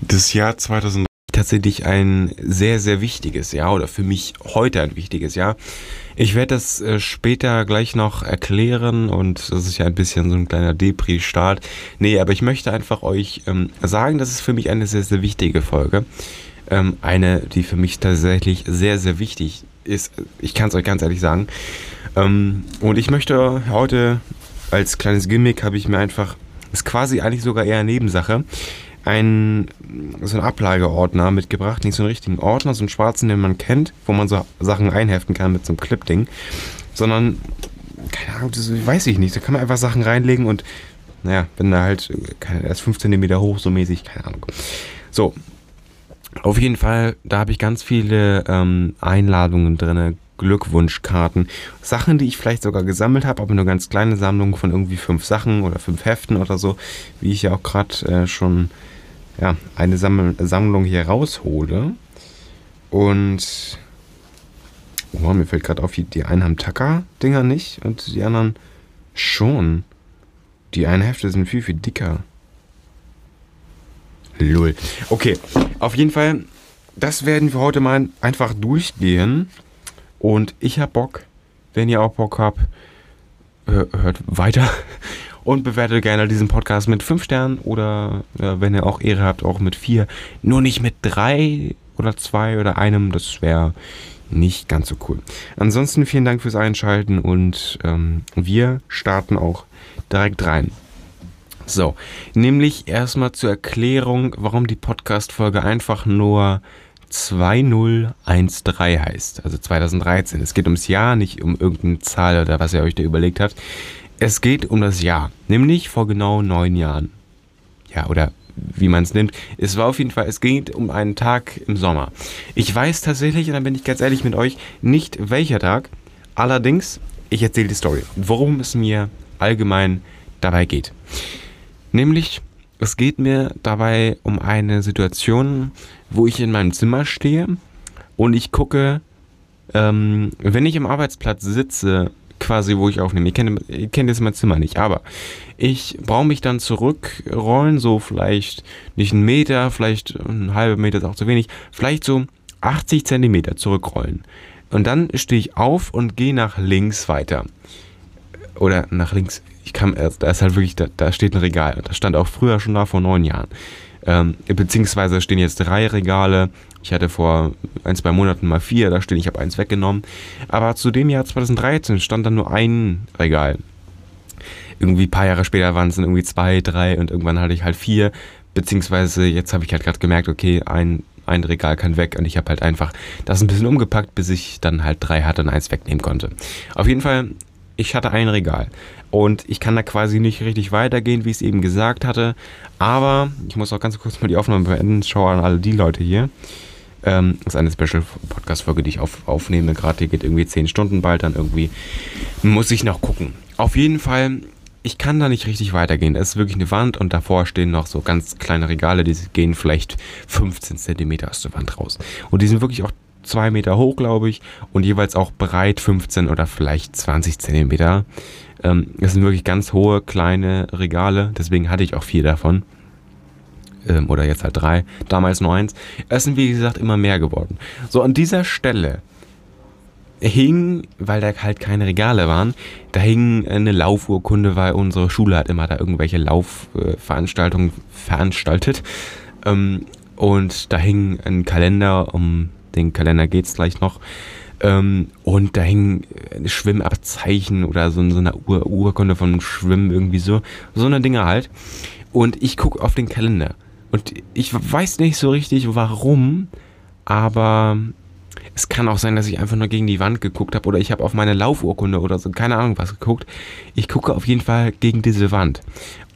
das Jahr 2000 tatsächlich ein sehr, sehr wichtiges Jahr oder für mich heute ein wichtiges Jahr. Ich werde das äh, später gleich noch erklären und das ist ja ein bisschen so ein kleiner Depri-Start. Nee, aber ich möchte einfach euch ähm, sagen, das ist für mich eine sehr, sehr wichtige Folge. Ähm, eine, die für mich tatsächlich sehr, sehr wichtig ist. Ich kann es euch ganz ehrlich sagen. Ähm, und ich möchte heute als kleines Gimmick habe ich mir einfach, ist quasi eigentlich sogar eher Nebensache, einen, so einen Ablageordner mitgebracht, nicht so einen richtigen Ordner, so einen schwarzen, den man kennt, wo man so Sachen einheften kann mit so einem Clip-Ding, sondern, keine Ahnung, das weiß ich nicht, da kann man einfach Sachen reinlegen und, naja, wenn da halt, keine, erst 5 cm hoch, so mäßig, keine Ahnung. So, auf jeden Fall, da habe ich ganz viele ähm, Einladungen drin, Glückwunschkarten. Sachen, die ich vielleicht sogar gesammelt habe, aber nur ganz kleine Sammlungen von irgendwie fünf Sachen oder fünf Heften oder so, wie ich ja auch gerade äh, schon ja, eine Samml Sammlung hier raushole. Und oh, mir fällt gerade auf, die einen haben Tacker-Dinger nicht und die anderen schon. Die einen Hefte sind viel, viel dicker. Lull. Okay, auf jeden Fall, das werden wir heute mal einfach durchgehen. Und ich habe Bock, wenn ihr auch Bock habt, hört weiter und bewertet gerne diesen Podcast mit 5 Sternen oder ja, wenn ihr auch Ehre habt, auch mit 4. Nur nicht mit 3 oder 2 oder einem, das wäre nicht ganz so cool. Ansonsten vielen Dank fürs Einschalten und ähm, wir starten auch direkt rein. So, nämlich erstmal zur Erklärung, warum die Podcast-Folge einfach nur 2013 heißt, also 2013. Es geht ums Jahr, nicht um irgendeine Zahl oder was ihr euch da überlegt habt. Es geht um das Jahr, nämlich vor genau neun Jahren. Ja, oder wie man es nimmt. Es war auf jeden Fall, es geht um einen Tag im Sommer. Ich weiß tatsächlich, und dann bin ich ganz ehrlich mit euch, nicht welcher Tag. Allerdings, ich erzähle die Story, worum es mir allgemein dabei geht. Nämlich, es geht mir dabei um eine Situation, wo ich in meinem Zimmer stehe und ich gucke, ähm, wenn ich im Arbeitsplatz sitze, quasi wo ich aufnehme. Ihr kennt, ihr kennt jetzt mein Zimmer nicht, aber ich brauche mich dann zurückrollen, so vielleicht nicht einen Meter, vielleicht einen halben Meter ist auch zu wenig, vielleicht so 80 Zentimeter zurückrollen. Und dann stehe ich auf und gehe nach links weiter. Oder nach links. Ich kann, da ist halt wirklich, da, da steht ein Regal. Das stand auch früher schon da vor neun Jahren. Ähm, beziehungsweise stehen jetzt drei Regale. Ich hatte vor ein, zwei Monaten mal vier, da stehen, ich habe eins weggenommen. Aber zu dem Jahr 2013 stand dann nur ein Regal. Irgendwie ein paar Jahre später waren es dann irgendwie zwei, drei und irgendwann hatte ich halt vier. Beziehungsweise jetzt habe ich halt gerade gemerkt, okay, ein, ein Regal kann weg und ich habe halt einfach das ein bisschen umgepackt, bis ich dann halt drei hatte und eins wegnehmen konnte. Auf jeden Fall, ich hatte ein Regal. Und ich kann da quasi nicht richtig weitergehen, wie ich es eben gesagt hatte. Aber ich muss auch ganz kurz mal die Aufnahme beenden. Schau an alle die Leute hier. Ähm, das ist eine Special-Podcast-Folge, die ich auf, aufnehme. Gerade hier geht irgendwie 10 Stunden bald, dann irgendwie muss ich noch gucken. Auf jeden Fall, ich kann da nicht richtig weitergehen. Es ist wirklich eine Wand und davor stehen noch so ganz kleine Regale, die gehen vielleicht 15 cm aus der Wand raus. Und die sind wirklich auch 2 Meter hoch, glaube ich, und jeweils auch breit 15 oder vielleicht 20 Zentimeter. Ähm, das sind wirklich ganz hohe, kleine Regale, deswegen hatte ich auch vier davon. Ähm, oder jetzt halt drei, damals nur eins. Es sind, wie gesagt, immer mehr geworden. So, an dieser Stelle hing, weil da halt keine Regale waren, da hing eine Laufurkunde, weil unsere Schule hat immer da irgendwelche Laufveranstaltungen veranstaltet. Ähm, und da hing ein Kalender, um den Kalender geht es gleich noch. Ähm, und da hängen äh, Schwimmabzeichen oder so, so eine Ur Urkunde vom Schwimmen irgendwie so. So eine Dinge halt. Und ich gucke auf den Kalender. Und ich weiß nicht so richtig warum, aber es kann auch sein, dass ich einfach nur gegen die Wand geguckt habe oder ich habe auf meine Laufurkunde oder so, keine Ahnung was geguckt. Ich gucke auf jeden Fall gegen diese Wand.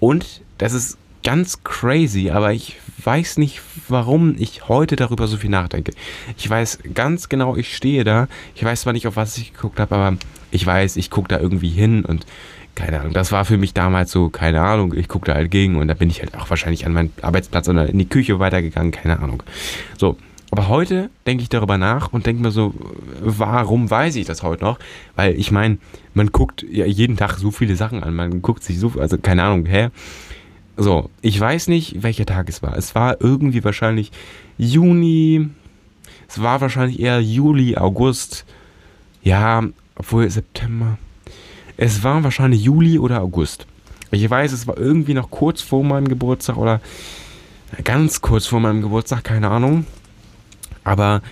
Und das ist ganz crazy, aber ich weiß nicht, warum ich heute darüber so viel nachdenke. Ich weiß ganz genau, ich stehe da. Ich weiß zwar nicht, auf was ich geguckt habe, aber ich weiß, ich gucke da irgendwie hin und keine Ahnung. Das war für mich damals so, keine Ahnung, ich gucke da halt gegen und da bin ich halt auch wahrscheinlich an meinen Arbeitsplatz oder in die Küche weitergegangen, keine Ahnung. So. Aber heute denke ich darüber nach und denke mir so, warum weiß ich das heute noch? Weil ich meine, man guckt ja jeden Tag so viele Sachen an, man guckt sich so, also keine Ahnung, hä? So, ich weiß nicht, welcher Tag es war. Es war irgendwie wahrscheinlich Juni. Es war wahrscheinlich eher Juli, August. Ja, obwohl September. Es war wahrscheinlich Juli oder August. Ich weiß, es war irgendwie noch kurz vor meinem Geburtstag oder ganz kurz vor meinem Geburtstag, keine Ahnung. Aber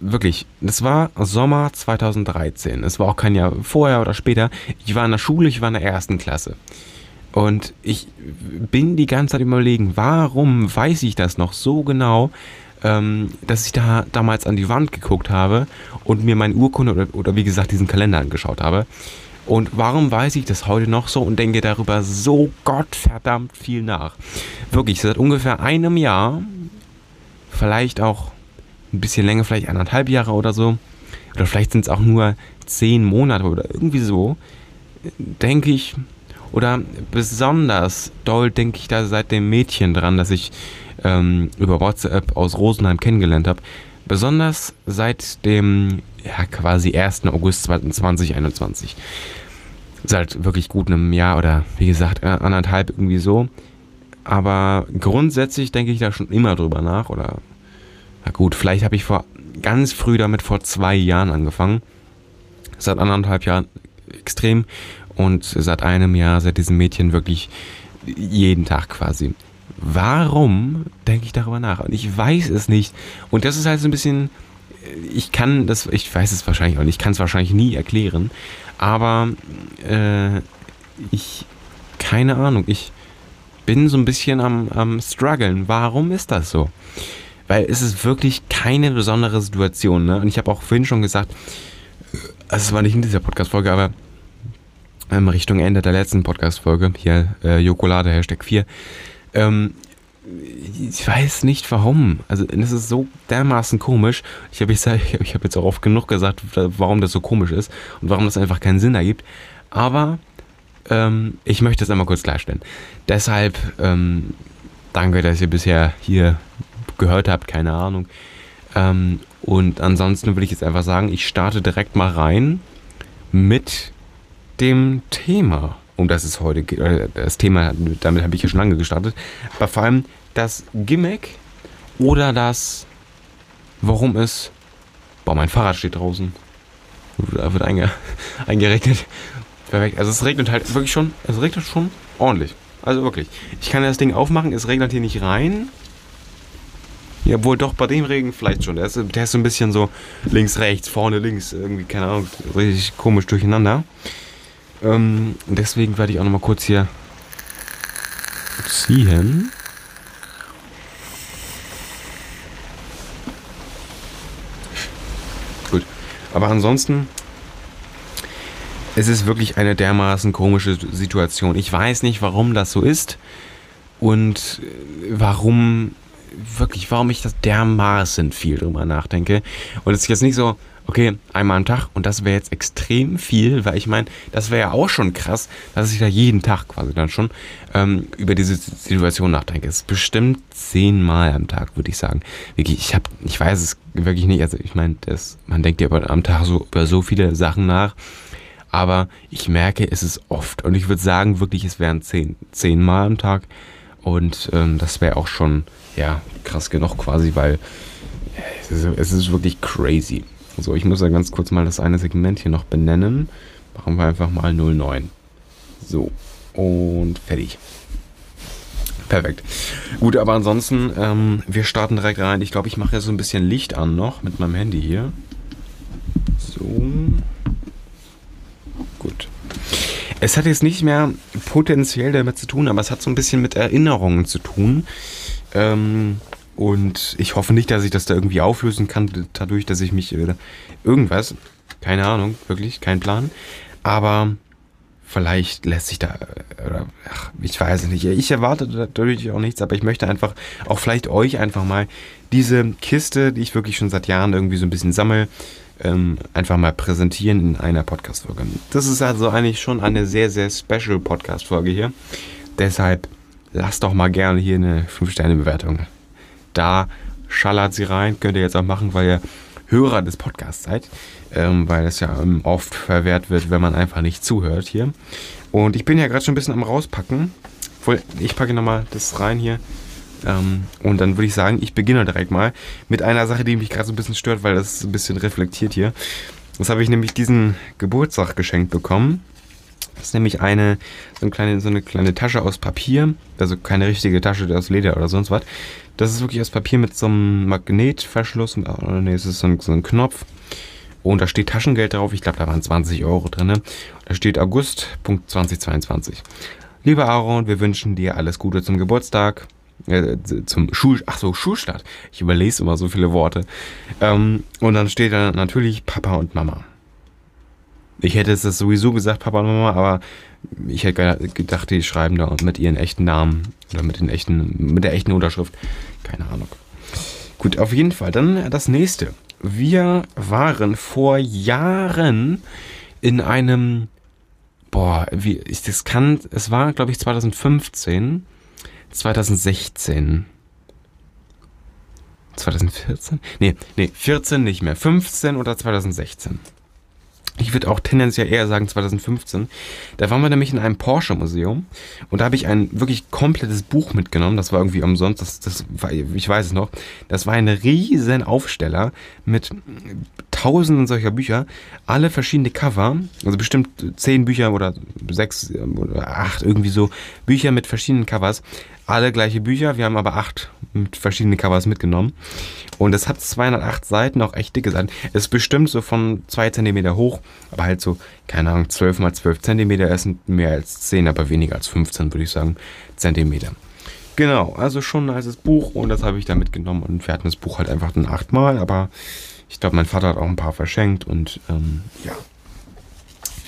wirklich, das war Sommer 2013. Es war auch kein Jahr vorher oder später. Ich war in der Schule, ich war in der ersten Klasse. Und ich bin die ganze Zeit überlegen, warum weiß ich das noch so genau, ähm, dass ich da damals an die Wand geguckt habe und mir meine Urkunde oder, oder wie gesagt diesen Kalender angeschaut habe. Und warum weiß ich das heute noch so und denke darüber so gottverdammt viel nach? Wirklich, seit ungefähr einem Jahr, vielleicht auch ein bisschen länger, vielleicht anderthalb Jahre oder so, oder vielleicht sind es auch nur zehn Monate oder irgendwie so, denke ich, oder besonders doll denke ich da seit dem Mädchen dran, das ich ähm, über WhatsApp aus Rosenheim kennengelernt habe. Besonders seit dem ja, quasi 1. August 2021. Seit wirklich gut einem Jahr oder wie gesagt anderthalb irgendwie so. Aber grundsätzlich denke ich da schon immer drüber nach oder na gut, vielleicht habe ich vor ganz früh damit vor zwei Jahren angefangen. Seit anderthalb Jahren extrem und seit einem Jahr, seit diesem Mädchen wirklich jeden Tag quasi. Warum denke ich darüber nach? Und ich weiß es nicht. Und das ist halt so ein bisschen, ich kann das, ich weiß es wahrscheinlich auch nicht, ich kann es wahrscheinlich nie erklären, aber äh, ich, keine Ahnung, ich bin so ein bisschen am, am struggeln. Warum ist das so? Weil es ist wirklich keine besondere Situation. Ne? Und ich habe auch vorhin schon gesagt, also es war nicht in dieser Podcast-Folge, aber ähm, Richtung Ende der letzten Podcast-Folge, hier äh, Jokolade Hashtag 4, ähm, ich weiß nicht warum. Also das ist so dermaßen komisch. Ich habe ich hab jetzt auch oft genug gesagt, warum das so komisch ist und warum das einfach keinen Sinn ergibt. Aber ähm, ich möchte es einmal kurz klarstellen. Deshalb ähm, danke, dass ihr bisher hier gehört habt, keine Ahnung. Ähm, und ansonsten würde ich jetzt einfach sagen, ich starte direkt mal rein mit dem Thema, um das es heute geht. Das Thema, damit habe ich ja schon lange gestartet. Aber vor allem das Gimmick oder das, warum es. Boah, mein Fahrrad steht draußen. Da wird einge, eingeregnet. Perfekt. Also es regnet halt wirklich schon. Es regnet schon ordentlich. Also wirklich. Ich kann das Ding aufmachen, es regnet hier nicht rein. Ja, wohl doch bei dem Regen vielleicht schon. Der ist, der ist so ein bisschen so links, rechts, vorne, links. Irgendwie, keine Ahnung, richtig komisch durcheinander. Ähm, deswegen werde ich auch nochmal kurz hier ziehen. Gut. Aber ansonsten, es ist wirklich eine dermaßen komische Situation. Ich weiß nicht, warum das so ist und warum wirklich, warum ich das dermaßen viel drüber nachdenke. Und es ist jetzt nicht so, okay, einmal am Tag und das wäre jetzt extrem viel, weil ich meine, das wäre ja auch schon krass, dass ich da jeden Tag quasi dann schon ähm, über diese Situation nachdenke. Es ist bestimmt zehnmal am Tag, würde ich sagen. Wirklich, ich habe, ich weiß es wirklich nicht. Also ich meine, man denkt ja am Tag so über so viele Sachen nach, aber ich merke, es ist oft und ich würde sagen, wirklich, es wären zehn, zehnmal am Tag und ähm, das wäre auch schon ja krass genug quasi, weil es ist, es ist wirklich crazy. So, ich muss ja ganz kurz mal das eine Segment hier noch benennen. Machen wir einfach mal 09. So, und fertig. Perfekt. Gut, aber ansonsten, ähm, wir starten direkt rein. Ich glaube, ich mache ja so ein bisschen Licht an noch mit meinem Handy hier. So. Gut. Es hat jetzt nicht mehr potenziell damit zu tun, aber es hat so ein bisschen mit Erinnerungen zu tun. Ähm, und ich hoffe nicht, dass ich das da irgendwie auflösen kann, dadurch, dass ich mich äh, irgendwas, keine Ahnung, wirklich, kein Plan. Aber vielleicht lässt sich da, äh, oder, ach, ich weiß es nicht. Ich erwarte dadurch auch nichts, aber ich möchte einfach auch vielleicht euch einfach mal diese Kiste, die ich wirklich schon seit Jahren irgendwie so ein bisschen sammle, ähm, einfach mal präsentieren in einer Podcast-Folge. Das ist also eigentlich schon eine sehr, sehr special Podcast-Folge hier. Deshalb lasst doch mal gerne hier eine 5-Sterne-Bewertung da schallert sie rein. Könnt ihr jetzt auch machen, weil ihr Hörer des Podcasts seid. Ähm, weil das ja ähm, oft verwehrt wird, wenn man einfach nicht zuhört hier. Und ich bin ja gerade schon ein bisschen am rauspacken ich packe nochmal das rein hier. Ähm, und dann würde ich sagen, ich beginne direkt mal mit einer Sache, die mich gerade so ein bisschen stört, weil das ein bisschen reflektiert hier. Das habe ich nämlich diesen Geburtstag geschenkt bekommen. Das ist nämlich eine so, eine kleine, so eine kleine Tasche aus Papier. Also keine richtige Tasche aus Leder oder sonst was. Das ist wirklich aus Papier mit so einem Magnetverschluss. Nee, es ist so ein, so ein Knopf. Und da steht Taschengeld drauf. Ich glaube, da waren 20 Euro drin. Da steht August, Punkt 2022. Lieber Aaron, wir wünschen dir alles Gute zum Geburtstag. Äh, zum Schul, ach so, Schulstart. Ich überlese immer so viele Worte. Ähm, und dann steht da natürlich Papa und Mama. Ich hätte es sowieso gesagt, Papa und Mama, aber ich hätte gedacht, die schreiben da mit ihren echten Namen oder mit den echten, mit der echten Unterschrift. Keine Ahnung. Gut, auf jeden Fall. Dann das nächste. Wir waren vor Jahren in einem, boah, wie ich das kann, es war, glaube ich, 2015, 2016. 2014? Nee, nee, 14 nicht mehr. 15 oder 2016 ich würde auch tendenziell eher sagen 2015. Da waren wir nämlich in einem Porsche-Museum und da habe ich ein wirklich komplettes Buch mitgenommen. Das war irgendwie umsonst, das, das war, ich weiß es noch. Das war ein riesen Aufsteller mit tausenden solcher Bücher, alle verschiedene Cover, also bestimmt zehn Bücher oder sechs oder acht irgendwie so Bücher mit verschiedenen Covers alle gleiche Bücher. Wir haben aber acht mit verschiedenen Covers mitgenommen. Und es hat 208 Seiten, auch echt dicke Seiten. Es ist bestimmt so von 2 cm hoch, aber halt so, keine Ahnung, 12 mal 12 cm. Es sind mehr als 10, aber weniger als 15, würde ich sagen, Zentimeter. Genau, also schon ein altes Buch und das habe ich da mitgenommen. Und wir hatten das Buch halt einfach dann achtmal, aber ich glaube, mein Vater hat auch ein paar verschenkt und ähm, ja.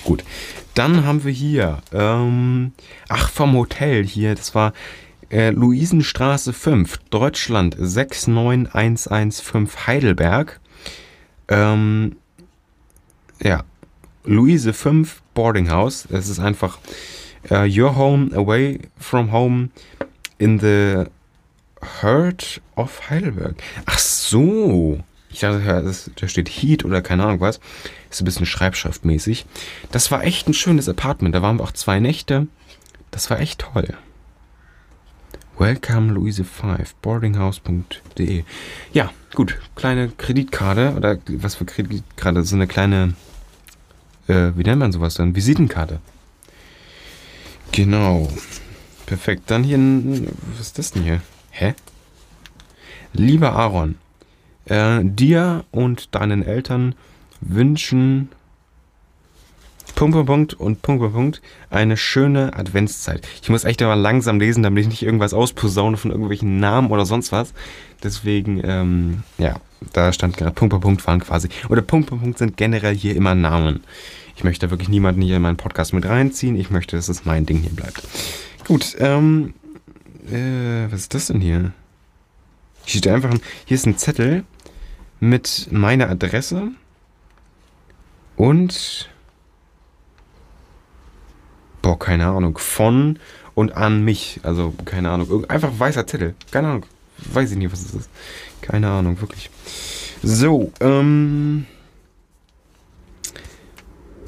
Gut, dann haben wir hier, ähm, ach, vom Hotel hier, das war äh, Luisenstraße 5, Deutschland 69115 Heidelberg. Ähm, ja, Luise 5 Boarding House. Es ist einfach uh, Your Home Away from Home in the Heart of Heidelberg. Ach so. Ich dachte, ja, das, da steht Heat oder keine Ahnung was. Ist ein bisschen schreibschriftmäßig. Das war echt ein schönes Apartment. Da waren wir auch zwei Nächte. Das war echt toll. Welcome Luise 5, boardinghouse.de. Ja, gut, kleine Kreditkarte oder was für Kreditkarte? So eine kleine, äh, wie nennt man sowas dann? Visitenkarte. Genau. Perfekt. Dann hier, was ist das denn hier? Hä? Lieber Aaron, äh, dir und deinen Eltern wünschen Punkt, Punkt, Punkt und Punkt, Punkt, Punkt. Eine schöne Adventszeit. Ich muss echt aber langsam lesen, damit ich nicht irgendwas ausposaune von irgendwelchen Namen oder sonst was. Deswegen, ähm, ja, da stand gerade Punkt, Punkt, Punkt waren quasi. Oder Punkt, Punkt, Punkt sind generell hier immer Namen. Ich möchte wirklich niemanden hier in meinen Podcast mit reinziehen. Ich möchte, dass es mein Ding hier bleibt. Gut, ähm, äh, was ist das denn hier? Hier steht einfach, hier ist ein Zettel mit meiner Adresse und boah, keine Ahnung, von und an mich. Also, keine Ahnung. Einfach weißer Zettel. Keine Ahnung. Weiß ich nicht, was es ist. Keine Ahnung, wirklich. So, ähm.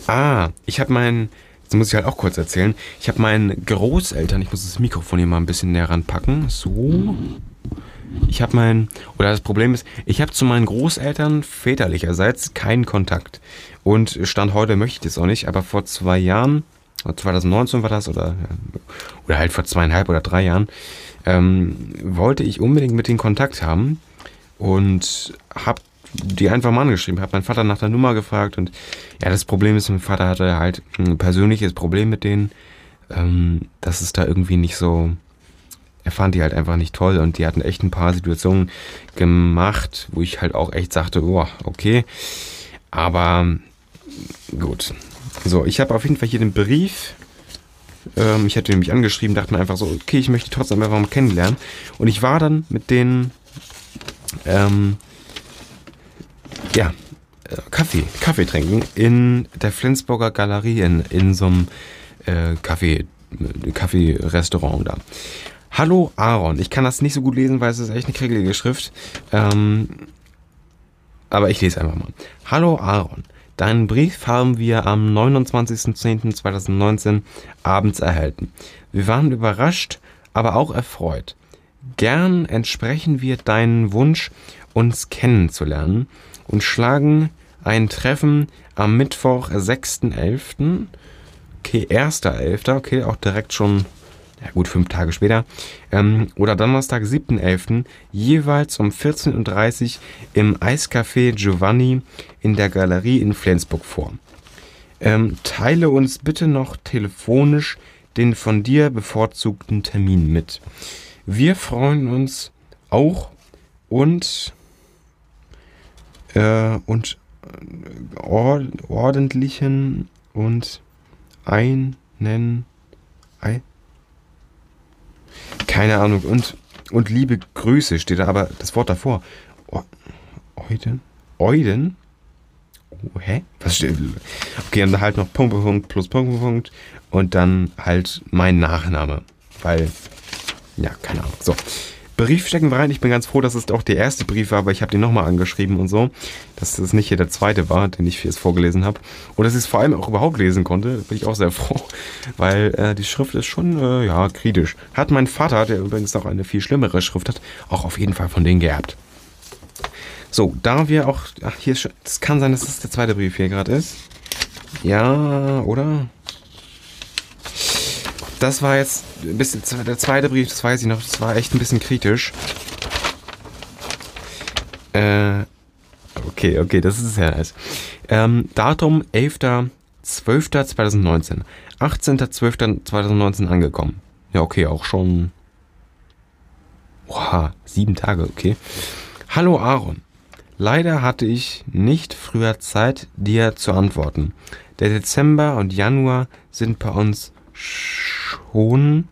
Ah, ich habe meinen. Jetzt muss ich halt auch kurz erzählen. Ich habe meinen Großeltern, ich muss das Mikrofon hier mal ein bisschen näher ranpacken. So. Ich habe mein, oder das Problem ist, ich habe zu meinen Großeltern väterlicherseits keinen Kontakt. Und Stand heute möchte ich das auch nicht, aber vor zwei Jahren 2019 war das oder, oder halt vor zweieinhalb oder drei Jahren, ähm, wollte ich unbedingt mit denen Kontakt haben und habe die einfach mal angeschrieben, habe meinen Vater nach der Nummer gefragt und ja, das Problem ist, mein Vater hatte halt ein persönliches Problem mit denen, ähm, dass es da irgendwie nicht so, er fand die halt einfach nicht toll und die hatten echt ein paar Situationen gemacht, wo ich halt auch echt sagte, oh, okay, aber gut, so, ich habe auf jeden Fall hier den Brief. Ähm, ich hatte nämlich angeschrieben, dachte mir einfach so, okay, ich möchte trotzdem einfach mal kennenlernen. Und ich war dann mit denen, ähm, ja, äh, Kaffee, Kaffee trinken in der Flensburger Galerie in, in so einem äh, Kaffee, Kaffee-Restaurant da. Hallo Aaron, ich kann das nicht so gut lesen, weil es ist echt eine kriegelige Schrift. Ähm, aber ich lese einfach mal. Hallo Aaron, Deinen Brief haben wir am 29.10.2019 abends erhalten. Wir waren überrascht, aber auch erfreut. Gern entsprechen wir deinen Wunsch, uns kennenzulernen und schlagen ein Treffen am Mittwoch, 6.11. Okay, 1.11. Okay, auch direkt schon, ja gut, fünf Tage später. Ähm, oder Donnerstag, 7.11. jeweils um 14.30 Uhr im Eiscafé Giovanni in der Galerie in Flensburg vor. Ähm, teile uns bitte noch telefonisch den von dir bevorzugten Termin mit. Wir freuen uns auch und, äh, und äh, or ordentlichen und einen ein keine Ahnung. Und und liebe Grüße steht da aber das Wort davor. Euden Euden oh, hä? Was steht okay und halt noch Punkt Punkt plus Punkt Punkt. Und dann halt mein Nachname. Weil ja keine Ahnung. So Brief stecken wir rein. Ich bin ganz froh, dass es auch der erste Brief war, aber ich habe den nochmal angeschrieben und so, dass es nicht hier der zweite war, den ich jetzt vorgelesen habe. Und dass ich es vor allem auch überhaupt lesen konnte, bin ich auch sehr froh, weil äh, die Schrift ist schon, äh, ja, kritisch. Hat mein Vater, der übrigens noch eine viel schlimmere Schrift hat, auch auf jeden Fall von denen geerbt. So, da wir auch, ach, hier ist schon, das kann sein, dass das der zweite Brief hier gerade ist. Ja, oder? Das war jetzt ein bisschen, der zweite Brief, das weiß ich noch, das war echt ein bisschen kritisch. Äh, okay, okay, das ist sehr nice. Ähm, Datum 11.12.2019. 18.12.2019 angekommen. Ja, okay, auch schon. Oha, sieben Tage, okay. Hallo Aaron. Leider hatte ich nicht früher Zeit, dir zu antworten. Der Dezember und Januar sind bei uns schon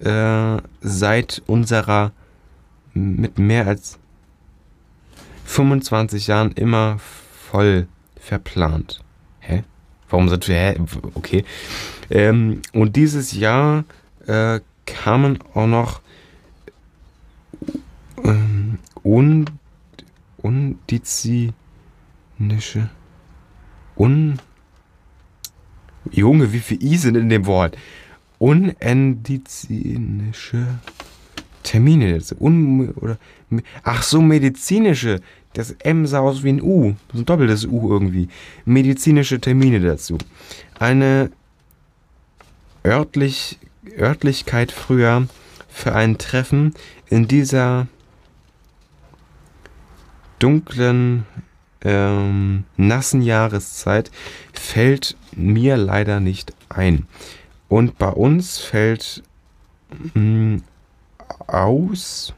äh, seit unserer mit mehr als 25 Jahren immer voll verplant. Hä? Warum sind wir? Hä? Okay. Ähm, und dieses Jahr äh, kamen auch noch ähm, und undizinische un Junge, wie viel I sind in dem Wort? Unendizinische Termine. Un, oder, ach so, medizinische. Das M sah aus wie ein U. So ein doppeltes U irgendwie. Medizinische Termine dazu. Eine örtlich, Örtlichkeit früher für ein Treffen in dieser dunklen ähm, nassen Jahreszeit fällt mir leider nicht ein. Und bei uns fällt mh, hm, aus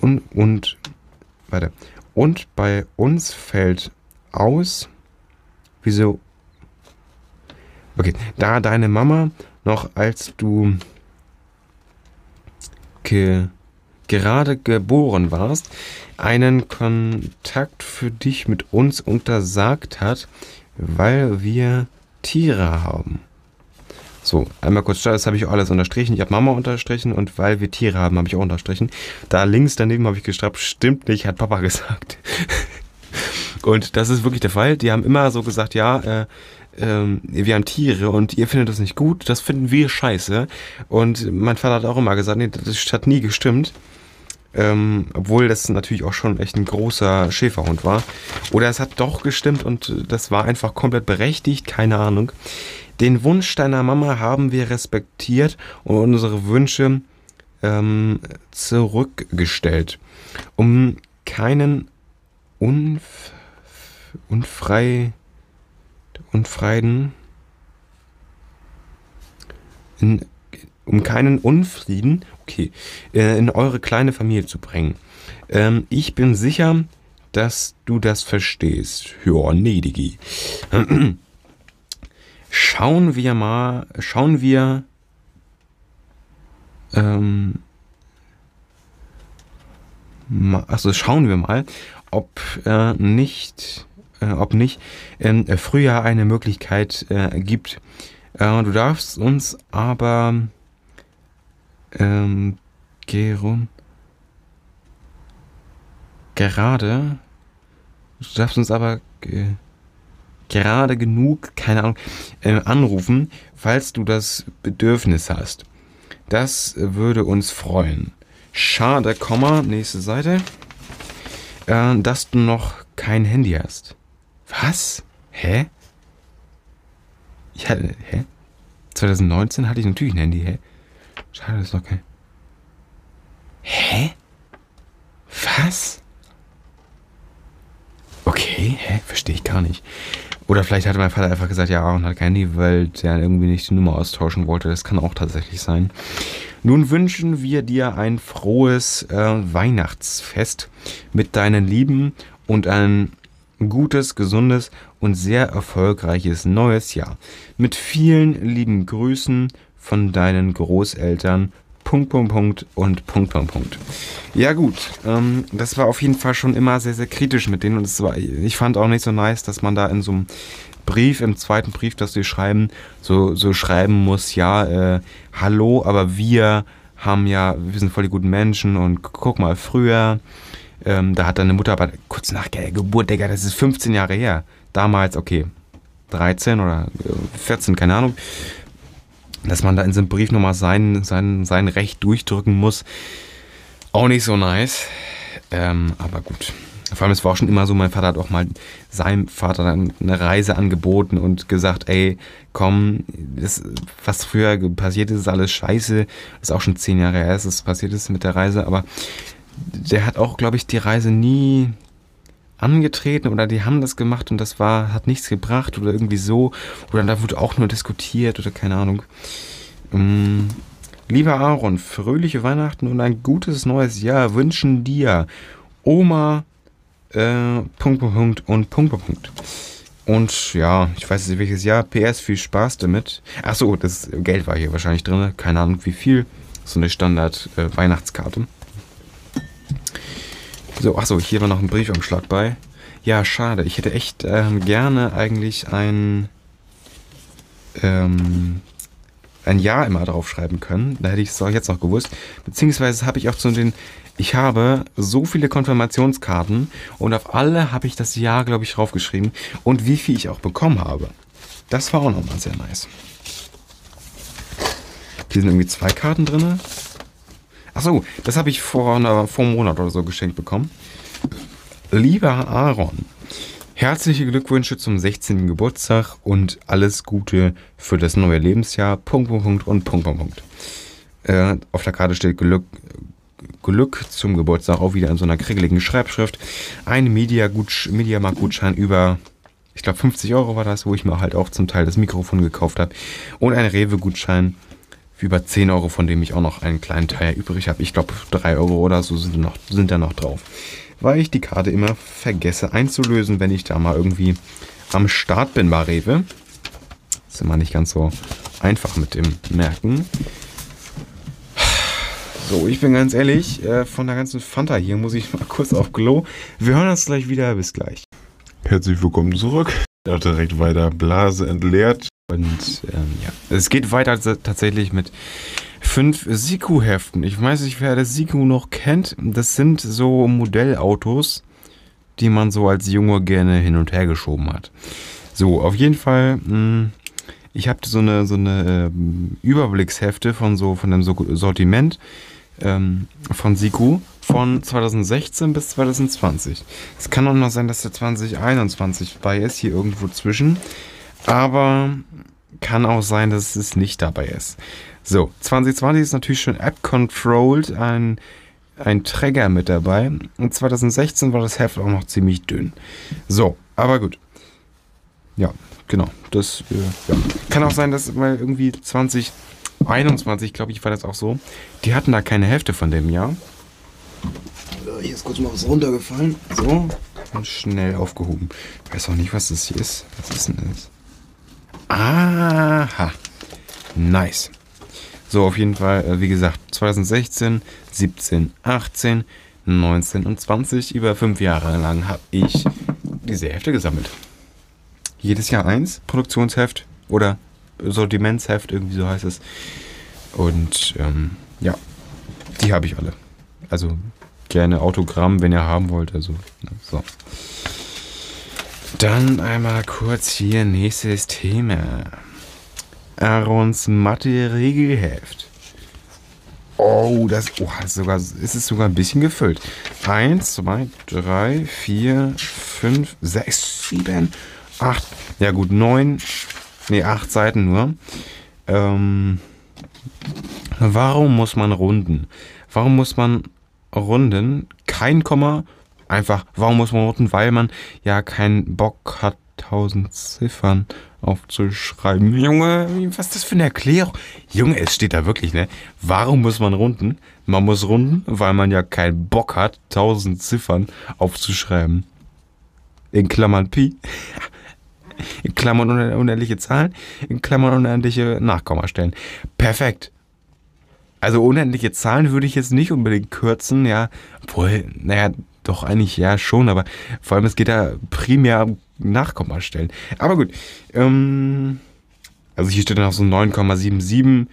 und, und warte. Und bei uns fällt aus, wieso? Okay, da deine Mama noch als du ge gerade geboren warst, einen Kontakt für dich mit uns untersagt hat, weil wir Tiere haben. So, einmal kurz, das habe ich auch alles unterstrichen. Ich habe Mama unterstrichen und weil wir Tiere haben, habe ich auch unterstrichen. Da links daneben habe ich gestrappt, stimmt nicht, hat Papa gesagt. und das ist wirklich der Fall. Die haben immer so gesagt, ja, äh, ähm, wir haben Tiere und ihr findet das nicht gut, das finden wir scheiße. Und mein Vater hat auch immer gesagt, nee, das hat nie gestimmt. Ähm, obwohl das natürlich auch schon echt ein großer Schäferhund war. Oder es hat doch gestimmt und das war einfach komplett berechtigt, keine Ahnung. Den Wunsch deiner Mama haben wir respektiert und unsere Wünsche ähm, zurückgestellt, um keinen unf unfrei unfreien in um keinen Unfrieden, okay, äh, in eure kleine Familie zu bringen. Ähm, ich bin sicher, dass du das verstehst. Ja, nee, Digi. Schauen wir mal, schauen wir, ähm, also schauen wir mal, ob äh, nicht, äh, ob nicht im äh, Frühjahr eine Möglichkeit äh, gibt. Äh, du darfst uns aber ähm, Geron. Gerade. Du darfst uns aber ge gerade genug, keine Ahnung, äh, anrufen, falls du das Bedürfnis hast. Das würde uns freuen. Schade, Komma, nächste Seite, äh, dass du noch kein Handy hast. Was? Hä? Ich hatte, hä? 2019 hatte ich natürlich ein Handy, hä? Schade, das ist kein. Hä? Was? Okay, hä? Verstehe ich gar nicht. Oder vielleicht hatte mein Vater einfach gesagt, ja, und hat kein Handy, weil der irgendwie nicht die Nummer austauschen wollte. Das kann auch tatsächlich sein. Nun wünschen wir dir ein frohes äh, Weihnachtsfest mit deinen Lieben und ein gutes, gesundes und sehr erfolgreiches neues Jahr. Mit vielen lieben Grüßen von deinen Großeltern. Punkt, Punkt, Punkt und Punkt, Punkt, Punkt. Ja gut, ähm, das war auf jeden Fall schon immer sehr, sehr kritisch mit denen und es war, ich fand auch nicht so nice, dass man da in so einem Brief, im zweiten Brief, das sie schreiben, so, so schreiben muss, ja, äh, hallo, aber wir haben ja, wir sind voll die guten Menschen und guck mal, früher, ähm, da hat deine Mutter aber kurz nach der Geburt, Digga, das ist 15 Jahre her. Damals, okay, 13 oder 14, keine Ahnung dass man da in einem Brief nochmal sein, sein, sein Recht durchdrücken muss. Auch nicht so nice. Ähm, aber gut. Vor allem, es war auch schon immer so, mein Vater hat auch mal seinem Vater dann eine Reise angeboten und gesagt, ey, komm, das, was früher passiert ist, ist alles scheiße. Das ist auch schon zehn Jahre her, dass es passiert ist mit der Reise, aber der hat auch, glaube ich, die Reise nie angetreten oder die haben das gemacht und das war, hat nichts gebracht oder irgendwie so. Oder da wurde auch nur diskutiert oder keine Ahnung. Ähm, lieber Aaron, fröhliche Weihnachten und ein gutes neues Jahr wünschen dir Oma, äh, Punkt, Punkt, Punkt und Punkt, Punkt, Punkt. Und ja, ich weiß nicht welches Jahr. PS, viel Spaß damit. Achso, das Geld war hier wahrscheinlich drin. Keine Ahnung wie viel. So eine Standard-Weihnachtskarte. So, achso, hier war noch ein Briefumschlag bei. Ja, schade. Ich hätte echt ähm, gerne eigentlich ein, ähm, ein Jahr immer draufschreiben können. Da hätte ich es auch jetzt noch gewusst. Beziehungsweise habe ich auch zu den. Ich habe so viele Konfirmationskarten und auf alle habe ich das Jahr, glaube ich, draufgeschrieben. Und wie viel ich auch bekommen habe. Das war auch nochmal sehr nice. Hier sind irgendwie zwei Karten drin. Achso, das habe ich vor, einer, vor einem Monat oder so geschenkt bekommen. Lieber Aaron, herzliche Glückwünsche zum 16. Geburtstag und alles Gute für das neue Lebensjahr. Punkt, Punkt, Punkt und Punkt, Punkt, Punkt. Äh, auf der Karte steht Glück, Glück zum Geburtstag, auch wieder in so einer kriegeligen Schreibschrift. Ein Mediamarkt-Gutschein über, ich glaube 50 Euro war das, wo ich mir halt auch zum Teil das Mikrofon gekauft habe. Und ein Rewe-Gutschein über 10 Euro, von dem ich auch noch einen kleinen Teil übrig habe. Ich glaube, 3 Euro oder so sind, noch, sind da noch drauf. Weil ich die Karte immer vergesse einzulösen, wenn ich da mal irgendwie am Start bin bei Rewe. ist immer nicht ganz so einfach mit dem Merken. So, ich bin ganz ehrlich, äh, von der ganzen Fanta hier muss ich mal kurz auf Glow. Wir hören uns gleich wieder. Bis gleich. Herzlich willkommen zurück. Da direkt weiter Blase entleert. Und ähm, ja, es geht weiter tatsächlich mit fünf Siku-Heften. Ich weiß nicht, wer das Siku noch kennt. Das sind so Modellautos, die man so als Junge gerne hin und her geschoben hat. So, auf jeden Fall. Mh, hm, ich habe so eine so eine ähm, Überblickshefte von so von dem Sortiment ähm, von Siku von 2016 bis 2020. Es kann auch noch sein, dass der 2021 bei ist, hier irgendwo zwischen. Aber kann auch sein, dass es nicht dabei ist. So, 2020 ist natürlich schon App-Controlled, ein, ein Trigger mit dabei. Und 2016 war das Heft auch noch ziemlich dünn. So, aber gut. Ja, genau. Das äh, ja. kann auch sein, dass mal irgendwie 2021, glaube ich, war das auch so. Die hatten da keine Hälfte von dem Jahr. Hier ist kurz mal was runtergefallen. So, und schnell aufgehoben. Ich weiß auch nicht, was das hier ist. Was ist denn das? Aha. Nice. So, auf jeden Fall, äh, wie gesagt, 2016, 17, 18, 19 und 20, über fünf Jahre lang habe ich diese Hefte gesammelt. Jedes Jahr eins, Produktionsheft oder Sortimentsheft, irgendwie so heißt es. Und ähm, ja, die habe ich alle. Also gerne Autogramm, wenn ihr haben wollt. Also, so. Dann einmal kurz hier nächstes Thema. Aarons Mathe-Regelheft. Oh, das, oh, das ist, sogar, ist es sogar ein bisschen gefüllt. Eins, zwei, drei, vier, fünf, sechs, sieben, acht. Ja gut, neun, nee, acht Seiten nur. Ähm, warum muss man runden? Warum muss man runden? Kein Komma, einfach, warum muss man runden? Weil man ja keinen Bock hat, tausend Ziffern aufzuschreiben. Junge, was ist das für eine Erklärung? Junge, es steht da wirklich, ne? Warum muss man runden? Man muss runden, weil man ja keinen Bock hat, tausend Ziffern aufzuschreiben. In Klammern Pi. In Klammern unendliche Zahlen. In Klammern unendliche Nachkommastellen. Perfekt. Also unendliche Zahlen würde ich jetzt nicht unbedingt kürzen, ja. Obwohl, naja, doch eigentlich ja schon, aber vor allem es geht da primär um Nachkommastellen. Aber gut. Ähm, also hier steht dann auch so 9,77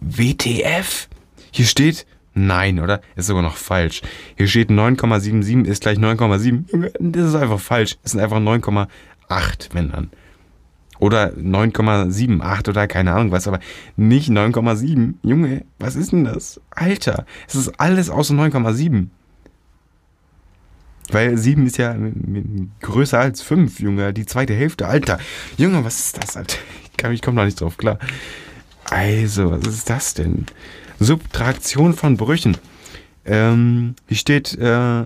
WTF. Hier steht Nein, oder? Ist sogar noch falsch. Hier steht 9,77 ist gleich 9,7. Das ist einfach falsch. Es sind einfach 9,8, wenn dann. Oder 9,78 oder keine Ahnung was, aber nicht 9,7. Junge, was ist denn das? Alter, es ist alles außer 9,7. Weil 7 ist ja größer als 5, Junge. Die zweite Hälfte. Alter. Junge, was ist das, Alter? Ich, komme da nicht drauf klar. Also, was ist das denn? Subtraktion von Brüchen. Ähm, hier steht, äh,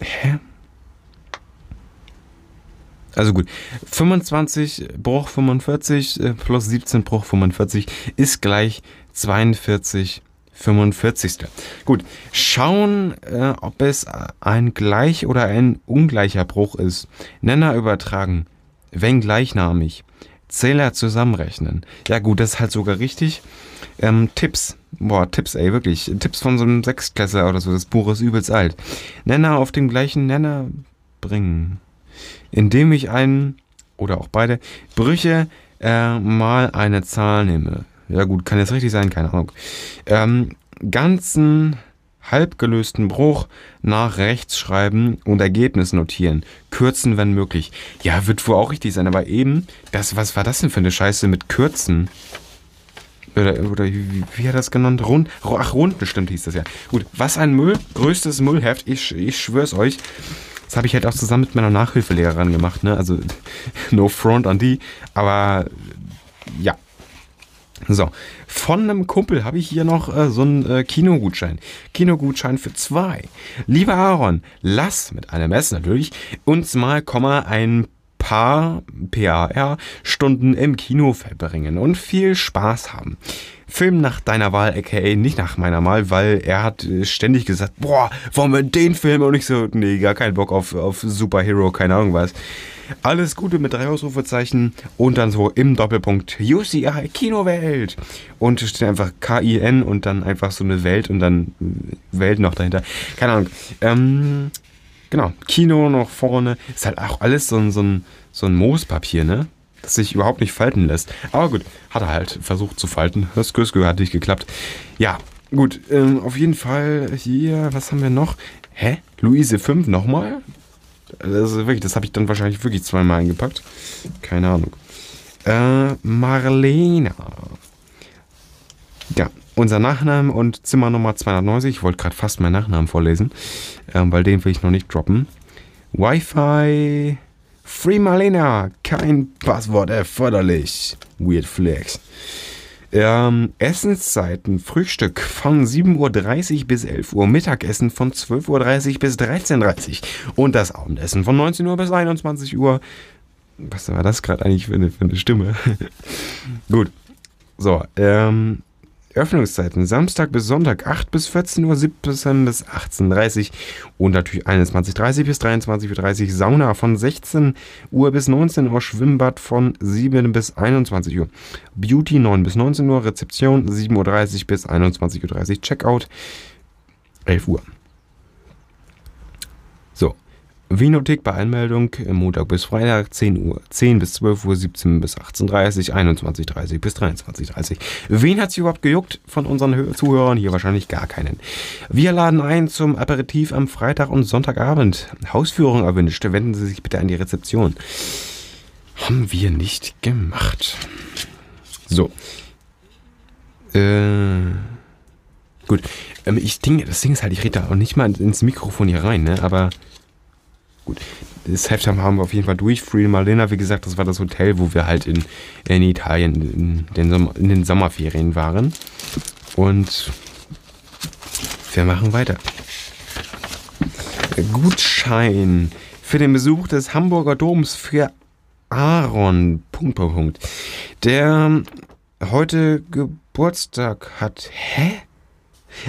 hä? Also gut, 25 Bruch 45 äh, plus 17 Bruch 45 ist gleich 42 45. Gut, schauen, äh, ob es ein gleich oder ein ungleicher Bruch ist. Nenner übertragen, wenn gleichnamig. Zähler zusammenrechnen. Ja gut, das ist halt sogar richtig. Ähm, Tipps. Boah, Tipps, ey, wirklich. Tipps von so einem Sechstklässler oder so. Das Buch ist übelst alt. Nenner auf dem gleichen Nenner bringen. Indem ich einen, oder auch beide, Brüche äh, mal eine Zahl nehme. Ja gut, kann jetzt richtig sein, keine Ahnung. Ähm, ganzen halbgelösten Bruch nach rechts schreiben und Ergebnis notieren. Kürzen, wenn möglich. Ja, wird wohl auch richtig sein, aber eben, das, was war das denn für eine Scheiße mit Kürzen? Oder, oder wie, wie hat das genannt? Rund, ach, rund bestimmt hieß das ja. Gut, was ein Müll, größtes Müllheft, ich, ich schwör's euch. Das habe ich halt auch zusammen mit meiner Nachhilfelehrerin gemacht, ne? Also, no front an die, aber ja, so, von einem Kumpel habe ich hier noch äh, so einen äh, Kinogutschein. Kinogutschein für zwei. Lieber Aaron, lass mit einem S natürlich uns mal Komma ein paar PAR Stunden im Kino verbringen und viel Spaß haben. Film nach deiner Wahl, aka nicht nach meiner Wahl, weil er hat äh, ständig gesagt, boah, wollen wir den Film? Und ich so, nee, gar keinen Bock auf, auf Superhero, keine Ahnung was. Alles Gute mit drei Ausrufezeichen und dann so im Doppelpunkt UCI Kinowelt. Und steht einfach K-I-N und dann einfach so eine Welt und dann Welt noch dahinter. Keine Ahnung. Ähm, genau, Kino noch vorne. Ist halt auch alles so so ein, so ein Moospapier, ne? Das sich überhaupt nicht falten lässt. Aber gut, hat er halt versucht zu falten. Das Göske hat nicht geklappt. Ja, gut, ähm, auf jeden Fall hier, was haben wir noch? Hä? Luise 5 nochmal? Das, wirklich, das habe ich dann wahrscheinlich wirklich zweimal eingepackt. Keine Ahnung. Äh, Marlena. Ja, unser Nachname und Zimmernummer 290. Ich wollte gerade fast meinen Nachnamen vorlesen, ähm, weil den will ich noch nicht droppen. Wi-Fi. Free Marlena. Kein Passwort erforderlich. Weird Flex. Ähm, Essenszeiten, Frühstück von 7.30 Uhr bis 11 Uhr, Mittagessen von 12.30 Uhr bis 13.30 Uhr und das Abendessen von 19 Uhr bis 21 Uhr. Was war das gerade eigentlich für eine, für eine Stimme? Gut. So, ähm, Öffnungszeiten Samstag bis Sonntag 8 bis 14 Uhr, 17 bis 18.30 Uhr und natürlich 21.30 bis 23.30 Uhr. Sauna von 16 Uhr bis 19 Uhr, Schwimmbad von 7 bis 21 Uhr. Beauty 9 bis 19 Uhr, Rezeption 7.30 Uhr bis 21.30 Uhr, Checkout 11 Uhr. Vinothek bei Anmeldung Montag bis Freitag 10 Uhr, 10 bis 12 Uhr, 17 bis 18.30 Uhr, 21.30 bis 23.30 Wen hat sich überhaupt gejuckt von unseren Zuhörern? Hier wahrscheinlich gar keinen. Wir laden ein zum Aperitif am Freitag und Sonntagabend. Hausführung erwünscht. Wenden Sie sich bitte an die Rezeption. Haben wir nicht gemacht. So. Äh. Gut. Ähm, ich denke, das Ding ist halt, ich rede da auch nicht mal ins Mikrofon hier rein, ne? Aber gut. Das Heft haben wir auf jeden Fall durch. Free Marlena, wie gesagt, das war das Hotel, wo wir halt in, in Italien in den, Sommer, in den Sommerferien waren. Und wir machen weiter. Gutschein für den Besuch des Hamburger Doms für Aaron. Punkt, Punkt, Punkt. Der heute Geburtstag hat. Hä?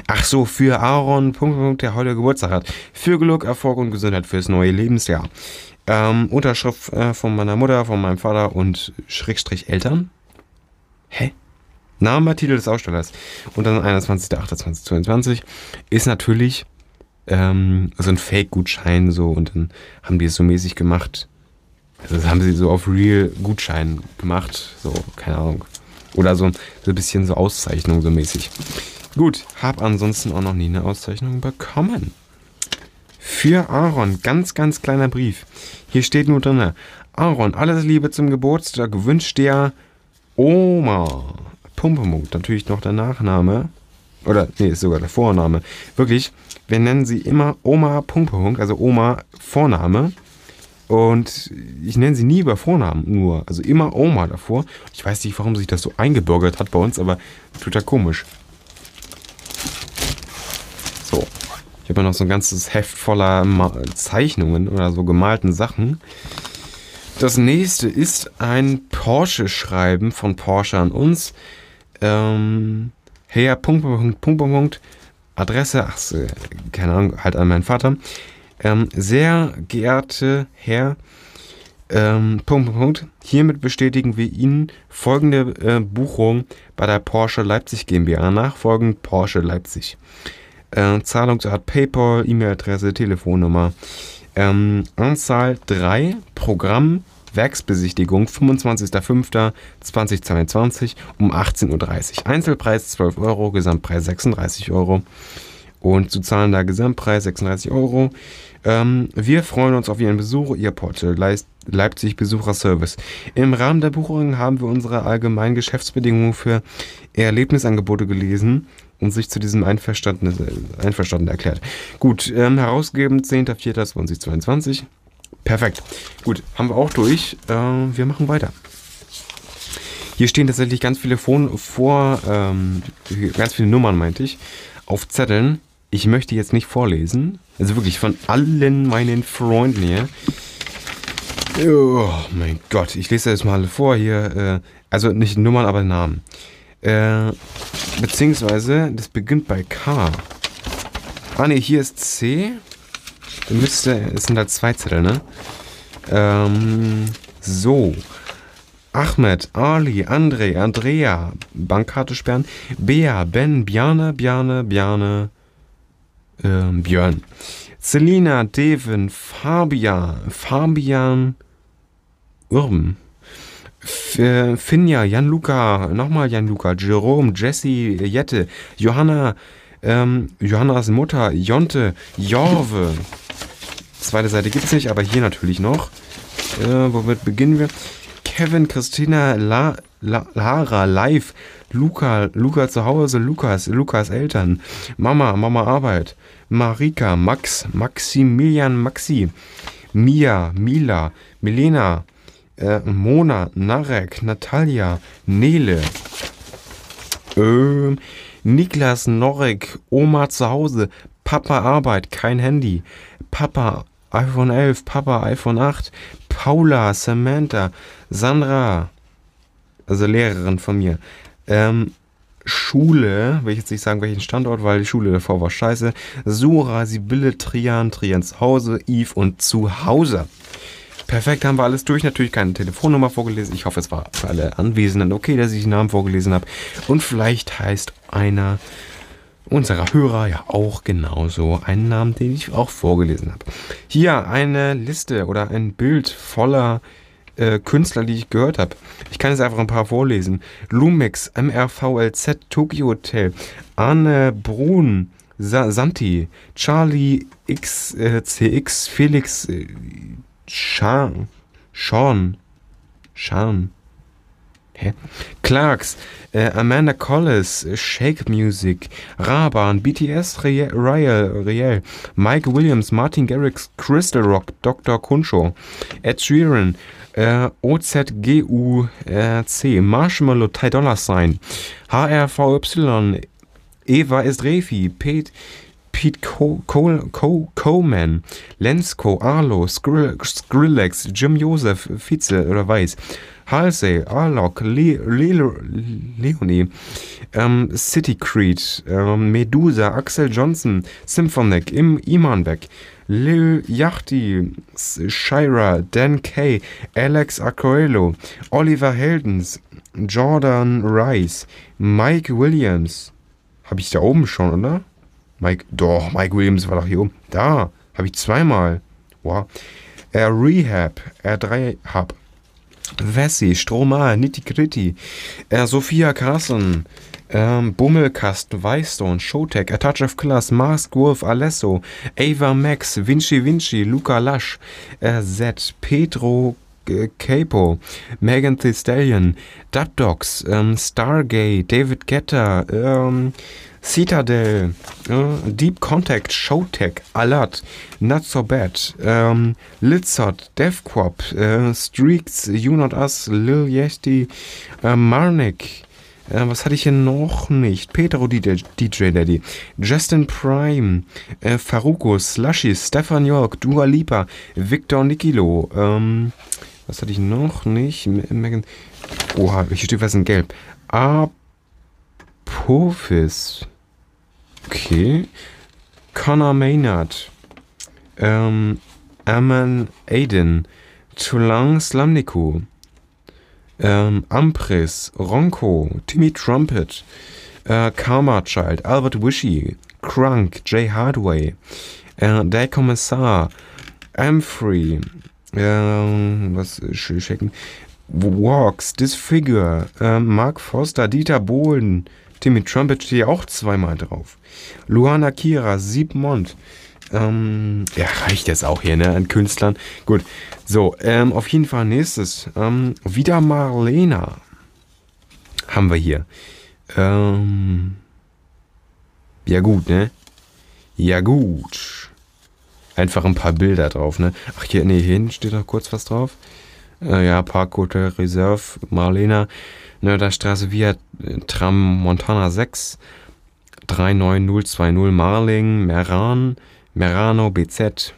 Ach so, für Aaron, Punkt, Punkt, der heute Geburtstag hat. Für Glück, Erfolg und Gesundheit fürs neue Lebensjahr. Ähm, Unterschrift äh, von meiner Mutter, von meinem Vater und Schrägstrich Eltern. Hä? Name, Titel des Ausstellers. Und dann 21.08.2022 ist natürlich ähm, so ein Fake-Gutschein so und dann haben die es so mäßig gemacht. Also das haben sie so auf Real Gutschein gemacht. So, keine Ahnung. Oder so, so ein bisschen so Auszeichnung so mäßig. Gut, hab ansonsten auch noch nie eine Auszeichnung bekommen. Für Aaron, ganz, ganz kleiner Brief. Hier steht nur drin, Aaron, alles Liebe zum Geburtstag, wünscht dir Oma. Pumpemunkt, natürlich noch der Nachname. Oder, nee, ist sogar der Vorname. Wirklich, wir nennen sie immer Oma Pumpemunkt, also Oma Vorname. Und ich nenne sie nie über Vornamen nur. Also immer Oma davor. Ich weiß nicht, warum sich das so eingebürgert hat bei uns, aber total komisch. So. Ich habe ja noch so ein ganzes Heft voller Zeichnungen oder so gemalten Sachen. Das nächste ist ein Porsche-Schreiben von Porsche an uns. Ähm, Herr, Punkt, Punkt, Punkt, Punkt, Adresse, ach, keine Ahnung, halt an meinen Vater. Ähm, sehr geehrte Herr, ähm, Punkt, Punkt, Punkt, hiermit bestätigen wir Ihnen folgende äh, Buchung bei der Porsche Leipzig GmbH nachfolgend Porsche Leipzig. Äh, Zahlungsart PayPal, E-Mail-Adresse, Telefonnummer. Ähm, Anzahl 3, Programm, Werksbesichtigung, 25.05.2022 um 18.30 Uhr. Einzelpreis 12 Euro, Gesamtpreis 36 Euro. Und zu zahlender Gesamtpreis 36 Euro. Ähm, wir freuen uns auf Ihren Besuch, Ihr Portal Leipzig Besucherservice. Im Rahmen der Buchung haben wir unsere allgemeinen Geschäftsbedingungen für Erlebnisangebote gelesen und sich zu diesem einverstanden, einverstanden erklärt. Gut, ähm, herausgegeben 10.04.2022. Perfekt. Gut, haben wir auch durch. Äh, wir machen weiter. Hier stehen tatsächlich ganz viele Phone vor, ähm, ganz viele Nummern, meinte ich, auf Zetteln. Ich möchte jetzt nicht vorlesen. Also wirklich von allen meinen Freunden hier. Oh mein Gott, ich lese das mal vor hier. Äh, also nicht Nummern, aber Namen. Äh, beziehungsweise, das beginnt bei K. Ah ne, hier ist C. Da müsste, es sind halt zwei Zettel, ne? Ähm, so. Ahmed, Ali, André, Andrea, Bankkarte sperren. Bea, Ben, Bjane, Bjane, Bjane, ähm, Björn. Selina, Devin, Fabian, Fabian, Urben. Finja, Jan-Luca, nochmal Jan-Luca, Jerome, Jesse, Jette, Johanna, ähm, Johannas Mutter, Jonte, Jorve. Zweite Seite gibt es nicht, aber hier natürlich noch. Äh, womit beginnen wir? Kevin, Christina, La, La, Lara, Live, Luca, Luca zu Hause, Lukas, Lukas Eltern, Mama, Mama Arbeit, Marika, Max, Maximilian, Maxi, Mia, Mila, Milena, äh, Mona, Narek, Natalia, Nele, ähm, Niklas, Norek, Oma zu Hause, Papa Arbeit, kein Handy, Papa iPhone 11, Papa iPhone 8, Paula, Samantha, Sandra, also Lehrerin von mir, ähm, Schule, will ich jetzt nicht sagen, welchen Standort, weil die Schule davor war scheiße. Sura, Sibylle, Trian, Trian zu Hause, Eve und zu Hause. Perfekt, haben wir alles durch. Natürlich keine Telefonnummer vorgelesen. Ich hoffe, es war für alle Anwesenden okay, dass ich die Namen vorgelesen habe. Und vielleicht heißt einer unserer Hörer ja auch genauso einen Namen, den ich auch vorgelesen habe. Hier eine Liste oder ein Bild voller äh, Künstler, die ich gehört habe. Ich kann jetzt einfach ein paar vorlesen. Lumix, MRVLZ, Tokyo Hotel, Arne Brun, Sa Santi, Charlie XCX, äh, Felix äh, Sean, Sean, Sean, Hä? Clarks, äh, Amanda Collis, Shake Music, Raban, BTS, Riel, Riel, Mike Williams, Martin Garrix, Crystal Rock, Dr. Kunsho, Ed Sheeran, äh, OZGUC, Marshmallow, Ty Dollar Sign, HRVY, Eva Estrefi, Pete, Pete Co Co Co Coleman, Lensko, Arlo, Skrill Skrillex, Jim Joseph, Fitzel oder Weiß, Halsey, Arlock, Le Le Leonie, ähm, City Creed, ähm, Medusa, Axel Johnson, Symphonic, Im Imanbeck, Lil Yachty, Shira, Dan Kay, Alex Acoello, Oliver Heldens, Jordan Rice, Mike Williams. Habe ich da oben schon, oder? Mike, doch, Mike Williams war doch hier oben. Da, habe ich zweimal. Wow. Äh, Rehab, R3 Hub. Vessi, Stromal, Nitty Gritty, äh, Sophia Carson, ähm, Bummelkasten, Weißstone, Showtech, A Touch of Class, Mask Wolf, Alesso, Ava Max, Vinci Vinci, Luca Lasch, äh, Z, Pedro Capo, Megan Thee Stallion, Dub Dogs, ähm, Stargate, David Guetta, ähm, Citadel, äh, Deep Contact, Showtech, Alert, Not So Bad, ähm, Litzot, Devquop, äh, Streaks, You Not Us, Lil Yesti, äh, Marnik, äh, was hatte ich hier noch nicht? Petro DJ, DJ Daddy, Justin Prime, äh, Faruko, Slushy, Stefan York, Dua Lipa, Victor Nikilo, ähm, was hatte ich noch nicht? Oha, hier steht was in Gelb. Apophis. Okay. Connor Maynard. Ähm, Aman Aiden. Tulang Slamniku. Ähm, Ampris. Ronco. Timmy Trumpet. Äh, Karma Child. Albert Wishy. Crunk. Jay Hardway. Äh, Der Kommissar. Amfree. Ähm, was checken? Walks, Disfigure, äh, Mark Foster, Dieter Bohlen, Timmy Trumpet steht auch zweimal drauf. Luana Kira, Siebmond. Ähm, ja, reicht jetzt auch hier, ne, an Künstlern. Gut, so, ähm, auf jeden Fall nächstes. Ähm, wieder Marlena haben wir hier. Ähm, ja gut, ne? Ja gut. Einfach ein paar Bilder drauf, ne? Ach, hier, nee, hier hinten steht noch kurz was drauf. Äh, ja, Park Hotel Reserve, Marlena. Nörderstraße via äh, Tram Montana 6, 39020 Marling, Meran, Merano BZ,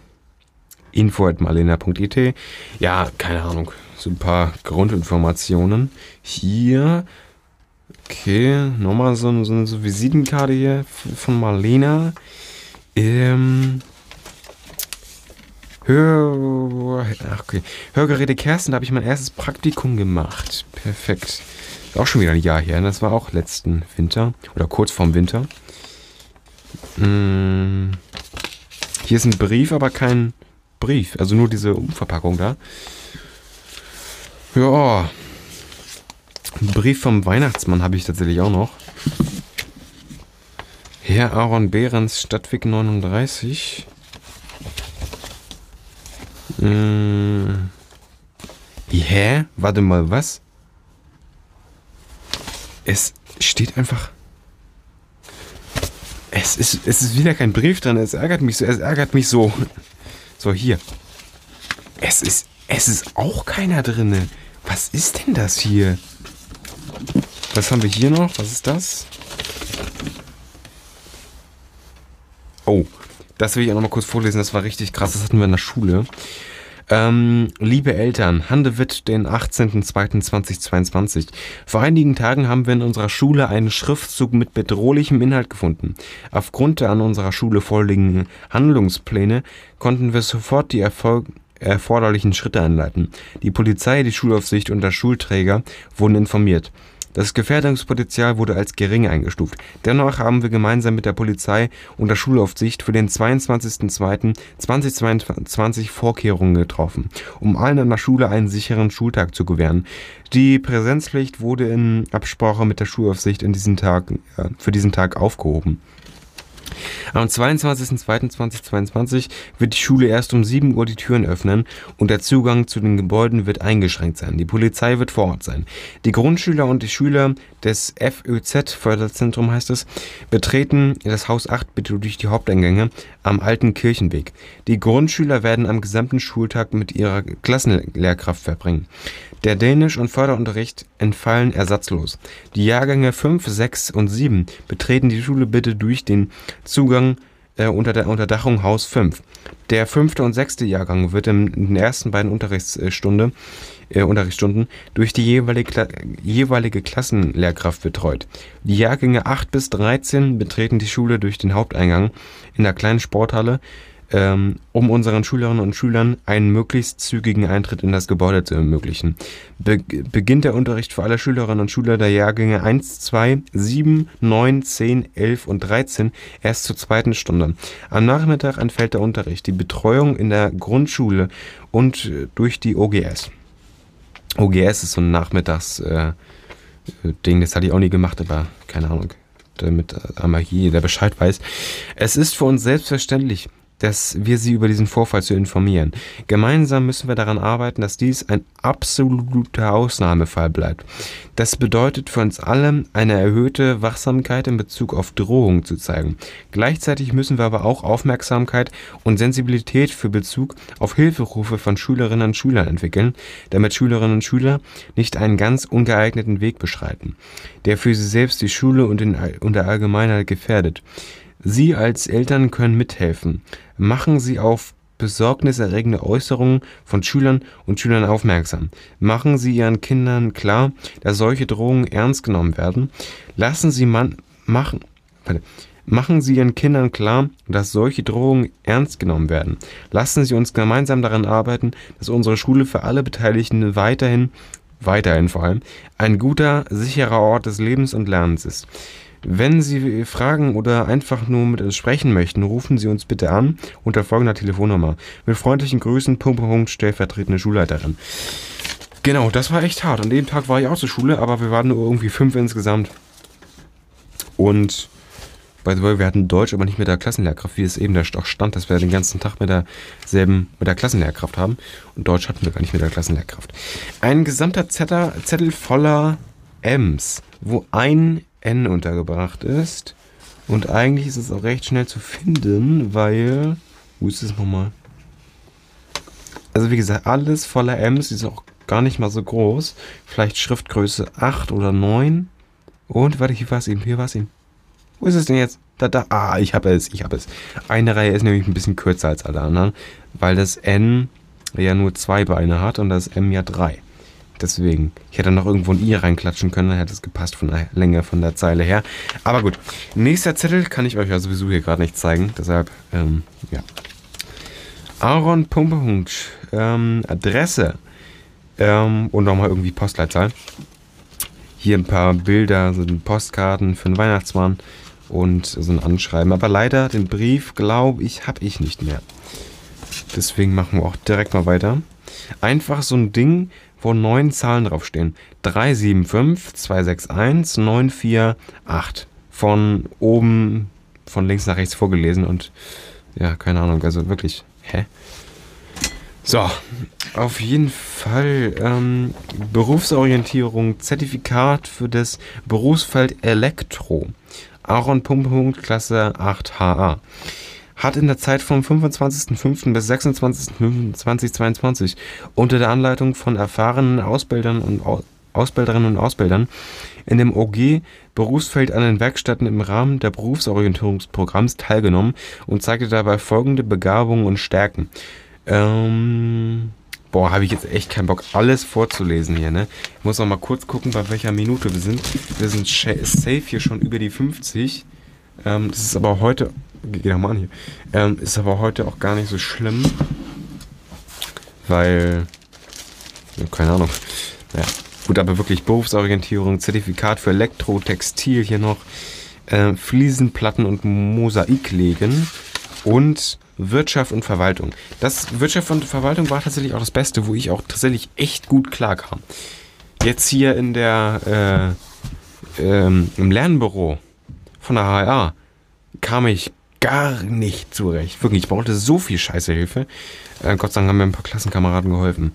info at marlena.it. Ja, keine Ahnung, so ein paar Grundinformationen. Hier, okay, nochmal so, so eine Visitenkarte hier von Marlena. Ähm, Hör, okay. Hörgeräte Kersten, da habe ich mein erstes Praktikum gemacht. Perfekt. Auch schon wieder ein Jahr her. Das war auch letzten Winter. Oder kurz vorm Winter. Hm. Hier ist ein Brief, aber kein Brief. Also nur diese Umverpackung da. Ja. Ein Brief vom Weihnachtsmann habe ich tatsächlich auch noch. Herr Aaron Behrens, Stadtweg 39. Hm. Hä? Warte mal, was? Es steht einfach. Es ist, es ist wieder kein Brief dran. Es ärgert mich so. Es ärgert mich so. So, hier. Es ist, es ist auch keiner drin. Was ist denn das hier? Was haben wir hier noch? Was ist das? Oh, das will ich auch noch mal kurz vorlesen. Das war richtig krass. Das hatten wir in der Schule. Ähm, liebe Eltern, Handewitt, den 18.02.2022. Vor einigen Tagen haben wir in unserer Schule einen Schriftzug mit bedrohlichem Inhalt gefunden. Aufgrund der an unserer Schule vorliegenden Handlungspläne konnten wir sofort die Erfolg erforderlichen Schritte einleiten. Die Polizei, die Schulaufsicht und der Schulträger wurden informiert. Das Gefährdungspotenzial wurde als gering eingestuft. Dennoch haben wir gemeinsam mit der Polizei und der Schulaufsicht für den 22.02.2022 Vorkehrungen getroffen, um allen an der Schule einen sicheren Schultag zu gewähren. Die Präsenzpflicht wurde in Absprache mit der Schulaufsicht diesen Tag, äh, für diesen Tag aufgehoben. Am 22.02.2022 wird die Schule erst um 7 Uhr die Türen öffnen und der Zugang zu den Gebäuden wird eingeschränkt sein. Die Polizei wird vor Ort sein. Die Grundschüler und die Schüler des FÖZ, Förderzentrum heißt es, betreten das Haus 8 bitte durch die Haupteingänge am Alten Kirchenweg. Die Grundschüler werden am gesamten Schultag mit ihrer Klassenlehrkraft verbringen. Der Dänisch- und Förderunterricht entfallen ersatzlos. Die Jahrgänge 5, 6 und 7 betreten die Schule bitte durch den Zugang äh, unter der Unterdachung Haus 5. Der fünfte und sechste Jahrgang wird in den ersten beiden Unterrichtsstunde, äh, Unterrichtsstunden durch die jeweilige, Kla jeweilige Klassenlehrkraft betreut. Die Jahrgänge 8 bis 13 betreten die Schule durch den Haupteingang in der kleinen Sporthalle ähm, um unseren Schülerinnen und Schülern einen möglichst zügigen Eintritt in das Gebäude zu ermöglichen. Be beginnt der Unterricht für alle Schülerinnen und Schüler der Jahrgänge 1, 2, 7, 9, 10, 11 und 13 erst zur zweiten Stunde. Am Nachmittag entfällt der Unterricht, die Betreuung in der Grundschule und äh, durch die OGS. OGS ist so ein Nachmittags-Ding, äh, das hatte ich auch nie gemacht, aber keine Ahnung damit einmal hier jeder Bescheid weiß. Es ist für uns selbstverständlich, dass wir sie über diesen Vorfall zu informieren. Gemeinsam müssen wir daran arbeiten, dass dies ein absoluter Ausnahmefall bleibt. Das bedeutet für uns alle eine erhöhte Wachsamkeit in Bezug auf Drohungen zu zeigen. Gleichzeitig müssen wir aber auch Aufmerksamkeit und Sensibilität für Bezug auf Hilferufe von Schülerinnen und Schülern entwickeln, damit Schülerinnen und Schüler nicht einen ganz ungeeigneten Weg beschreiten, der für sie selbst die Schule und, in, und der Allgemeinheit gefährdet. Sie als Eltern können mithelfen. Machen Sie auf besorgniserregende Äußerungen von Schülern und Schülern aufmerksam. Machen Sie Ihren Kindern klar, dass solche Drohungen ernst genommen werden. Lassen Sie man machen. Warte. Machen Sie Ihren Kindern klar, dass solche Drohungen ernst genommen werden. Lassen Sie uns gemeinsam daran arbeiten, dass unsere Schule für alle Beteiligten weiterhin, weiterhin vor allem, ein guter, sicherer Ort des Lebens und Lernens ist. Wenn Sie Fragen oder einfach nur mit uns sprechen möchten, rufen Sie uns bitte an unter folgender Telefonnummer. Mit freundlichen Grüßen, Punkt, Punkt, stellvertretende Schulleiterin. Genau, das war echt hart. An dem Tag war ich auch zur Schule, aber wir waren nur irgendwie fünf insgesamt. Und by the way, wir hatten Deutsch, aber nicht mit der Klassenlehrkraft, wie es eben da auch stand, dass wir den ganzen Tag mit derselben, mit der Klassenlehrkraft haben. Und Deutsch hatten wir gar nicht mit der Klassenlehrkraft. Ein gesamter Zettel, Zettel voller M's, wo ein N untergebracht ist. Und eigentlich ist es auch recht schnell zu finden, weil. Wo ist es nochmal? Also wie gesagt, alles voller M's, ist auch gar nicht mal so groß. Vielleicht Schriftgröße 8 oder 9. Und, warte, hier war es eben, hier war es eben. Wo ist es denn jetzt? Da, da, ah, ich habe es, ich habe es. Eine Reihe ist nämlich ein bisschen kürzer als alle anderen, weil das N ja nur zwei Beine hat und das M ja drei. Deswegen, ich hätte noch irgendwo ein I reinklatschen können, dann hätte es gepasst von der Länge, von der Zeile her. Aber gut, nächster Zettel kann ich euch ja sowieso hier gerade nicht zeigen. Deshalb, ähm, ja. Aaron Pumpepunkt, ähm, Adresse ähm, und nochmal irgendwie Postleitzahl. Hier ein paar Bilder, so Postkarten für den Weihnachtsmann und so ein Anschreiben. Aber leider den Brief, glaube ich, habe ich nicht mehr. Deswegen machen wir auch direkt mal weiter. Einfach so ein Ding, wo neun Zahlen draufstehen. 375 261 948. Von oben, von links nach rechts vorgelesen und ja, keine Ahnung, also wirklich, hä? So, auf jeden Fall ähm, Berufsorientierung, Zertifikat für das Berufsfeld Elektro. Aaron Pumpunkt, Klasse 8HA hat in der Zeit vom 25.05. bis 26.05.2022 unter der Anleitung von erfahrenen Ausbildern und Ausbilderinnen und Ausbildern in dem OG Berufsfeld an den Werkstätten im Rahmen der Berufsorientierungsprogramms teilgenommen und zeigte dabei folgende Begabungen und Stärken. Ähm, boah, habe ich jetzt echt keinen Bock, alles vorzulesen hier, ne? Ich muss noch mal kurz gucken, bei welcher Minute wir sind. Wir sind safe hier schon über die 50. Ähm, das ist aber heute Geh doch mal an hier. Ähm, ist aber heute auch gar nicht so schlimm. Weil. Keine Ahnung. Ja. Gut, aber wirklich Berufsorientierung, Zertifikat für Elektrotextil hier noch, äh, Fliesenplatten und Mosaik legen und Wirtschaft und Verwaltung. Das Wirtschaft und Verwaltung war tatsächlich auch das Beste, wo ich auch tatsächlich echt gut klarkam. Jetzt hier in der, äh, ähm, im Lernbüro von der HRA kam ich gar nicht zurecht. Wirklich, ich brauchte so viel Scheißehilfe. Äh, Gott sei Dank haben mir ein paar Klassenkameraden geholfen.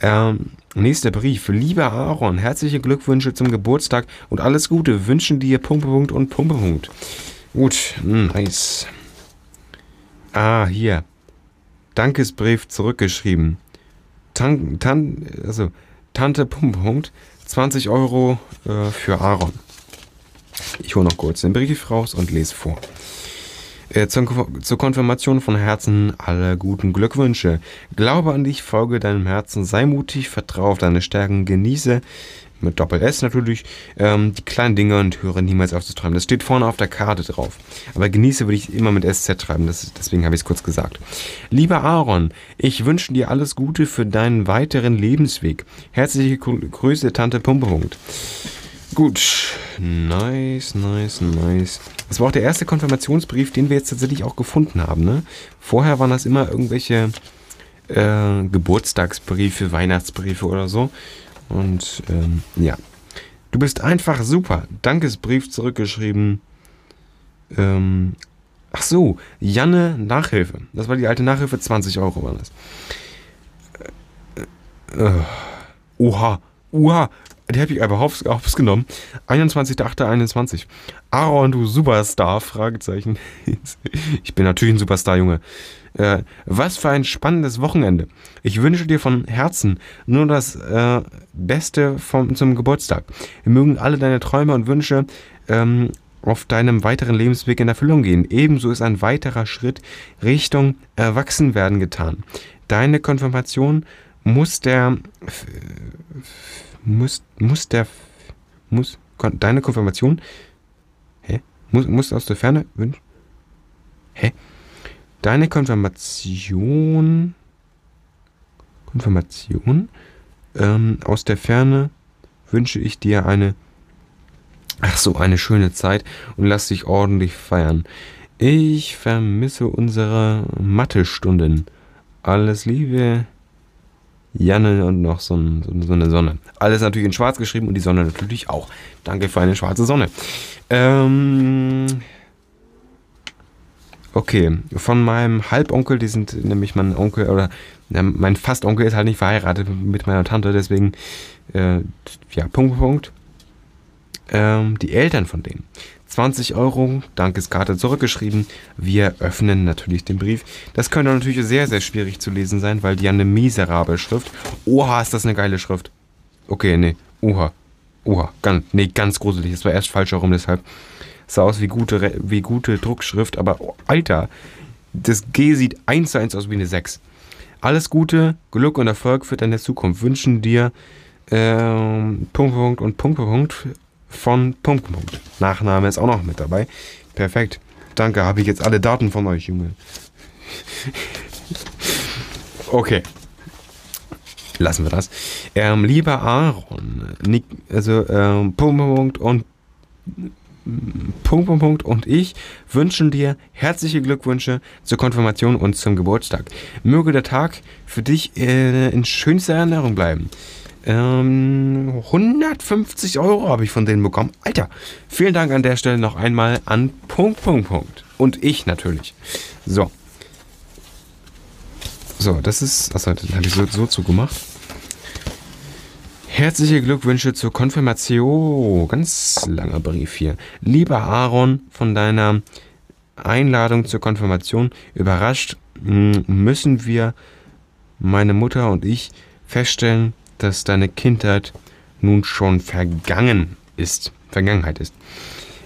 Ähm, nächster Brief. Lieber Aaron, herzliche Glückwünsche zum Geburtstag und alles Gute. Wünschen dir Pumpepunkt und Pumpepunkt. Gut, nice. Ah, hier. Dankesbrief zurückgeschrieben. Tan, tan, also, Tante Pumpepunkt, 20 Euro äh, für Aaron. Ich hole noch kurz den Brief raus und lese vor. Äh, zur, zur Konfirmation von Herzen alle guten Glückwünsche. Glaube an dich, folge deinem Herzen, sei mutig, vertraue auf deine Stärken, genieße mit Doppel-S natürlich, ähm, die kleinen Dinge und höre niemals auf zu träumen. Das steht vorne auf der Karte drauf. Aber genieße würde ich immer mit SZ schreiben, das, deswegen habe ich es kurz gesagt. Lieber Aaron, ich wünsche dir alles Gute für deinen weiteren Lebensweg. Herzliche Grüße, Tante Pumpepunkt. Gut, nice, nice, nice. Das war auch der erste Konfirmationsbrief, den wir jetzt tatsächlich auch gefunden haben. Ne? Vorher waren das immer irgendwelche äh, Geburtstagsbriefe, Weihnachtsbriefe oder so. Und ähm, ja, du bist einfach super. Dankesbrief zurückgeschrieben. Ähm, ach so, Janne Nachhilfe. Das war die alte Nachhilfe, 20 Euro war das. Äh, äh, oha, oha, die habe ich aber aufs, aufs genommen. 21.08.21. Aaron, du Superstar? Fragezeichen. Ich bin natürlich ein Superstar, Junge. Äh, was für ein spannendes Wochenende. Ich wünsche dir von Herzen nur das äh, Beste vom, zum Geburtstag. Wir mögen alle deine Träume und Wünsche ähm, auf deinem weiteren Lebensweg in Erfüllung gehen. Ebenso ist ein weiterer Schritt Richtung Erwachsenwerden getan. Deine Konfirmation muss der muss, muss der, muss, deine Konfirmation, hä? Muss, muss aus der Ferne wünschen? Hä? Deine Konfirmation, Konfirmation, ähm, aus der Ferne wünsche ich dir eine, ach so, eine schöne Zeit und lass dich ordentlich feiern. Ich vermisse unsere Mathe-Stunden. Alles Liebe. Janne und noch so, ein, so, eine Sonne. Alles natürlich in schwarz geschrieben und die Sonne natürlich auch. Danke für eine schwarze Sonne. Ähm okay, von meinem Halbonkel, die sind nämlich mein Onkel, oder ja, mein Fastonkel ist halt nicht verheiratet mit meiner Tante, deswegen, äh, ja, Punkt, Punkt. Ähm, die Eltern von denen 20 Euro, Dankeskarte zurückgeschrieben. Wir öffnen natürlich den Brief. Das könnte natürlich sehr, sehr schwierig zu lesen sein, weil die ja eine miserable Schrift. Oha, ist das eine geile Schrift. Okay, nee. Oha. Oha. Ganz, nee, ganz gruselig. Das war erst falsch herum, deshalb. Sah aus wie gute, wie gute Druckschrift, aber oh, Alter, das G sieht eins zu eins aus wie eine 6. Alles Gute, Glück und Erfolg für deine Zukunft. Wünschen dir ähm, Punkt, Punkt und Punkt, Punkt von Punkt. Nachname ist auch noch mit dabei. Perfekt. Danke, habe ich jetzt alle Daten von euch, Junge. okay. Lassen wir das. Ähm, lieber Aaron, Nick, also ähm, Punkt, Punkt und Punkt, Punkt, Punkt und ich wünschen dir herzliche Glückwünsche zur Konfirmation und zum Geburtstag. Möge der Tag für dich äh, in schönster Erinnerung bleiben. Ähm, 150 Euro habe ich von denen bekommen. Alter, vielen Dank an der Stelle noch einmal an Punkt, Punkt, Punkt. Und ich natürlich. So. So, das ist. Achso, das habe ich so, so zugemacht. Herzliche Glückwünsche zur Konfirmation. Ganz langer Brief hier. Lieber Aaron, von deiner Einladung zur Konfirmation überrascht müssen wir, meine Mutter und ich, feststellen, dass deine Kindheit nun schon vergangen ist, Vergangenheit ist.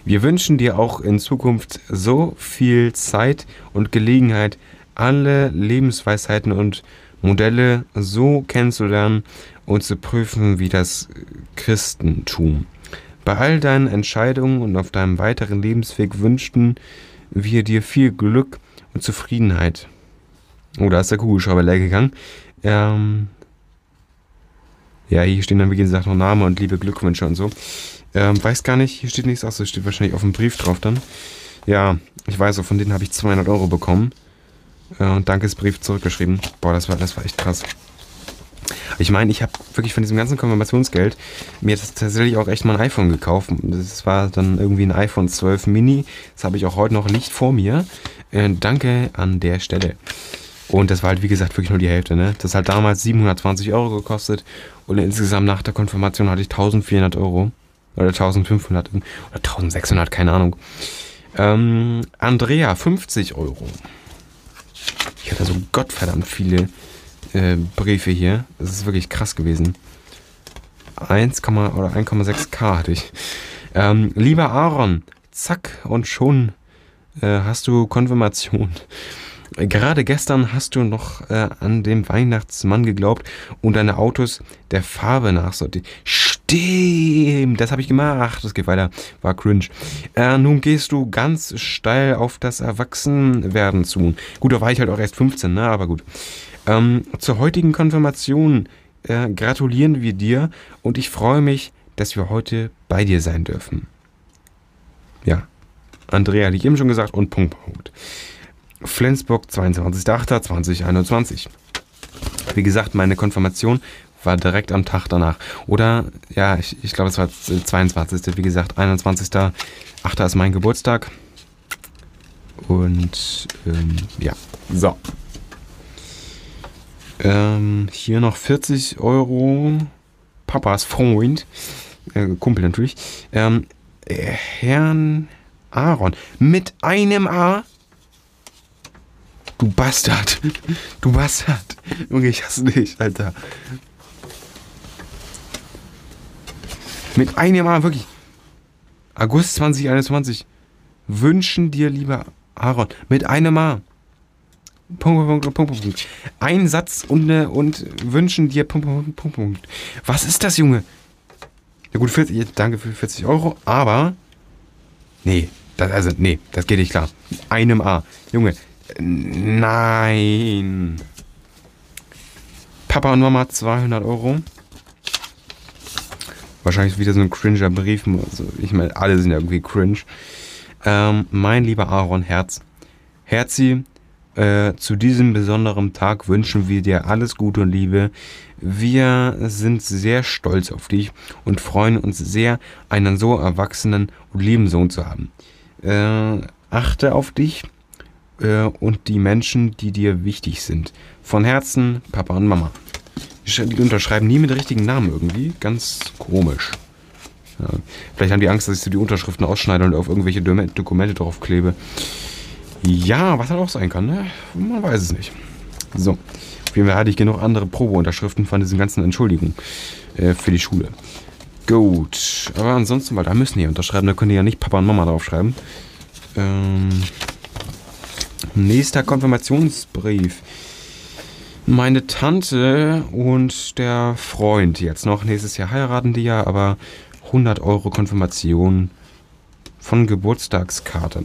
Wir wünschen dir auch in Zukunft so viel Zeit und Gelegenheit, alle Lebensweisheiten und Modelle so kennenzulernen und zu prüfen wie das Christentum. Bei all deinen Entscheidungen und auf deinem weiteren Lebensweg wünschten wir dir viel Glück und Zufriedenheit. Oh, da ist der Kugelschreiber leer gegangen. Ähm, Ja, hier stehen dann, wie gesagt, noch Name und liebe Glückwünsche und so. Ähm, weiß gar nicht, hier steht nichts aus, das steht wahrscheinlich auf dem Brief drauf dann. Ja, ich weiß auch, von denen habe ich 200 Euro bekommen. Äh, und Dankesbrief zurückgeschrieben. Boah, das war, das war echt krass. Ich meine, ich habe wirklich von diesem ganzen Konfirmationsgeld mir tatsächlich auch echt mal ein iPhone gekauft. Das war dann irgendwie ein iPhone 12 Mini. Das habe ich auch heute noch nicht vor mir. Äh, danke an der Stelle. Und das war halt, wie gesagt, wirklich nur die Hälfte. Ne? Das hat damals 720 Euro gekostet. Und insgesamt nach der Konfirmation hatte ich 1400 Euro. Oder 1500 oder 1600, keine Ahnung. Ähm, Andrea, 50 Euro. Ich hatte so gottverdammt viele äh, Briefe hier. Das ist wirklich krass gewesen. 1, oder 1,6k hatte ich. Ähm, lieber Aaron, zack und schon äh, hast du Konfirmation. Gerade gestern hast du noch äh, an den Weihnachtsmann geglaubt und deine Autos der Farbe nachsortiert. Stimmt, das habe ich gemacht. Das geht weiter. War cringe. Äh, nun gehst du ganz steil auf das Erwachsenwerden zu. Gut, da war ich halt auch erst 15, ne? Aber gut. Ähm, zur heutigen Konfirmation äh, gratulieren wir dir und ich freue mich, dass wir heute bei dir sein dürfen. Ja, Andrea hatte ich eben schon gesagt und Punkt, Punkt. Flensburg, 22.08.2021. Wie gesagt, meine Konfirmation war direkt am Tag danach. Oder, ja, ich, ich glaube, es war 22. Wie gesagt, 21.08. ist mein Geburtstag. Und, ähm, ja, so. Ähm, hier noch 40 Euro. Papas Freund. Äh, Kumpel natürlich. Ähm, äh, Herrn Aaron. Mit einem A. Du Bastard. Du Bastard. Junge, ich hasse dich, Alter. Mit einem A, wirklich. August 2021. Wünschen dir, lieber Aaron, mit einem A. Punkt, Punkt, Punkt, Punkt, Punkt. Ein Satz und, ne, und wünschen dir Punkt, Punkt, Punkt, Punkt. Was ist das, Junge? Ja gut, 40, danke für 40 Euro, aber nee, das, also nee, das geht nicht klar. Einem A. Junge, nein. Papa und Mama 200 Euro. Wahrscheinlich wieder so ein cringer Brief. Also ich meine, alle sind ja irgendwie cringe. Ähm, mein lieber Aaron, Herz. Herzi, äh, zu diesem besonderen Tag wünschen wir dir alles Gute und Liebe. Wir sind sehr stolz auf dich und freuen uns sehr, einen so erwachsenen und lieben Sohn zu haben. Äh, achte auf dich äh, und die Menschen, die dir wichtig sind. Von Herzen, Papa und Mama. Die unterschreiben nie mit richtigen Namen irgendwie. Ganz komisch. Ja, vielleicht haben die Angst, dass ich so die Unterschriften ausschneide und auf irgendwelche Dokumente draufklebe. Ja, was halt auch sein kann, ne? Man weiß es nicht. So. Auf jeden Fall hatte ich genug andere Probeunterschriften von diesen ganzen Entschuldigungen äh, für die Schule. Gut. Aber ansonsten, weil da müssen die unterschreiben, da können die ja nicht Papa und Mama draufschreiben. Ähm, nächster Konfirmationsbrief. Meine Tante und der Freund jetzt noch. Nächstes Jahr heiraten die ja, aber 100 Euro Konfirmation von Geburtstagskarte.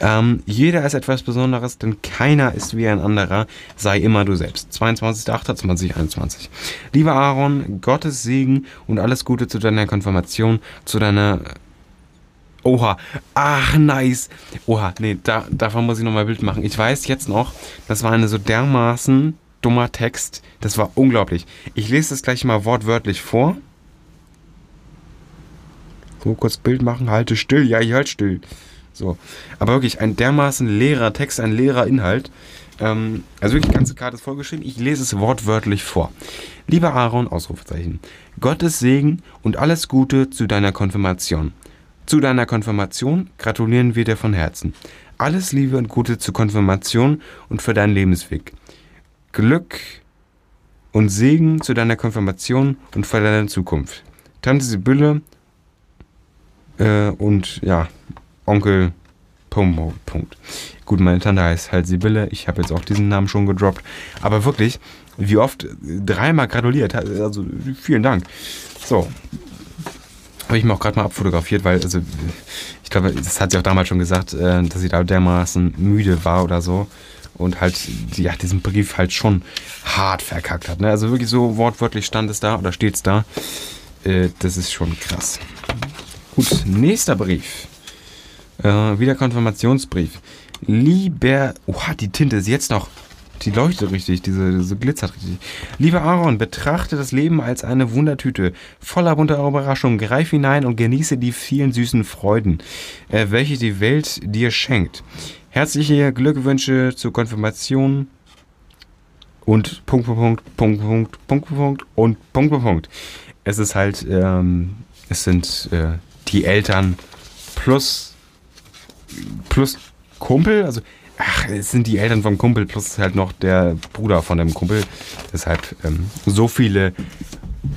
Ähm, jeder ist etwas Besonderes, denn keiner ist wie ein anderer. Sei immer du selbst. 22.08.2021. Lieber Aaron, Gottes Segen und alles Gute zu deiner Konfirmation, zu deiner Oha. Ach, nice. Oha, nee, da, davon muss ich nochmal Bild machen. Ich weiß jetzt noch, das war eine so dermaßen dummer Text. Das war unglaublich. Ich lese das gleich mal wortwörtlich vor. So, kurz Bild machen, halte still. Ja, ich halte still. So. Aber wirklich ein dermaßen leerer Text, ein leerer Inhalt. Ähm, also wirklich, die ganze Karte ist vollgeschrieben. Ich lese es wortwörtlich vor. Lieber Aaron, Ausrufezeichen. Gottes Segen und alles Gute zu deiner Konfirmation. Zu deiner Konfirmation gratulieren wir dir von Herzen. Alles Liebe und Gute zur Konfirmation und für deinen Lebensweg. Glück und Segen zu deiner Konfirmation und für deine Zukunft. Tante Sibylle äh, und ja, Onkel Punkt, Punkt. Gut, meine Tante heißt halt Sibylle. Ich habe jetzt auch diesen Namen schon gedroppt. Aber wirklich, wie oft dreimal gratuliert. Also vielen Dank. So. Habe ich mir auch gerade mal abfotografiert, weil, also, ich glaube, das hat sie auch damals schon gesagt, äh, dass sie da dermaßen müde war oder so. und halt, ja, diesen Brief halt schon hart verkackt hat. Ne? Also wirklich so wortwörtlich stand es da oder steht es da. Äh, das ist schon krass. Gut, nächster Brief. Äh, wieder Konfirmationsbrief. Lieber, oha, die Tinte ist jetzt noch, die leuchtet richtig, diese, diese glitzert richtig. Lieber Aaron, betrachte das Leben als eine Wundertüte, voller bunter Überraschungen. Greif hinein und genieße die vielen süßen Freuden, äh, welche die Welt dir schenkt. Herzliche Glückwünsche zur Konfirmation und Punkt, Punkt, Punkt, Punkt, Punkt, Punkt und Punkt, Punkt. Es ist halt, ähm, es sind äh, die Eltern plus, plus Kumpel, also ach, es sind die Eltern vom Kumpel plus halt noch der Bruder von dem Kumpel. Deshalb ähm, so viele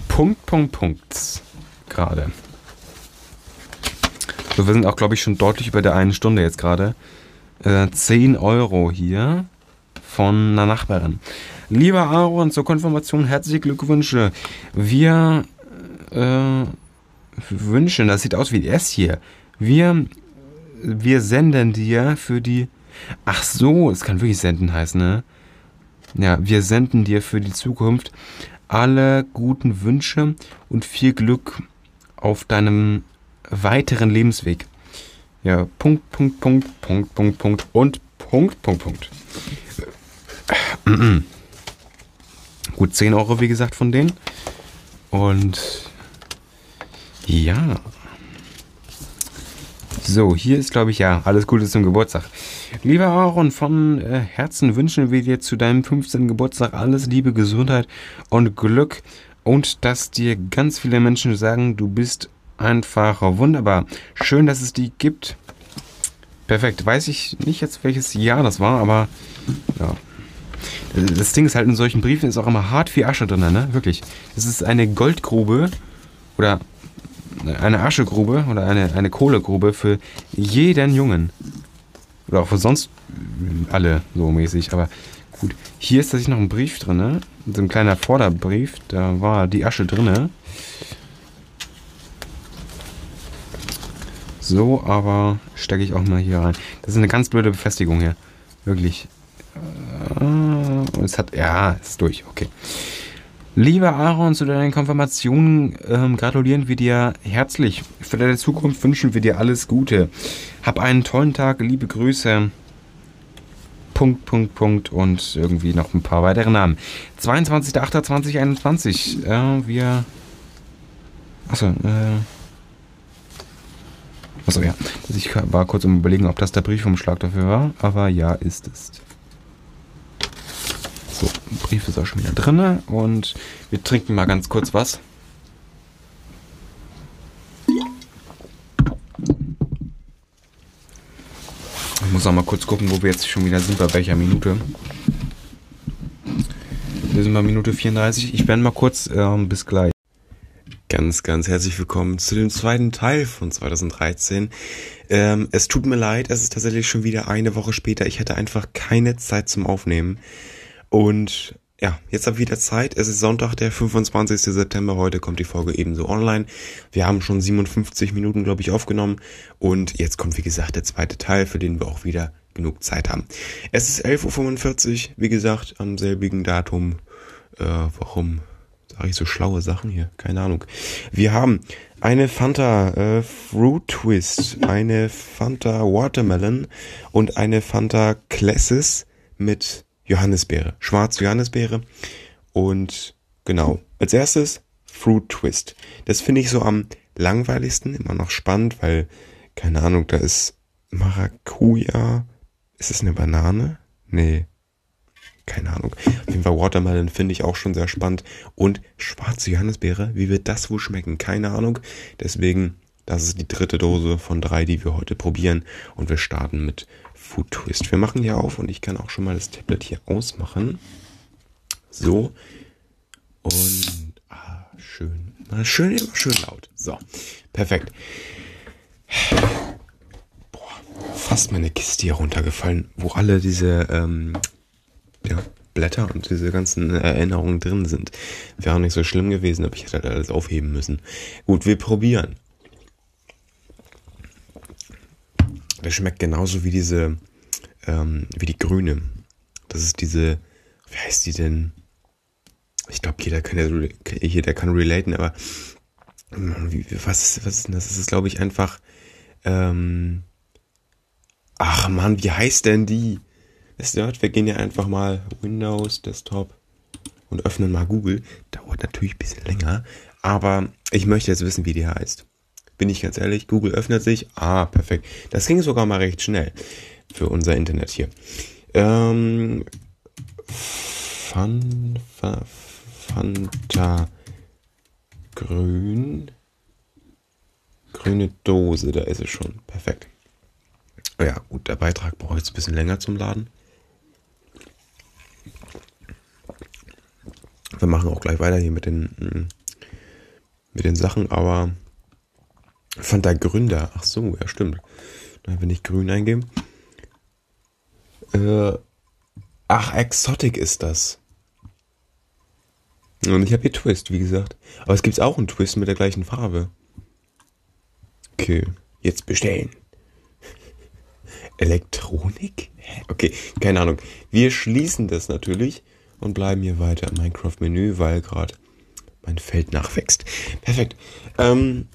Punkt, Punkt, Punkts gerade. So, wir sind auch, glaube ich, schon deutlich über der einen Stunde jetzt gerade. Äh, 10 Euro hier von einer Nachbarin. Lieber Aaron, zur Konfirmation herzliche Glückwünsche. Wir äh, wünschen, das sieht aus wie das hier. Wir, wir senden dir für die. Ach so, es kann wirklich senden heißen, ne? Ja, wir senden dir für die Zukunft alle guten Wünsche und viel Glück auf deinem weiteren Lebensweg. Ja, Punkt, Punkt, Punkt, Punkt, Punkt, Punkt und Punkt, Punkt, Punkt. Gut, 10 Euro, wie gesagt, von denen. Und ja. So, hier ist, glaube ich, ja, alles Gute zum Geburtstag. Lieber Aaron, von äh, Herzen wünschen wir dir zu deinem 15. Geburtstag alles Liebe, Gesundheit und Glück und dass dir ganz viele Menschen sagen, du bist einfach wunderbar. Schön, dass es die gibt. Perfekt. Weiß ich nicht jetzt, welches Jahr das war, aber ja. Das Ding ist halt in solchen Briefen ist auch immer hart viel Asche drin, ne? Wirklich. Es ist eine Goldgrube oder eine Aschegrube oder eine, eine Kohlegrube für jeden Jungen. Oder auch für sonst alle so mäßig. Aber gut, hier ist tatsächlich noch ein Brief drin. Ne? So ein kleiner Vorderbrief. Da war die Asche drin. So, aber stecke ich auch mal hier rein. Das ist eine ganz blöde Befestigung hier. Wirklich. Äh, es hat. Ja, ist durch. Okay. Lieber Aaron, zu deiner Konfirmation ähm, gratulieren wir dir herzlich. Für deine Zukunft wünschen wir dir alles Gute. Hab einen tollen Tag, liebe Grüße. Punkt, Punkt, Punkt und irgendwie noch ein paar weitere Namen. 22.08.2021. Äh, wir. Achso, äh. Achso, ja. Ich war kurz im Überlegen, ob das der Briefumschlag dafür war, aber ja, ist es. So, Brief ist auch schon wieder drin und wir trinken mal ganz kurz was. Ich muss auch mal kurz gucken, wo wir jetzt schon wieder sind, bei welcher Minute. Wir sind bei Minute 34. Ich bin mal kurz, ähm, bis gleich. Ganz, ganz herzlich willkommen zu dem zweiten Teil von 2013. Ähm, es tut mir leid, es ist tatsächlich schon wieder eine Woche später. Ich hatte einfach keine Zeit zum Aufnehmen. Und ja, jetzt habe ich wieder Zeit. Es ist Sonntag, der 25. September. Heute kommt die Folge ebenso online. Wir haben schon 57 Minuten, glaube ich, aufgenommen. Und jetzt kommt, wie gesagt, der zweite Teil, für den wir auch wieder genug Zeit haben. Es ist 11.45 Uhr, wie gesagt, am selbigen Datum. Äh, warum sage ich so schlaue Sachen hier? Keine Ahnung. Wir haben eine Fanta äh, Fruit Twist, eine Fanta Watermelon und eine Fanta Classes mit Johannisbeere, schwarze Johannisbeere. Und genau, als erstes Fruit Twist. Das finde ich so am langweiligsten, immer noch spannend, weil, keine Ahnung, da ist Maracuja. Ist es eine Banane? Nee. Keine Ahnung. Auf jeden Fall Watermelon finde ich auch schon sehr spannend. Und schwarze Johannisbeere, wie wird das wohl schmecken? Keine Ahnung. Deswegen, das ist die dritte Dose von drei, die wir heute probieren. Und wir starten mit Food Twist. Wir machen hier auf und ich kann auch schon mal das Tablet hier ausmachen. So. Und ah, schön. Schön, immer schön laut. So. Perfekt. Boah, fast meine Kiste hier runtergefallen, wo alle diese ähm, ja, Blätter und diese ganzen Erinnerungen drin sind. Wäre auch nicht so schlimm gewesen, aber ich hätte halt alles aufheben müssen. Gut, wir probieren. Das schmeckt genauso wie diese, ähm, wie die grüne. Das ist diese, wie heißt die denn? Ich glaube, jeder kann ja, jeder kann relaten, aber wie, was, ist, was ist denn das? Das ist, glaube ich, einfach, ähm, ach man, wie heißt denn die? Das wir gehen ja einfach mal Windows, Desktop und öffnen mal Google. Dauert natürlich ein bisschen länger, aber ich möchte jetzt wissen, wie die heißt. Bin ich ganz ehrlich, Google öffnet sich. Ah, perfekt. Das ging sogar mal recht schnell für unser Internet hier. Ähm, Fan, Fa, Fanta Grün. Grüne Dose, da ist es schon. Perfekt. Ja, gut, der Beitrag braucht jetzt ein bisschen länger zum Laden. Wir machen auch gleich weiter hier mit den, mm, mit den Sachen, aber der Gründer, ach so, ja stimmt. Wenn ich grün eingebe. Äh, ach, Exotic ist das. Und ich habe hier Twist, wie gesagt. Aber es gibt auch einen Twist mit der gleichen Farbe. Okay, jetzt bestellen. Elektronik? Okay, keine Ahnung. Wir schließen das natürlich und bleiben hier weiter im Minecraft-Menü, weil gerade mein Feld nachwächst. Perfekt. Ähm,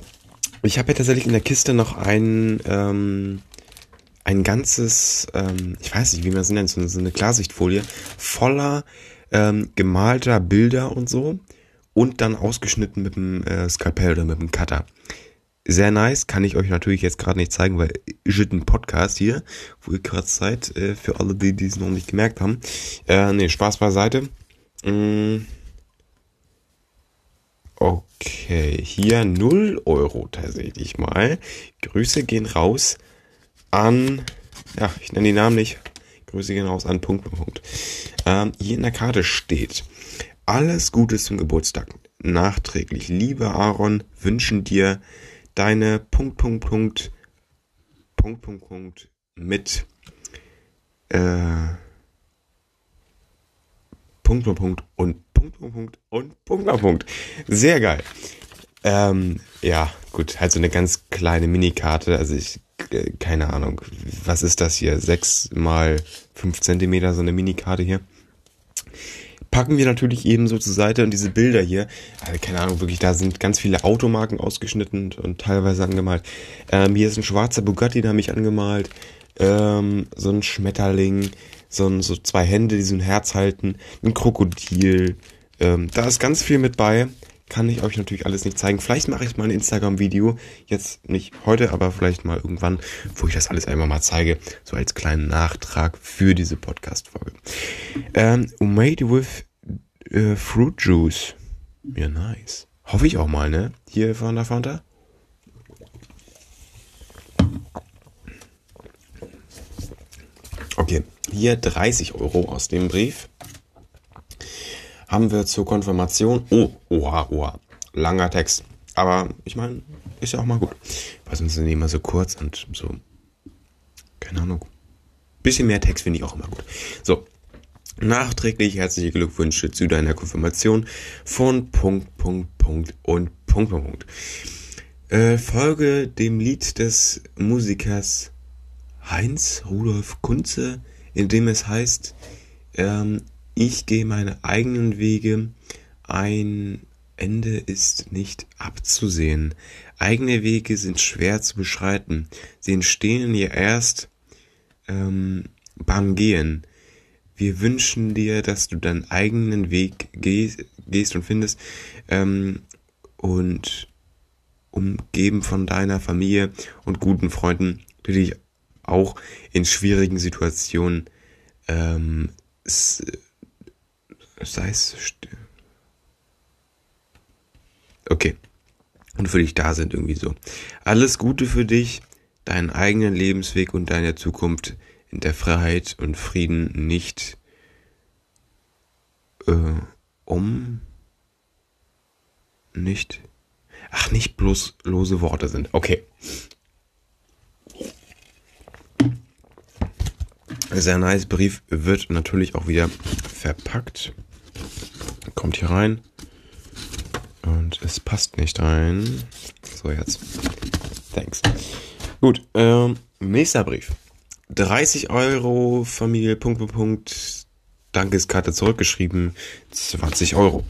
ich habe ja tatsächlich in der Kiste noch ein, ähm, ein ganzes, ähm, ich weiß nicht, wie man es nennt, so eine Klarsichtfolie voller ähm, gemalter Bilder und so und dann ausgeschnitten mit dem äh, Skalpell oder mit dem Cutter. Sehr nice, kann ich euch natürlich jetzt gerade nicht zeigen, weil ich ein Podcast hier, wo ihr gerade seid, äh, für alle, die es noch nicht gemerkt haben. Äh, nee, Spaß beiseite. Mm. Okay, hier 0 Euro tatsächlich mal. Grüße gehen raus an, ja, ich nenne die Namen nicht. Grüße gehen raus an Punkt, Punkt. Ähm, hier in der Karte steht, alles Gute zum Geburtstag. Nachträglich, lieber Aaron, wünschen dir deine Punkt, Punkt, Punkt, Punkt, Punkt, Punkt mit äh, Punkt, Punkt, Punkt und Punkt, Punkt, Punkt und Punkt, Punkt, Punkt. Sehr geil. Ähm, ja, gut, halt so eine ganz kleine Minikarte. Also ich, äh, keine Ahnung, was ist das hier? Sechs mal fünf Zentimeter, so eine Minikarte hier packen wir natürlich eben so zur Seite und diese Bilder hier, also keine Ahnung, wirklich, da sind ganz viele Automarken ausgeschnitten und teilweise angemalt. Ähm, hier ist ein schwarzer Bugatti, da habe ich angemalt, ähm, so ein Schmetterling, so, so zwei Hände, die so ein Herz halten, ein Krokodil, ähm, da ist ganz viel mit bei. Kann ich euch natürlich alles nicht zeigen. Vielleicht mache ich mal ein Instagram-Video. Jetzt nicht heute, aber vielleicht mal irgendwann, wo ich das alles einmal mal zeige. So als kleinen Nachtrag für diese Podcast-Folge. Ähm, made with äh, Fruit Juice. Ja, nice. Hoffe ich auch mal, ne? Hier von der Fanta. Okay, hier 30 Euro aus dem Brief haben wir zur Konfirmation. Oh, oha, oha. Langer Text. Aber ich meine, ist ja auch mal gut. Weil sonst sind die immer so kurz und so. Keine Ahnung. Bisschen mehr Text finde ich auch immer gut. So. Nachträglich herzliche Glückwünsche zu deiner Konfirmation von Punkt, Punkt, Punkt und Punkt, Punkt, Punkt. Äh, folge dem Lied des Musikers Heinz Rudolf Kunze, in dem es heißt, ähm, ich gehe meine eigenen Wege. Ein Ende ist nicht abzusehen. Eigene Wege sind schwer zu beschreiten. Sie entstehen ja erst ähm, beim Gehen. Wir wünschen dir, dass du deinen eigenen Weg gehst, gehst und findest ähm, und umgeben von deiner Familie und guten Freunden, die dich auch in schwierigen Situationen ähm, sei es. Okay. Und für dich da sind irgendwie so. Alles Gute für dich, deinen eigenen Lebensweg und deine Zukunft in der Freiheit und Frieden nicht äh, um nicht ach nicht bloß lose Worte sind. Okay. Sehr nice Brief wird natürlich auch wieder verpackt. Kommt hier rein. Und es passt nicht rein. So, jetzt. Thanks. Gut, ähm, nächster Brief. 30 Euro, Familie, Punkt, Punkt, Punkt. Dankeskarte zurückgeschrieben. 20 Euro.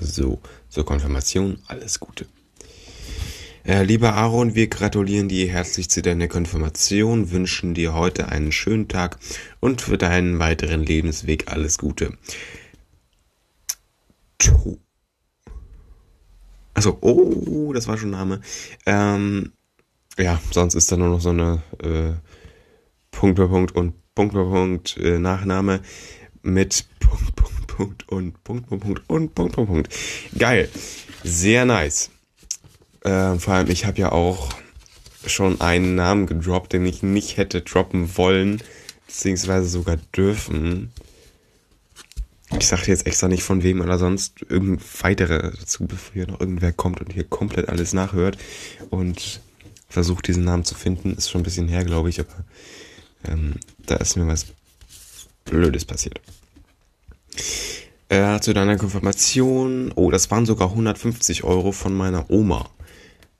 So, zur Konfirmation alles Gute. Äh, lieber Aaron, wir gratulieren dir herzlich zu deiner Konfirmation, wünschen dir heute einen schönen Tag und für deinen weiteren Lebensweg alles Gute. To also, oh, das war schon Name. Ähm, ja, sonst ist da nur noch so eine äh, Punkt bei Punkt und Punkt bei Punkt äh, Nachname mit Punkt, Punkt, Punkt und Punkt, Punkt, Punkt und Punkt, Punkt, Punkt. Geil. Sehr nice. Äh, vor allem, ich habe ja auch schon einen Namen gedroppt, den ich nicht hätte droppen wollen, beziehungsweise sogar dürfen. Ich sagte jetzt extra nicht von wem oder sonst irgendein weiterer dazu, bevor hier noch irgendwer kommt und hier komplett alles nachhört und versucht diesen Namen zu finden. Ist schon ein bisschen her, glaube ich, aber ähm, da ist mir was Blödes passiert. Äh, zu deiner Konfirmation. Oh, das waren sogar 150 Euro von meiner Oma.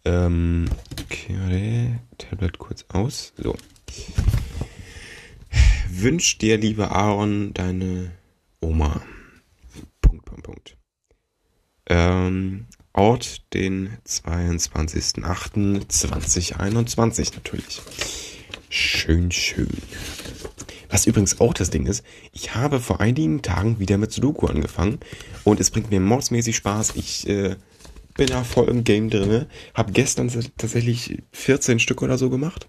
Ähm, okay, Tablet kurz aus. So. Wünsch dir, lieber Aaron, deine Oma. Punkt, Punkt, Punkt. Ähm, Ort, den 22.08.2021 natürlich. Schön, schön. Was übrigens auch das Ding ist, ich habe vor einigen Tagen wieder mit Sudoku angefangen und es bringt mir mordsmäßig Spaß. Ich äh, bin da voll im Game drin. Hab gestern tatsächlich 14 Stück oder so gemacht.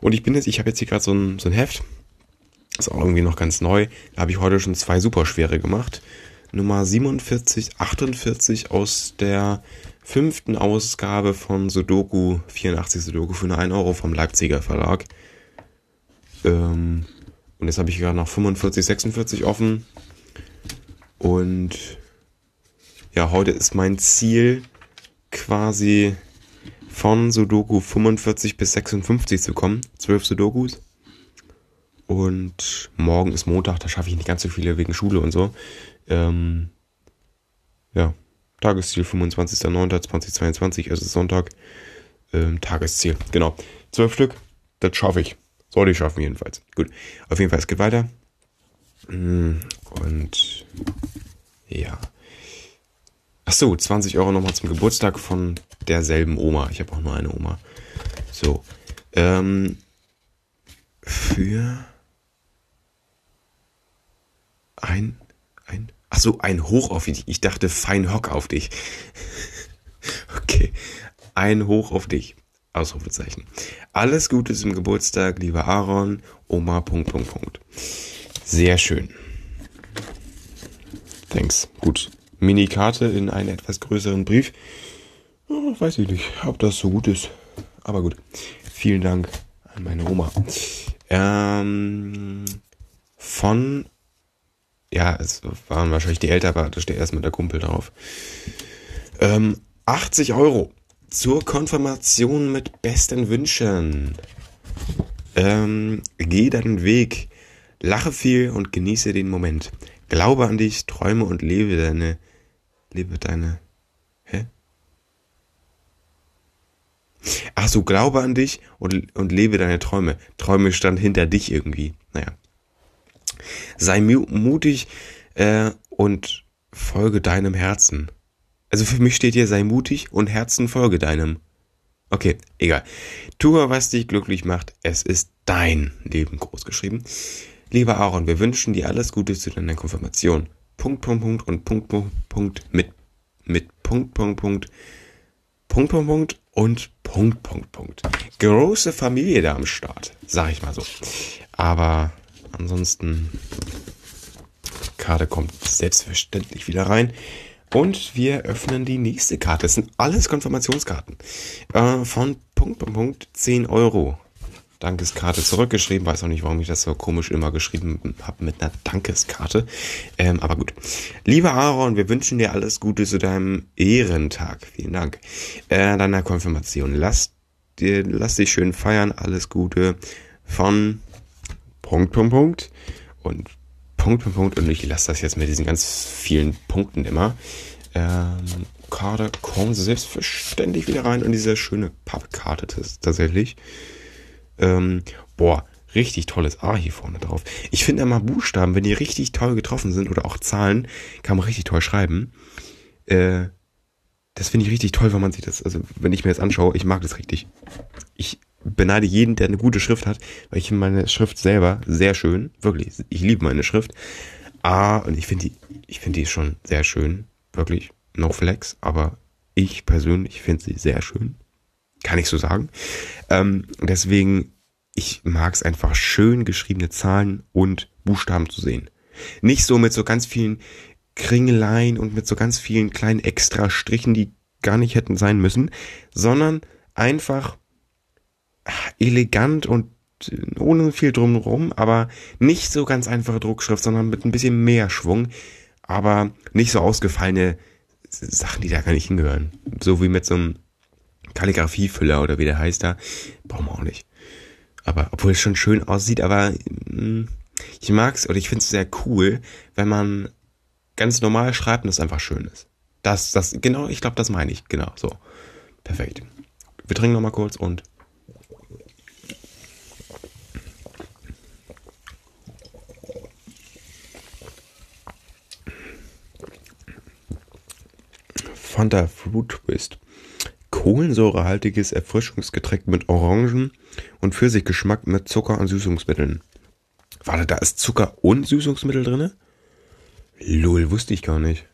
Und ich bin jetzt, ich habe jetzt hier gerade so ein, so ein Heft. Ist auch irgendwie noch ganz neu. Da habe ich heute schon zwei superschwere gemacht. Nummer 47, 48 aus der fünften Ausgabe von Sudoku, 84 Sudoku für nur 1 Euro vom Leipziger Verlag. Ähm, und jetzt habe ich gerade noch 45, 46 offen. Und ja, heute ist mein Ziel quasi von Sudoku 45 bis 56 zu kommen. 12 Sudokus. Und morgen ist Montag, da schaffe ich nicht ganz so viele wegen Schule und so. Ähm, ja, Tagesziel 25.09.2022, also Sonntag. Ähm, Tagesziel, genau. 12 Stück, das schaffe ich. Sollte ich schaffen jedenfalls. Gut, auf jeden Fall, es geht weiter. Mm, und ja. Ach so, 20 Euro nochmal zum Geburtstag von derselben Oma. Ich habe auch nur eine Oma. So. Ähm, für ein, ein, ach so, ein Hoch auf dich. Ich dachte, fein Hock auf dich. okay. Ein Hoch auf dich. Ausrufezeichen. Alles Gute zum Geburtstag, lieber Aaron, Oma, Punkt, Punkt, Punkt. Sehr schön. Thanks. Gut. Minikarte in einen etwas größeren Brief. Oh, weiß ich nicht, ob das so gut ist. Aber gut. Vielen Dank an meine Oma. Ähm, von, ja, es waren wahrscheinlich die Eltern, aber da steht erstmal der Kumpel drauf. Ähm, 80 Euro zur Konfirmation mit besten Wünschen. Ähm, geh deinen Weg, lache viel und genieße den Moment. Glaube an dich, träume und lebe deine Lebe deine. Hä? Ach so, glaube an dich und, und lebe deine Träume. Träume stand hinter dich irgendwie. Naja. Sei mutig äh, und folge deinem Herzen. Also für mich steht hier, sei mutig und Herzen folge deinem. Okay, egal. Tue, was dich glücklich macht. Es ist dein Leben groß geschrieben. Lieber Aaron, wir wünschen dir alles Gute zu deiner Konfirmation. Punkt, Punkt, Punkt und Punkt, Punkt, Punkt mit, mit Punkt, Punkt, Punkt, Punkt, Punkt, Punkt und Punkt, Punkt, Punkt. Große Familie da am Start, sag ich mal so. Aber ansonsten, Karte kommt selbstverständlich wieder rein. Und wir öffnen die nächste Karte. Das sind alles Konfirmationskarten. Äh, von Punkt, Punkt, Punkt 10 Euro. Dankeskarte zurückgeschrieben. Weiß auch nicht, warum ich das so komisch immer geschrieben habe mit einer Dankeskarte. Ähm, aber gut. Lieber Aaron, wir wünschen dir alles Gute zu deinem Ehrentag. Vielen Dank. Äh, deiner Konfirmation. Lass, dir, lass dich schön feiern. Alles Gute von Punkt, Punkt, Punkt. Und Punkt, Punkt, Punkt. Und ich lasse das jetzt mit diesen ganz vielen Punkten immer. Ähm, Karte kommen sie selbstverständlich wieder rein und diese schöne Pappkarte tatsächlich. Ähm, boah, richtig tolles A hier vorne drauf. Ich finde immer Buchstaben, wenn die richtig toll getroffen sind oder auch Zahlen, kann man richtig toll schreiben. Äh, das finde ich richtig toll, wenn man sich das, also wenn ich mir das anschaue, ich mag das richtig. Ich beneide jeden, der eine gute Schrift hat, weil ich finde meine Schrift selber sehr schön, wirklich. Ich liebe meine Schrift. Ah, und ich finde die, ich finde die schon sehr schön, wirklich. No flex, aber ich persönlich finde sie sehr schön. Kann ich so sagen. Ähm, deswegen, ich mag es einfach schön geschriebene Zahlen und Buchstaben zu sehen. Nicht so mit so ganz vielen Kringeleien und mit so ganz vielen kleinen extra Strichen, die gar nicht hätten sein müssen, sondern einfach elegant und ohne viel drumherum, aber nicht so ganz einfache Druckschrift, sondern mit ein bisschen mehr Schwung, aber nicht so ausgefallene Sachen, die da gar nicht hingehören. So wie mit so einem Kalligrafiefüller oder wie der heißt da, brauchen wir auch nicht. Aber obwohl es schon schön aussieht, aber mh, mm, ich mag's oder ich find's sehr cool, wenn man ganz normal schreibt und es einfach schön ist. Das, das, genau, ich glaube, das meine ich. Genau, so. Perfekt. Wir trinken nochmal kurz und Fanta Fruit Twist. Kohlensäurehaltiges Erfrischungsgetränk mit Orangen und Pfirsichgeschmack mit Zucker und Süßungsmitteln. Warte, da ist Zucker und Süßungsmittel drin? Lol, wusste ich gar nicht.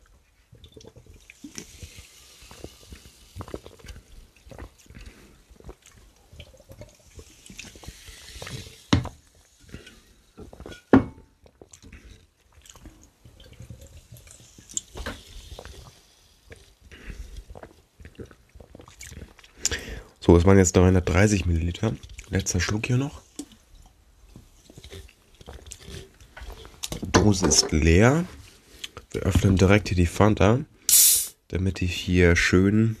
So, es waren jetzt 330 Milliliter. Letzter Schluck hier noch. Dose ist leer. Wir öffnen direkt hier die Fanta, damit ich hier schön.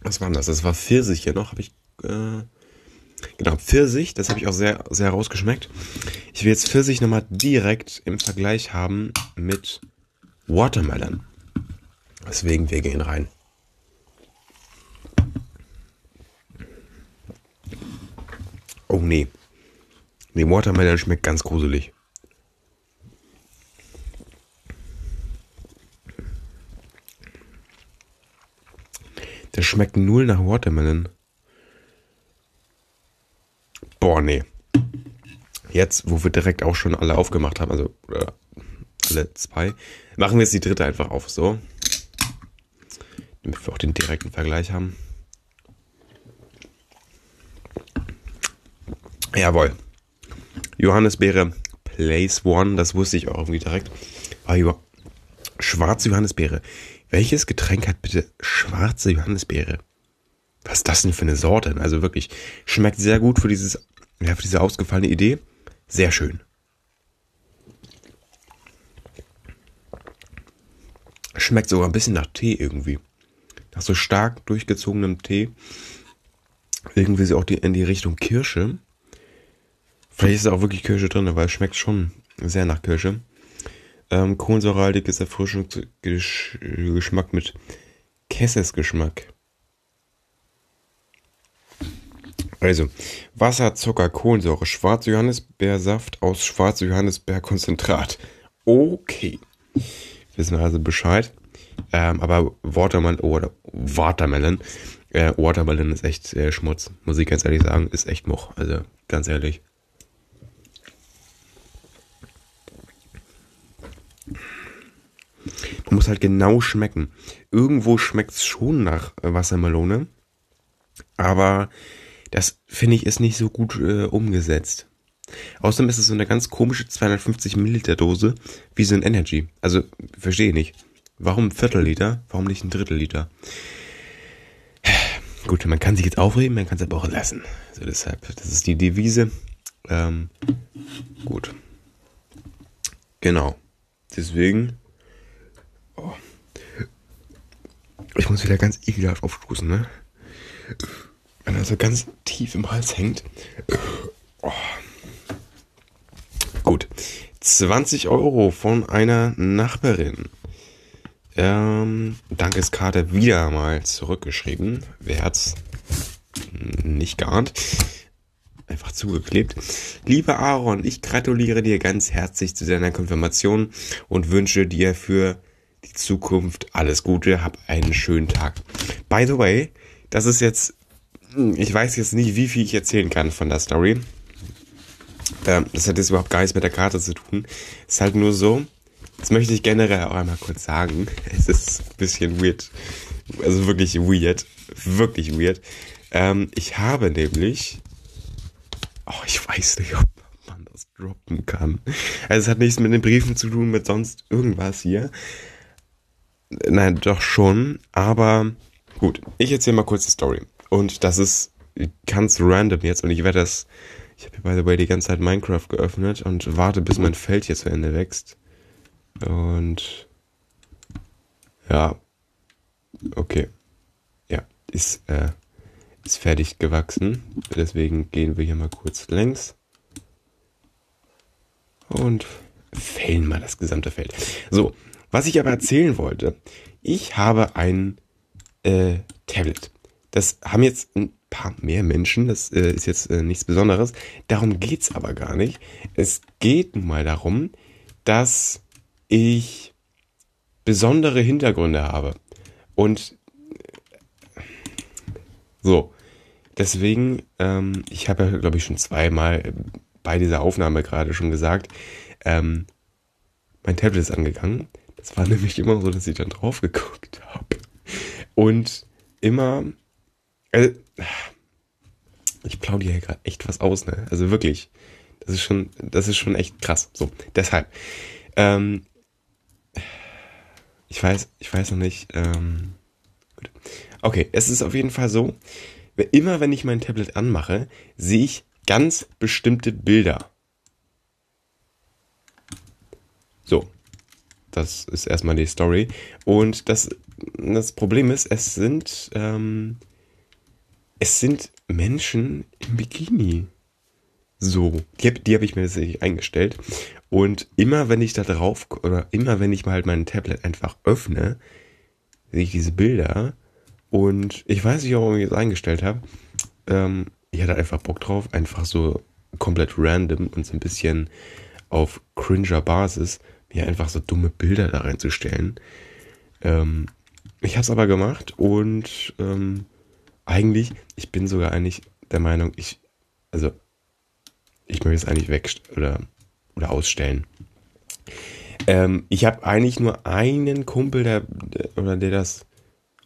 Was war das? Das war Pfirsich hier noch. Habe ich. Äh, genau, Pfirsich. Das habe ich auch sehr, sehr rausgeschmeckt. Ich will jetzt Pfirsich nochmal direkt im Vergleich haben mit Watermelon. Deswegen, wir gehen rein. Oh nee. Nee, Watermelon schmeckt ganz gruselig. Der schmeckt null nach Watermelon. Boah, nee. Jetzt, wo wir direkt auch schon alle aufgemacht haben, also oder alle zwei, machen wir jetzt die dritte einfach auf, so. Damit wir auch den direkten Vergleich haben. Jawohl. Johannisbeere Place One, das wusste ich auch irgendwie direkt. Ah, jo schwarze Johannisbeere. Welches Getränk hat bitte schwarze Johannisbeere? Was ist das denn für eine Sorte? Also wirklich, schmeckt sehr gut für dieses, ja, für diese ausgefallene Idee. Sehr schön. Schmeckt sogar ein bisschen nach Tee irgendwie. Nach so stark durchgezogenem Tee. Irgendwie so auch die, in die Richtung Kirsche. Vielleicht ist auch wirklich Kirsche drin, weil es schmeckt schon sehr nach Kirsche. Ähm, kohlensäurehaltiges Erfrischungsgeschmack mit Kessesgeschmack. Also, Wasser, Zucker, Kohlensäure, schwarze Johannisbeersaft aus schwarze Johannisbeerkonzentrat. Okay. Wissen wir also Bescheid. Ähm, aber Watermelon, oder Watermelon, äh, Watermelon ist echt äh, Schmutz, muss ich ganz ehrlich sagen, ist echt Much. Also, ganz ehrlich. Muss halt genau schmecken. Irgendwo schmeckt es schon nach äh, Wassermelone, aber das finde ich ist nicht so gut äh, umgesetzt. Außerdem ist es so eine ganz komische 250 Milliliter Dose wie so ein Energy. Also verstehe nicht. Warum ein Viertel Liter? Warum nicht ein Drittel Liter? Gut, man kann sich jetzt aufregen, man kann es aber auch lassen. Also deshalb, das ist die Devise. Ähm, gut. Genau. Deswegen Oh. Ich muss wieder ganz ekelhaft aufstoßen, ne? Wenn er so ganz tief im Hals hängt. Oh. Gut. 20 Euro von einer Nachbarin. Ähm, Dankeskarte wieder mal zurückgeschrieben. Wer hat's nicht geahnt? einfach zugeklebt. Lieber Aaron, ich gratuliere dir ganz herzlich zu deiner Konfirmation und wünsche dir für die Zukunft alles Gute. Hab einen schönen Tag. By the way, das ist jetzt, hm, ich weiß jetzt nicht, wie viel ich erzählen kann von der Story. Das hat jetzt überhaupt gar nichts mit der Karte zu tun. Es ist halt nur so, das möchte ich generell auch einmal kurz sagen. Es ist ein bisschen weird. Also wirklich weird. Wirklich weird. Ähm, ich habe nämlich. Oh, ich weiß nicht, ob man das droppen kann. Also es hat nichts mit den Briefen zu tun, mit sonst irgendwas hier. Nein, doch schon. Aber gut, ich erzähle mal kurz die Story. Und das ist ganz random jetzt. Und ich werde das. Ich habe hier, by the way, die ganze Zeit Minecraft geöffnet und warte, bis mein Feld hier zu Ende wächst. Und ja, okay. Ja, ist, äh, ist fertig gewachsen. Deswegen gehen wir hier mal kurz längs. Und fällen mal das gesamte Feld. So, was ich aber erzählen wollte, ich habe ein äh, Tablet. Das haben jetzt ein paar mehr Menschen, das äh, ist jetzt äh, nichts Besonderes. Darum geht's aber gar nicht. Es geht nun mal darum, dass ich besondere Hintergründe habe. Und so, deswegen, ähm, ich habe ja, glaube ich, schon zweimal bei dieser Aufnahme gerade schon gesagt, ähm, mein Tablet ist angegangen. Das war nämlich immer so, dass ich dann drauf geguckt habe. Und immer, also, ich plaudere hier gerade echt was aus, ne? Also wirklich, das ist schon, das ist schon echt krass. So, deshalb, ähm, ich weiß, ich weiß noch nicht. Ähm, gut. Okay, es ist auf jeden Fall so, immer wenn ich mein Tablet anmache, sehe ich ganz bestimmte Bilder. So, das ist erstmal die Story. Und das, das Problem ist, es sind, ähm, es sind Menschen im Bikini. So, die habe hab ich mir tatsächlich eingestellt. Und immer wenn ich da drauf, oder immer wenn ich mal halt mein Tablet einfach öffne, sehe ich diese Bilder. Und ich weiß nicht, warum ich das eingestellt habe. Ähm, ich hatte einfach Bock drauf, einfach so komplett random und so ein bisschen auf cringer Basis, mir einfach so dumme Bilder da reinzustellen. Ähm, ich habe es aber gemacht und ähm, eigentlich, ich bin sogar eigentlich der Meinung, ich, also ich möchte es eigentlich weg oder oder ausstellen. Ähm, ich habe eigentlich nur einen Kumpel, der, der, oder der das,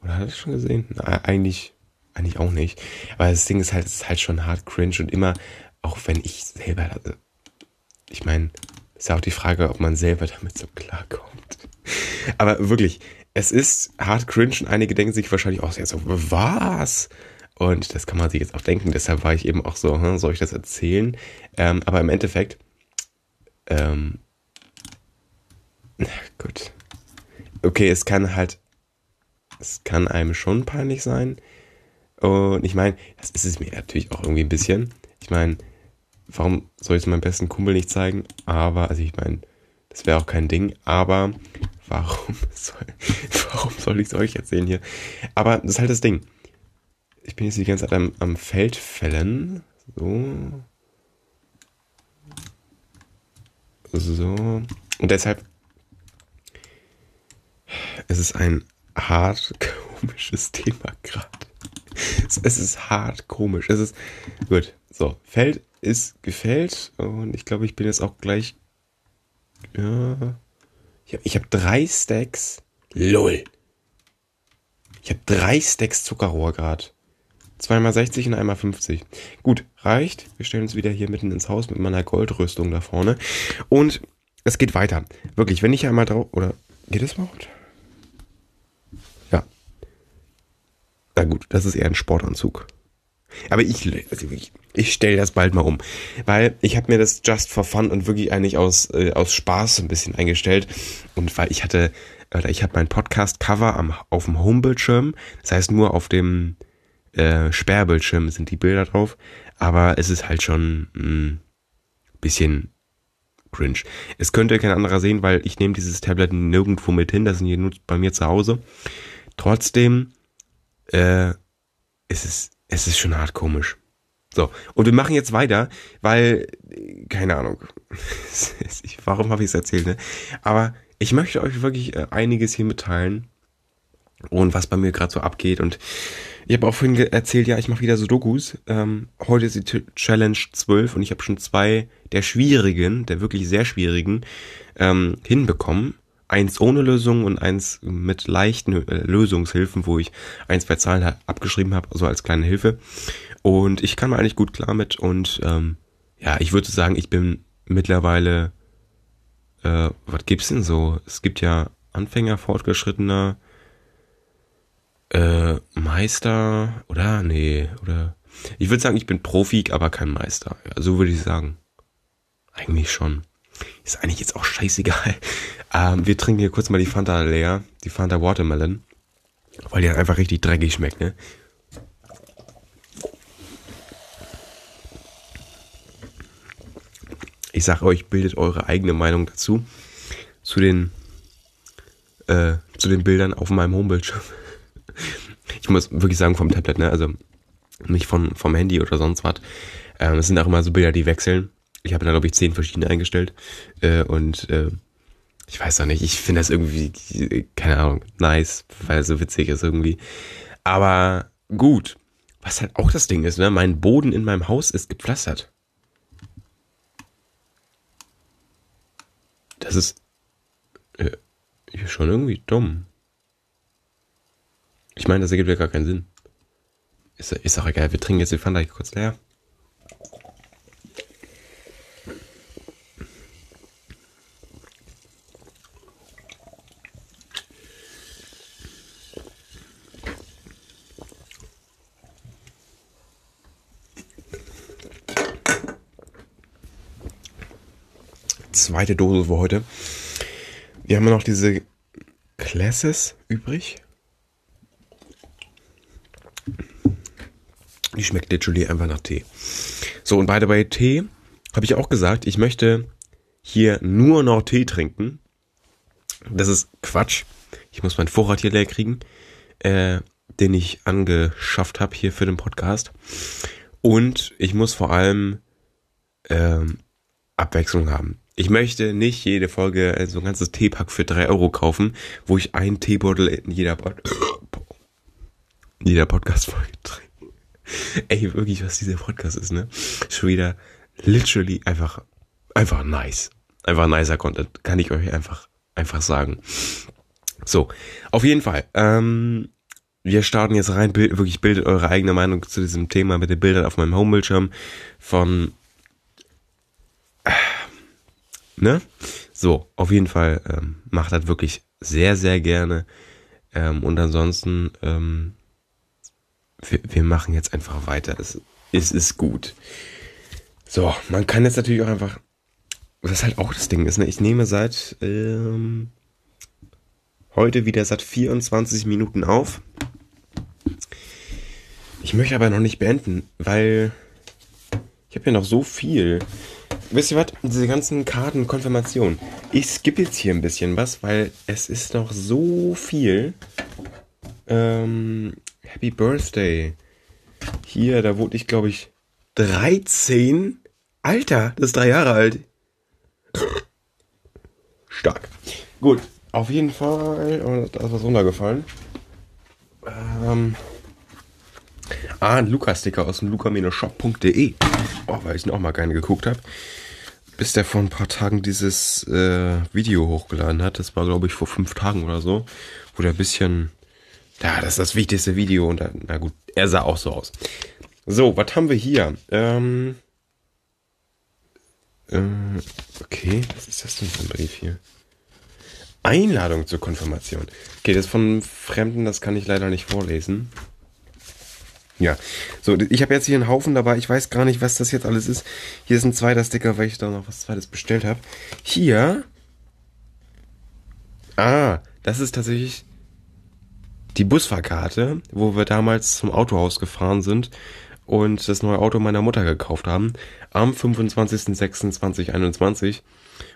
oder hat er schon gesehen? Na, eigentlich, eigentlich auch nicht. Aber das Ding ist halt, es ist halt schon hart cringe und immer, auch wenn ich selber, also, ich meine, ist ja auch die Frage, ob man selber damit so klarkommt. Aber wirklich, es ist hart cringe und einige denken sich wahrscheinlich auch so, was? Und das kann man sich jetzt auch denken. Deshalb war ich eben auch so, hm, soll ich das erzählen? Ähm, aber im Endeffekt ähm, gut. Okay, es kann halt, es kann einem schon peinlich sein. Und ich meine, das ist es mir natürlich auch irgendwie ein bisschen. Ich meine, warum soll ich es meinem besten Kumpel nicht zeigen? Aber, also ich meine, das wäre auch kein Ding, aber warum soll, warum soll ich es euch erzählen hier? Aber das ist halt das Ding. Ich bin jetzt die ganze Zeit am, am Feld fällen. So. So. Und deshalb es ist ein hart komisches Thema gerade. Es ist hart komisch. Es ist gut. So, Feld ist gefällt und ich glaube, ich bin jetzt auch gleich. Ja. Ich habe hab drei Stacks. LOL. Ich habe drei Stacks Zuckerrohr gerade. Zweimal 60 und einmal 50. Gut, reicht. Wir stellen uns wieder hier mitten ins Haus mit meiner Goldrüstung da vorne. Und es geht weiter. Wirklich, wenn ich einmal drauf. Oder geht es überhaupt? Ja. Na gut, das ist eher ein Sportanzug. Aber ich, also ich, ich stelle das bald mal um. Weil ich habe mir das just for fun und wirklich eigentlich aus, äh, aus Spaß ein bisschen eingestellt. Und weil ich hatte, oder ich habe mein Podcast-Cover auf dem Homebildschirm. Das heißt, nur auf dem äh, Sperrbildschirm sind die Bilder drauf, aber es ist halt schon ein bisschen cringe. Es könnte kein anderer sehen, weil ich nehme dieses Tablet nirgendwo mit hin, das sind hier nur bei mir zu Hause. Trotzdem äh, es ist es ist schon hart komisch. So, und wir machen jetzt weiter, weil, keine Ahnung, warum habe ich es erzählt, ne? Aber ich möchte euch wirklich äh, einiges hier mitteilen und was bei mir gerade so abgeht. Und ich habe auch vorhin erzählt, ja, ich mache wieder so Dokus. Ähm, heute ist die Challenge 12 und ich habe schon zwei der schwierigen, der wirklich sehr schwierigen, ähm, hinbekommen. Eins ohne Lösung und eins mit leichten äh, Lösungshilfen, wo ich ein, zwei Zahlen abgeschrieben habe, so als kleine Hilfe. Und ich kann mir eigentlich gut klar mit und ähm, ja, ich würde sagen, ich bin mittlerweile, äh, was gibt's denn so? Es gibt ja Anfänger, Fortgeschrittener, äh, Meister, oder? Nee, oder? Ich würde sagen, ich bin Profi, aber kein Meister. Ja, so würde ich sagen. Eigentlich schon. Ist eigentlich jetzt auch scheißegal. Ähm, wir trinken hier kurz mal die Fanta leer, die Fanta Watermelon, weil die halt einfach richtig dreckig schmeckt, ne? Ich sag euch, bildet eure eigene Meinung dazu. Zu den, äh, zu den Bildern auf meinem Homebildschirm. Ich muss wirklich sagen, vom Tablet, ne? Also nicht von, vom Handy oder sonst was. Ähm, es sind auch immer so Bilder, die wechseln. Ich habe da, glaube ich, zehn verschiedene eingestellt. Äh, und äh, ich weiß auch nicht, ich finde das irgendwie, keine Ahnung, nice, weil es so witzig ist irgendwie. Aber gut. Was halt auch das Ding ist, ne? Mein Boden in meinem Haus ist gepflastert. Das ist äh, schon irgendwie dumm. Ich meine, das ergibt ja gar keinen Sinn. Ist, ist auch egal, wir trinken jetzt die Fanta kurz leer. Zweite Dose für heute. Wir haben noch diese Classes übrig. Die schmeckt literally einfach nach Tee. So, und beide bei Tee habe ich auch gesagt, ich möchte hier nur noch Tee trinken. Das ist Quatsch. Ich muss meinen Vorrat hier leer kriegen, äh, den ich angeschafft habe hier für den Podcast. Und ich muss vor allem ähm, Abwechslung haben. Ich möchte nicht jede Folge so ein ganzes Teepack für drei Euro kaufen, wo ich einen Teebeutel in jeder, Pod jeder Podcast-Folge trinke. Ey, wirklich, was dieser Podcast ist, ne? Schon wieder literally einfach, einfach nice. Einfach nicer Content. Kann ich euch einfach, einfach sagen. So, auf jeden Fall. Ähm, wir starten jetzt rein. Bild, wirklich bildet eure eigene Meinung zu diesem Thema mit den Bildern auf meinem Homebildschirm von, ne? So, auf jeden Fall ähm, macht das wirklich sehr, sehr gerne. Ähm, und ansonsten, ähm, wir, wir machen jetzt einfach weiter. Es, es ist gut. So, man kann jetzt natürlich auch einfach, was halt auch das Ding ist, ne? Ich nehme seit ähm, heute wieder seit 24 Minuten auf. Ich möchte aber noch nicht beenden, weil ich habe ja noch so viel. Wisst ihr was? Diese ganzen Karten Konfirmation. Ich skippe jetzt hier ein bisschen was, weil es ist noch so viel. Ähm, Happy Birthday. Hier, da wurde ich, glaube ich, 13. Alter, das ist drei Jahre alt. Stark. Gut, auf jeden Fall. Oh, da ist was runtergefallen. Ähm. Ah, ein Lukas-Sticker aus dem luca-shop.de. Oh, weil ich noch mal gerne geguckt habe. Bis der vor ein paar Tagen dieses äh, Video hochgeladen hat. Das war, glaube ich, vor fünf Tagen oder so. Wo der ein bisschen ja, das ist das wichtigste Video und na gut, er sah auch so aus. So, was haben wir hier? Ähm, äh, okay, was ist das denn für ein Brief hier? Einladung zur Konfirmation. Okay, das ist von Fremden, das kann ich leider nicht vorlesen. Ja, so, ich habe jetzt hier einen Haufen dabei. Ich weiß gar nicht, was das jetzt alles ist. Hier ist ein zweiter Sticker, weil ich da noch was zweites bestellt habe. Hier. Ah, das ist tatsächlich die Busfahrkarte, wo wir damals zum Autohaus gefahren sind und das neue Auto meiner Mutter gekauft haben. Am 25.06.2021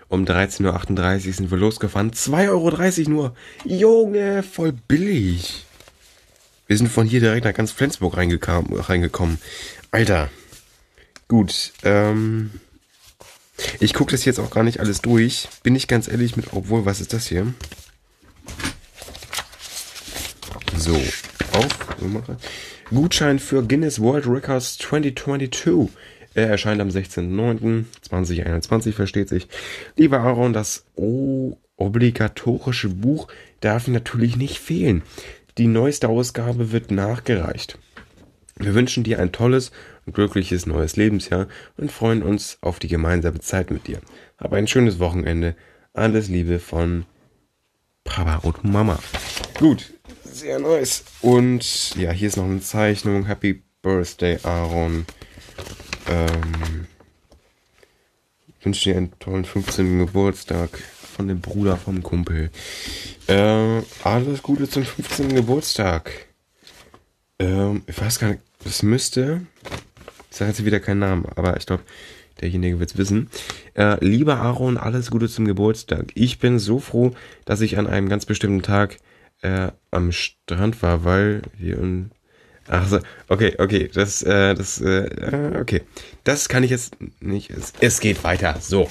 um 13.38 Uhr sind wir losgefahren. 2,30 Euro nur. Junge, voll billig. Wir sind von hier direkt nach ganz Flensburg reingekommen. Alter, Gut, ähm. Ich gucke das jetzt auch gar nicht alles durch. Bin ich ganz ehrlich mit, obwohl, was ist das hier? So, auf. Gutschein für Guinness World Records 2022. Er erscheint am 16.09.2021, versteht sich. Lieber Aaron, das oh, obligatorische Buch darf natürlich nicht fehlen. Die neueste Ausgabe wird nachgereicht. Wir wünschen dir ein tolles und glückliches neues Lebensjahr und freuen uns auf die gemeinsame Zeit mit dir. Hab ein schönes Wochenende. Alles Liebe von Papa und Mama. Gut, sehr nice. Und ja, hier ist noch eine Zeichnung. Happy Birthday, Aaron. Ähm, wünsche dir einen tollen 15. Geburtstag von dem Bruder vom Kumpel. Äh, alles Gute zum 15. Geburtstag. Ähm, ich weiß gar nicht, das müsste. Ich sage jetzt wieder keinen Namen, aber ich glaube, derjenige wird es wissen. Äh, lieber Aaron, alles Gute zum Geburtstag. Ich bin so froh, dass ich an einem ganz bestimmten Tag äh, am Strand war, weil wir in Ach so, okay, okay, das, äh, das, äh, okay. Das kann ich jetzt nicht. Es, es geht weiter. So.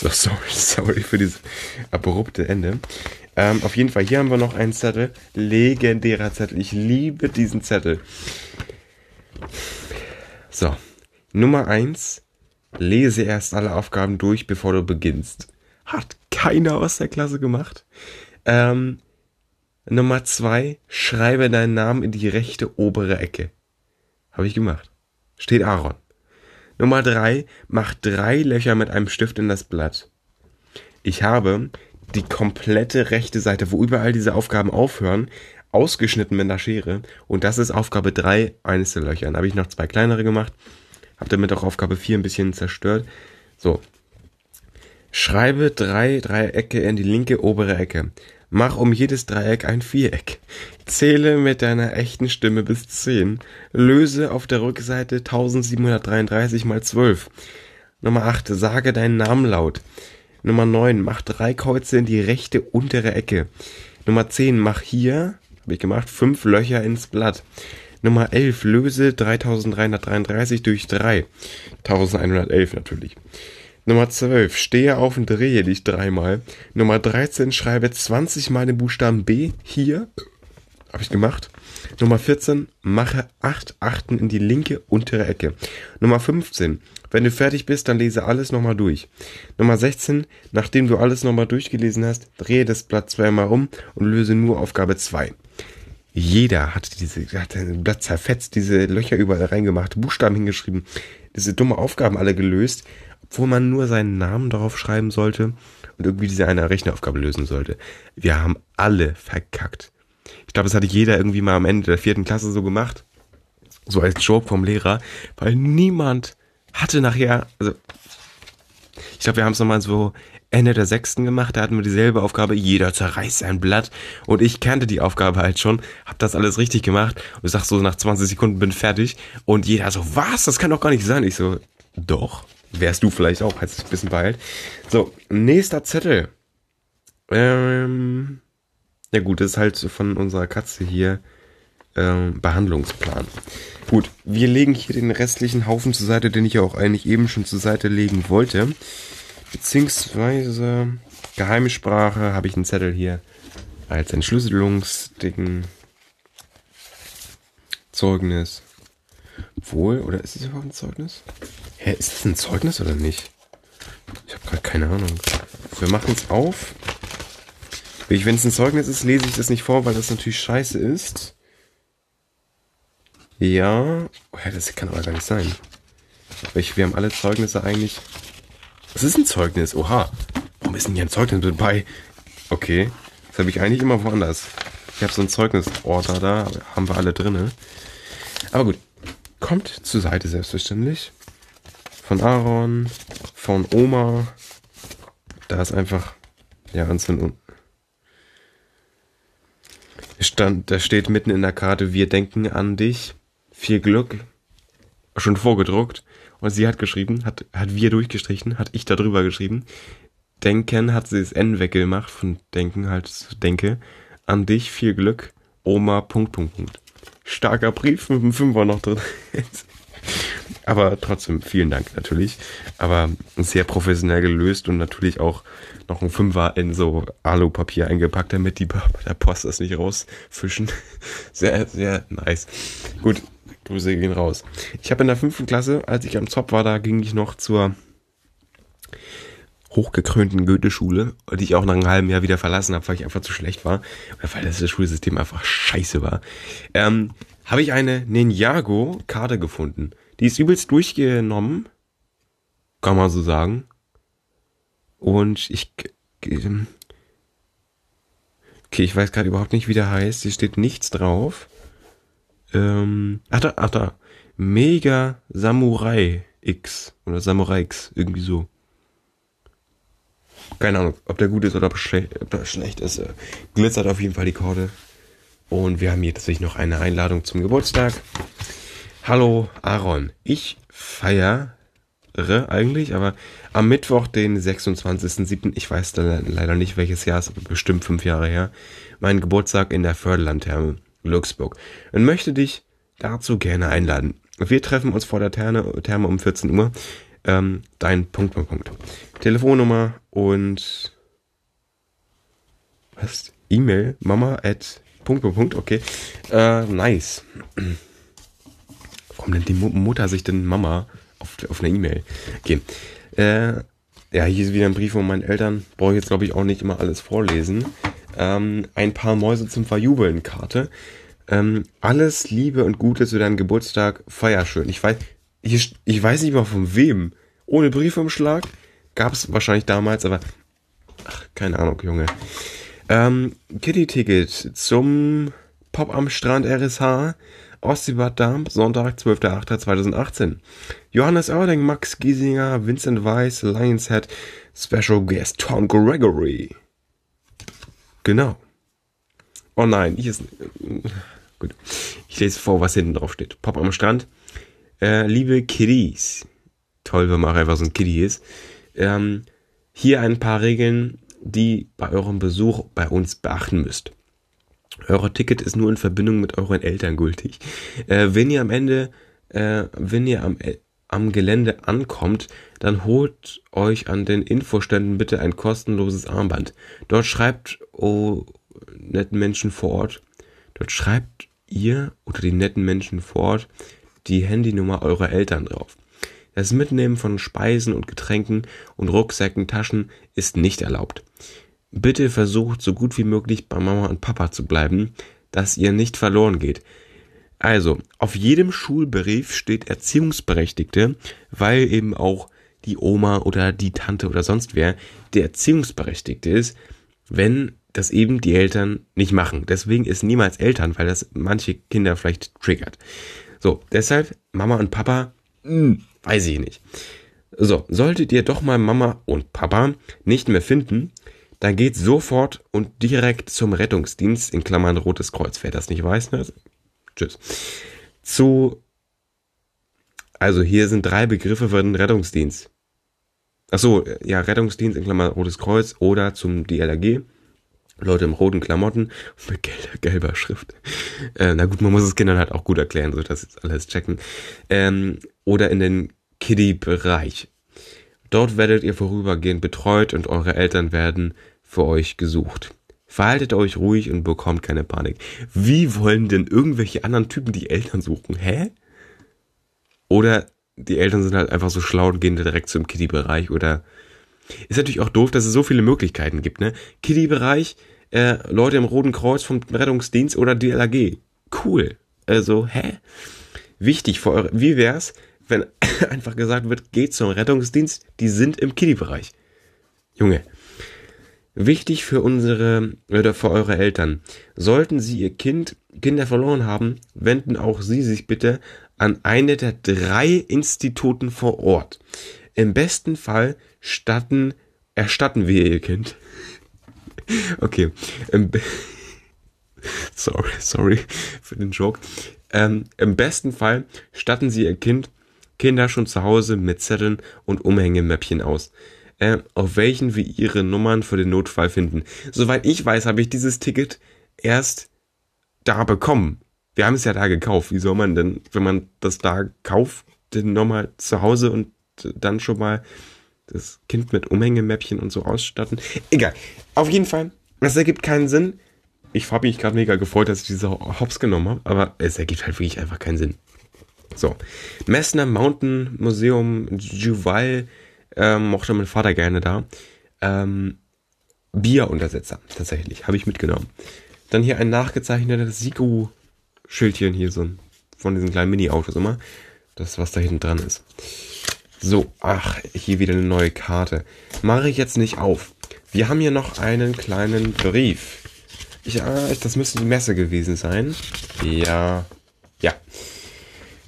So, sorry, sorry für dieses abrupte Ende. Ähm, auf jeden Fall, hier haben wir noch einen Zettel. Legendärer Zettel. Ich liebe diesen Zettel. So. Nummer eins. Lese erst alle Aufgaben durch, bevor du beginnst. Hat keiner aus der Klasse gemacht. Ähm, Nummer zwei, schreibe deinen Namen in die rechte obere Ecke. Habe ich gemacht. Steht Aaron. Nummer drei, mach drei Löcher mit einem Stift in das Blatt. Ich habe die komplette rechte Seite, wo überall diese Aufgaben aufhören, ausgeschnitten mit einer Schere. Und das ist Aufgabe drei Einzellöcher. Dann habe ich noch zwei kleinere gemacht. Habe damit auch Aufgabe vier ein bisschen zerstört. So. Schreibe drei Dreiecke in die linke obere Ecke. Mach um jedes Dreieck ein Viereck. Zähle mit deiner echten Stimme bis 10. Löse auf der Rückseite 1733 mal 12. Nummer 8. Sage deinen Namen laut. Nummer 9. Mach drei Kreuze in die rechte untere Ecke. Nummer 10. Mach hier, habe ich gemacht, fünf Löcher ins Blatt. Nummer 11. Löse 3333 durch 3. 1111 natürlich. Nummer 12. Stehe auf und drehe dich dreimal. Nummer 13. Schreibe 20 mal den Buchstaben B hier. Habe ich gemacht. Nummer 14. Mache 8 Achten in die linke untere Ecke. Nummer 15. Wenn du fertig bist, dann lese alles nochmal durch. Nummer 16. Nachdem du alles nochmal durchgelesen hast, drehe das Blatt zweimal um und löse nur Aufgabe 2. Jeder hat diese, hat ein Blatt zerfetzt, diese Löcher überall reingemacht, Buchstaben hingeschrieben, diese dumme Aufgaben alle gelöst wo man nur seinen Namen darauf schreiben sollte und irgendwie diese eine Rechnaufgabe lösen sollte. Wir haben alle verkackt. Ich glaube, das hatte jeder irgendwie mal am Ende der vierten Klasse so gemacht. So als Joke vom Lehrer, weil niemand hatte nachher, also ich glaube, wir haben es nochmal so Ende der sechsten gemacht, da hatten wir dieselbe Aufgabe, jeder zerreißt sein Blatt und ich kannte die Aufgabe halt schon, hab das alles richtig gemacht und ich sag so nach 20 Sekunden bin fertig und jeder so, was, das kann doch gar nicht sein. Ich so, doch, Wärst du vielleicht auch, hat sich ein bisschen beheilt. So, nächster Zettel. Ähm, ja gut, das ist halt von unserer Katze hier ähm, Behandlungsplan. Gut, wir legen hier den restlichen Haufen zur Seite, den ich ja auch eigentlich eben schon zur Seite legen wollte. Beziehungsweise Geheimsprache habe ich einen Zettel hier als Entschlüsselungsding. Zeugnis. Wohl, oder ist es überhaupt ein Zeugnis? Hä, ist das ein Zeugnis oder nicht? Ich habe gerade keine Ahnung. Wir machen es auf. Wenn es ein Zeugnis ist, lese ich das nicht vor, weil das natürlich scheiße ist. Ja. Oh ja, das kann aber gar nicht sein. Wir haben alle Zeugnisse eigentlich. Das ist ein Zeugnis. Oha. Warum ist denn hier ein Zeugnis dabei? Okay. Das habe ich eigentlich immer woanders. Ich habe so ein Zeugnisorder da, haben wir alle drinne. Aber gut. Kommt zur Seite selbstverständlich. Von Aaron, von Oma. Da ist einfach, ja, Anzündung. Stand, da steht mitten in der Karte, wir denken an dich. Viel Glück. Schon vorgedruckt. Und sie hat geschrieben, hat, hat wir durchgestrichen, hat ich darüber geschrieben. Denken hat sie das N weggemacht, von denken halt, denke. An dich, viel Glück. Oma, Punkt, Punkt, Punkt starker Brief mit dem Fünfer noch drin. Aber trotzdem, vielen Dank natürlich. Aber sehr professionell gelöst und natürlich auch noch ein Fünfer in so Alupapier eingepackt, damit die bei der Post das nicht rausfischen. Sehr, sehr nice. Gut, Grüße gehen raus. Ich habe in der fünften Klasse, als ich am Zopf war, da ging ich noch zur hochgekrönten Goethe-Schule, die ich auch nach einem halben Jahr wieder verlassen habe, weil ich einfach zu schlecht war, weil das Schulsystem einfach scheiße war, ähm, habe ich eine Ninjago-Karte gefunden. Die ist übelst durchgenommen, kann man so sagen. Und ich, okay, ich weiß gerade überhaupt nicht, wie der heißt. Hier steht nichts drauf. Ähm, ach da, ach da. Mega Samurai X oder Samurai X, irgendwie so. Keine Ahnung, ob der gut ist oder ob, der schlecht ist. Äh, glitzert auf jeden Fall die Karte. Und wir haben hier tatsächlich noch eine Einladung zum Geburtstag. Hallo Aaron, ich feiere eigentlich, aber am Mittwoch, den 26.07., ich weiß leider nicht welches Jahr, ist bestimmt fünf Jahre her, meinen Geburtstag in der Förderlandtherme Luxburg und möchte dich dazu gerne einladen. Wir treffen uns vor der Therme, Therme um 14 Uhr. Ähm, dein Punkt, Punkt, Punkt. Telefonnummer und was? E-Mail, mama at Punkt, Punkt, okay. Äh, nice. Warum nennt die Mutter sich denn Mama auf, auf einer E-Mail? Okay. Äh, ja, hier ist wieder ein Brief von meinen Eltern. Brauche ich jetzt, glaube ich, auch nicht immer alles vorlesen. Ähm, ein paar Mäuse zum Verjubeln Karte. Ähm, alles Liebe und Gute zu deinem Geburtstag. Feier schön. Ich weiß, ich, ich weiß nicht mal von wem. Ohne Briefumschlag. Gab es wahrscheinlich damals, aber ach, keine Ahnung, Junge. Ähm, Kitty-Ticket zum Pop am Strand RSH. Ostseebad Darm, Sonntag, 12.08.2018. Johannes Oerding, Max Giesinger, Vincent Weiss, Lionshead, Special Guest Tom Gregory. Genau. Oh nein, hier ist. Gut. Ich lese vor, was hinten drauf steht. Pop am Strand. Äh, liebe Kiddies. Toll, wenn man auch einfach so ein Kiddie ist. Ähm, hier ein paar Regeln, die bei eurem Besuch bei uns beachten müsst. Euer Ticket ist nur in Verbindung mit euren Eltern gültig. Äh, wenn ihr am Ende, äh, wenn ihr am, äh, am Gelände ankommt, dann holt euch an den Infoständen bitte ein kostenloses Armband. Dort schreibt, oh, netten Menschen vor Ort, dort schreibt ihr oder die netten Menschen vor Ort die Handynummer eurer Eltern drauf. Das Mitnehmen von Speisen und Getränken und Rucksäcken, Taschen ist nicht erlaubt. Bitte versucht so gut wie möglich bei Mama und Papa zu bleiben, dass ihr nicht verloren geht. Also, auf jedem Schulbrief steht Erziehungsberechtigte, weil eben auch die Oma oder die Tante oder sonst wer der Erziehungsberechtigte ist, wenn das eben die Eltern nicht machen. Deswegen ist niemals Eltern, weil das manche Kinder vielleicht triggert. So, deshalb Mama und Papa, mh, hm, weiß ich nicht. So, solltet ihr doch mal Mama und Papa nicht mehr finden, dann geht sofort und direkt zum Rettungsdienst, in Klammern Rotes Kreuz, wer das nicht weiß, ne? Tschüss. Zu, also hier sind drei Begriffe für den Rettungsdienst. Ach so, ja, Rettungsdienst in Klammern Rotes Kreuz oder zum DLRG. Leute im roten Klamotten mit gelber, gelber Schrift. Äh, na gut, man muss es Kindern halt auch gut erklären, so dass sie alles checken. Ähm, oder in den Kiddie-Bereich. Dort werdet ihr vorübergehend betreut und eure Eltern werden für euch gesucht. Verhaltet euch ruhig und bekommt keine Panik. Wie wollen denn irgendwelche anderen Typen die Eltern suchen? Hä? Oder die Eltern sind halt einfach so schlau und gehen direkt zum Kiddie-Bereich oder ist natürlich auch doof, dass es so viele Möglichkeiten gibt, ne? Kiddie-Bereich, äh, Leute im Roten Kreuz vom Rettungsdienst oder DLAG. Cool. Also, hä? Wichtig für eure, wie wär's, wenn einfach gesagt wird, geht zum Rettungsdienst, die sind im Kiddie-Bereich. Junge, Wichtig für unsere oder für eure Eltern. Sollten Sie Ihr Kind, Kinder verloren haben, wenden auch Sie sich bitte an eine der drei Instituten vor Ort. Im besten Fall statten, erstatten wir Ihr Kind. Okay. sorry, sorry für den Joke. Ähm, Im besten Fall statten Sie Ihr Kind Kinder schon zu Hause mit Zetteln und Umhängemäppchen aus äh, auf welchen wir ihre Nummern für den Notfall finden. Soweit ich weiß, habe ich dieses Ticket erst da bekommen. Wir haben es ja da gekauft. Wie soll man denn, wenn man das da kauft, nochmal zu Hause und dann schon mal das Kind mit Umhängemäppchen und so ausstatten. Egal. Auf jeden Fall, das ergibt keinen Sinn. Ich habe mich gerade mega gefreut, dass ich diese Hops genommen habe, aber es ergibt halt wirklich einfach keinen Sinn. So, Messner Mountain Museum Juval ähm, mochte mein Vater gerne da. Ähm, Bieruntersetzer, tatsächlich, habe ich mitgenommen. Dann hier ein nachgezeichnetes Siku-Schildchen hier, so von diesen kleinen Mini-Autos immer. Das, was da hinten dran ist. So, ach, hier wieder eine neue Karte. Mache ich jetzt nicht auf. Wir haben hier noch einen kleinen Brief. Ich, ah, das müsste die Messe gewesen sein. Ja, ja.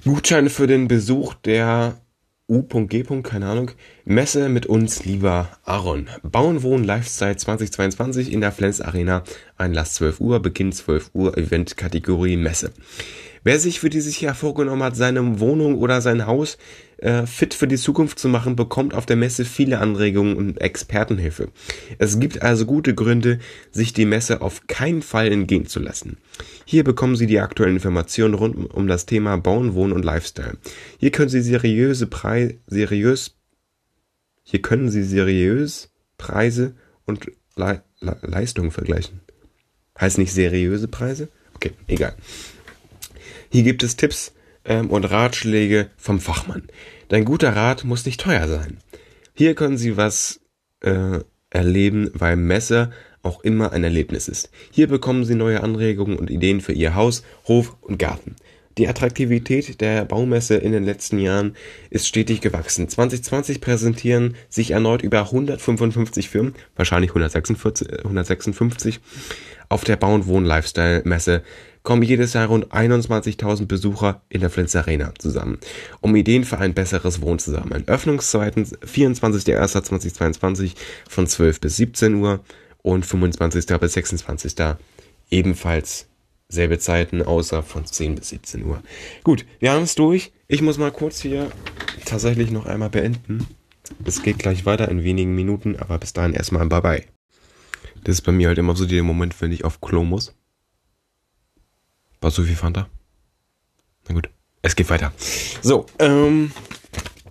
Gutscheine für den Besuch der U.G. keine Ahnung. Messe mit uns, lieber Aaron. Bauen, Wohnen, Lifestyle 2022 in der Flens Arena. Einlass 12 Uhr, Beginn 12 Uhr, Event-Kategorie Messe. Wer sich für dieses Jahr vorgenommen hat, seine Wohnung oder sein Haus äh, fit für die Zukunft zu machen, bekommt auf der Messe viele Anregungen und Expertenhilfe. Es gibt also gute Gründe, sich die Messe auf keinen Fall entgehen zu lassen. Hier bekommen Sie die aktuellen Informationen rund um das Thema Bauen, Wohnen und Lifestyle. Hier können Sie seriöse Preise, seriös, hier können Sie seriös Preise und Le Le Leistungen vergleichen. Heißt nicht seriöse Preise? Okay, egal. Hier gibt es Tipps ähm, und Ratschläge vom Fachmann. Dein guter Rat muss nicht teuer sein. Hier können Sie was äh, erleben, weil Messe auch immer ein Erlebnis ist. Hier bekommen Sie neue Anregungen und Ideen für Ihr Haus, Hof und Garten. Die Attraktivität der Baumesse in den letzten Jahren ist stetig gewachsen. 2020 präsentieren sich erneut über 155 Firmen, wahrscheinlich 146, 156, auf der Bau- und Wohn-Lifestyle-Messe kommen jedes Jahr rund 21.000 Besucher in der Flens Arena zusammen, um Ideen für ein besseres Wohnen zu sammeln. Öffnungszeiten 24.01.2022 von 12 bis 17 Uhr und 25. bis 26. ebenfalls selbe Zeiten, außer von 10 bis 17 Uhr. Gut, wir haben es durch. Ich muss mal kurz hier tatsächlich noch einmal beenden. Es geht gleich weiter in wenigen Minuten, aber bis dahin erstmal bye bye. Das ist bei mir halt immer so der Moment, wenn ich auf Klo muss. War so viel Fanta? Na gut, es geht weiter. So, ähm,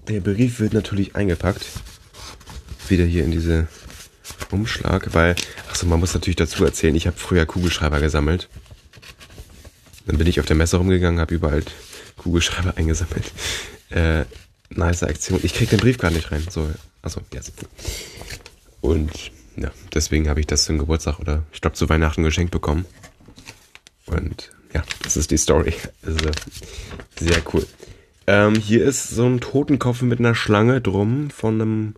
der Brief wird natürlich eingepackt. Wieder hier in diese Umschlag, weil, achso, man muss natürlich dazu erzählen, ich habe früher Kugelschreiber gesammelt. Dann bin ich auf der Messe rumgegangen, habe überall Kugelschreiber eingesammelt. Äh, nice Aktion. Ich krieg den Brief gar nicht rein. So, achso, ja. So. Und ja, deswegen habe ich das zum Geburtstag oder ich glaube zu Weihnachten geschenkt bekommen. Und ja, das ist die Story. Also, sehr cool. Ähm, hier ist so ein Totenkopf mit einer Schlange drum von einem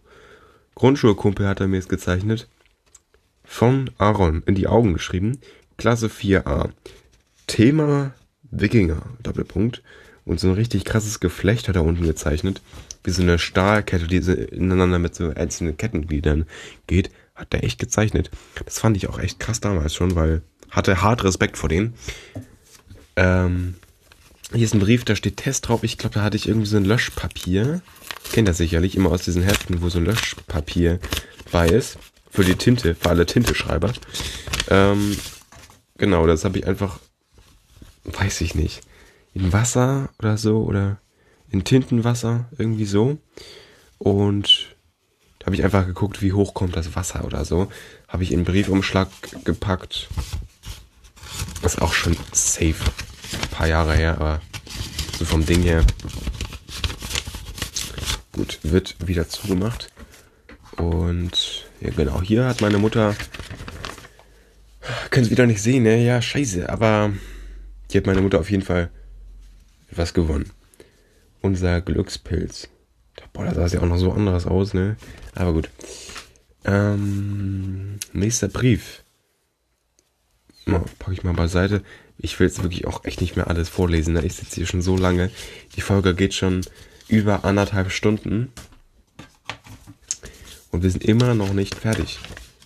Grundschulkumpel hat er mir es gezeichnet. Von Aaron in die Augen geschrieben. Klasse 4a. Thema Wikinger. Doppelpunkt. Und so ein richtig krasses Geflecht hat er unten gezeichnet. Wie so eine Stahlkette, die ineinander mit so einzelnen Kettengliedern geht. Hat er echt gezeichnet. Das fand ich auch echt krass damals schon, weil hatte hart Respekt vor denen. Ähm, hier ist ein Brief, da steht Test drauf. Ich glaube, da hatte ich irgendwie so ein Löschpapier. Kennt das sicherlich, immer aus diesen Heften, wo so ein Löschpapier bei ist. Für die Tinte, für alle Tinteschreiber. Ähm, genau, das habe ich einfach, weiß ich nicht, in Wasser oder so oder in Tintenwasser, irgendwie so. Und da habe ich einfach geguckt, wie hoch kommt das Wasser oder so. Habe ich in einen Briefumschlag gepackt ist auch schon safe. Ein paar Jahre her, aber so vom Ding her. Gut, wird wieder zugemacht. Und ja, genau, hier hat meine Mutter. Können Sie wieder nicht sehen, ne? Ja, scheiße. Aber hier hat meine Mutter auf jeden Fall etwas gewonnen. Unser Glückspilz. Boah, da sah es ja auch noch so anderes aus, ne? Aber gut. Ähm, nächster Brief packe ich mal beiseite. Ich will jetzt wirklich auch echt nicht mehr alles vorlesen. Ne? Ich sitze hier schon so lange. Die Folge geht schon über anderthalb Stunden. Und wir sind immer noch nicht fertig.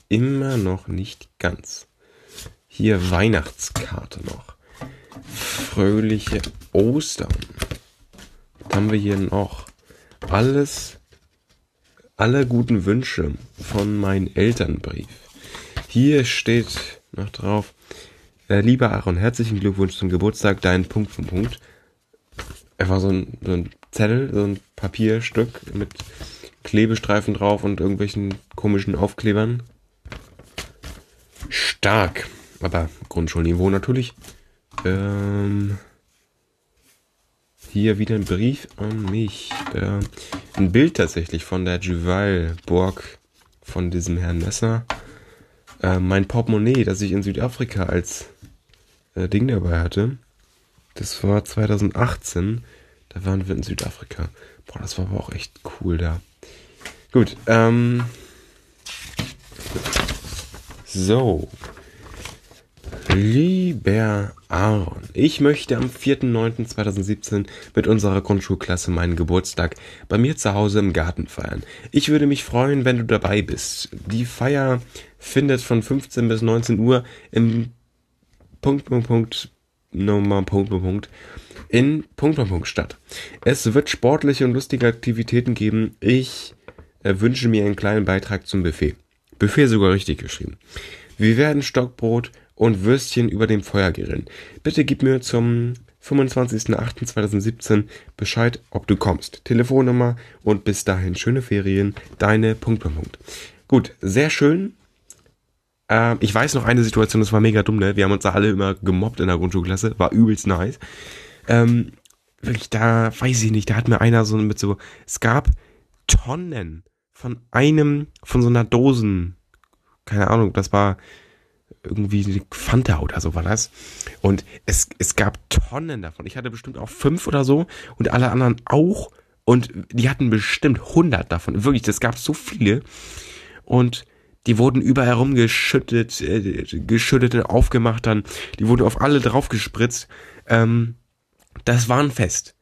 Immer noch nicht ganz. Hier Weihnachtskarte noch. Fröhliche Ostern. Was haben wir hier noch? Alles, alle guten Wünsche von meinem Elternbrief. Hier steht noch drauf, äh, lieber Aaron, herzlichen Glückwunsch zum Geburtstag, dein Punkt, Punkt, Punkt. Einfach so ein, so ein Zettel, so ein Papierstück mit Klebestreifen drauf und irgendwelchen komischen Aufklebern. Stark. Aber Grundschulniveau natürlich. Ähm, hier wieder ein Brief an mich. Äh, ein Bild tatsächlich von der Juval Burg von diesem Herrn Messer. Äh, mein Portemonnaie, das ich in Südafrika als äh, Ding dabei hatte. Das war 2018. Da waren wir in Südafrika. Boah, das war aber auch echt cool da. Gut, ähm. So. Lieber Aaron, ich möchte am 4.9.2017 mit unserer Grundschulklasse meinen Geburtstag bei mir zu Hause im Garten feiern. Ich würde mich freuen, wenn du dabei bist. Die Feier findet von 15 bis 19 Uhr im Punkt, Punkt, Punkt, Nummer, Punkt, Punkt, Punkt, in Punkt, Punkt, Punkt statt. Es wird sportliche und lustige Aktivitäten geben. Ich äh, wünsche mir einen kleinen Beitrag zum Buffet. Buffet sogar richtig geschrieben. Wir werden Stockbrot und Würstchen über dem Feuer grillen. Bitte gib mir zum 25.08.2017 Bescheid, ob du kommst. Telefonnummer und bis dahin schöne Ferien. Deine Punkt, Punkt, Punkt. Gut, sehr schön. Ähm, ich weiß noch eine Situation, das war mega dumm, ne? Wir haben uns da alle immer gemobbt in der Grundschulklasse. War übelst nice. Ähm, wirklich, da weiß ich nicht, da hat mir einer so mit so, es gab Tonnen von einem, von so einer Dosen, keine Ahnung, das war irgendwie Fanta oder so war das. Und es, es gab Tonnen davon. Ich hatte bestimmt auch fünf oder so und alle anderen auch. Und die hatten bestimmt hundert davon. Wirklich, das gab so viele. Und die wurden überall rumgeschüttet, äh, geschüttet aufgemacht dann. Die wurden auf alle drauf gespritzt. Ähm, das war ein Fest.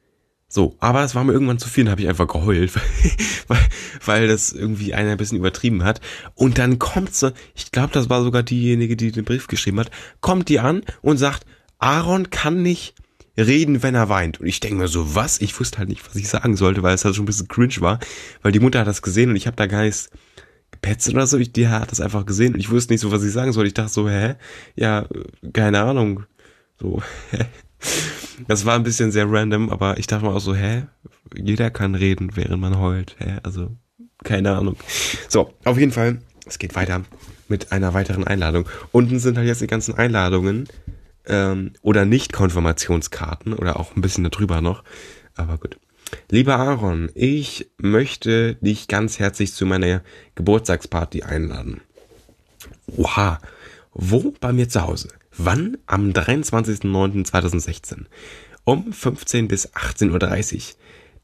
So, aber es war mir irgendwann zu viel und habe ich einfach geheult, weil, weil das irgendwie einer ein bisschen übertrieben hat. Und dann kommt sie, ich glaube, das war sogar diejenige, die den Brief geschrieben hat, kommt die an und sagt, Aaron kann nicht reden, wenn er weint. Und ich denke mir so, was? Ich wusste halt nicht, was ich sagen sollte, weil es halt schon ein bisschen cringe war, weil die Mutter hat das gesehen und ich habe da gar nichts gepetzt oder so. Ich, die hat das einfach gesehen und ich wusste nicht so, was ich sagen soll. Ich dachte so, hä? Ja, keine Ahnung. So, hä? Das war ein bisschen sehr random, aber ich dachte mal auch so, hä? Jeder kann reden, während man heult. Hä? Also, keine Ahnung. So, auf jeden Fall, es geht weiter mit einer weiteren Einladung. Unten sind halt jetzt die ganzen Einladungen ähm, oder Nicht-Konfirmationskarten oder auch ein bisschen darüber noch. Aber gut. Lieber Aaron, ich möchte dich ganz herzlich zu meiner Geburtstagsparty einladen. Oha, wo? Bei mir zu Hause. Wann? Am 23.09.2016. Um 15 bis 18.30 Uhr.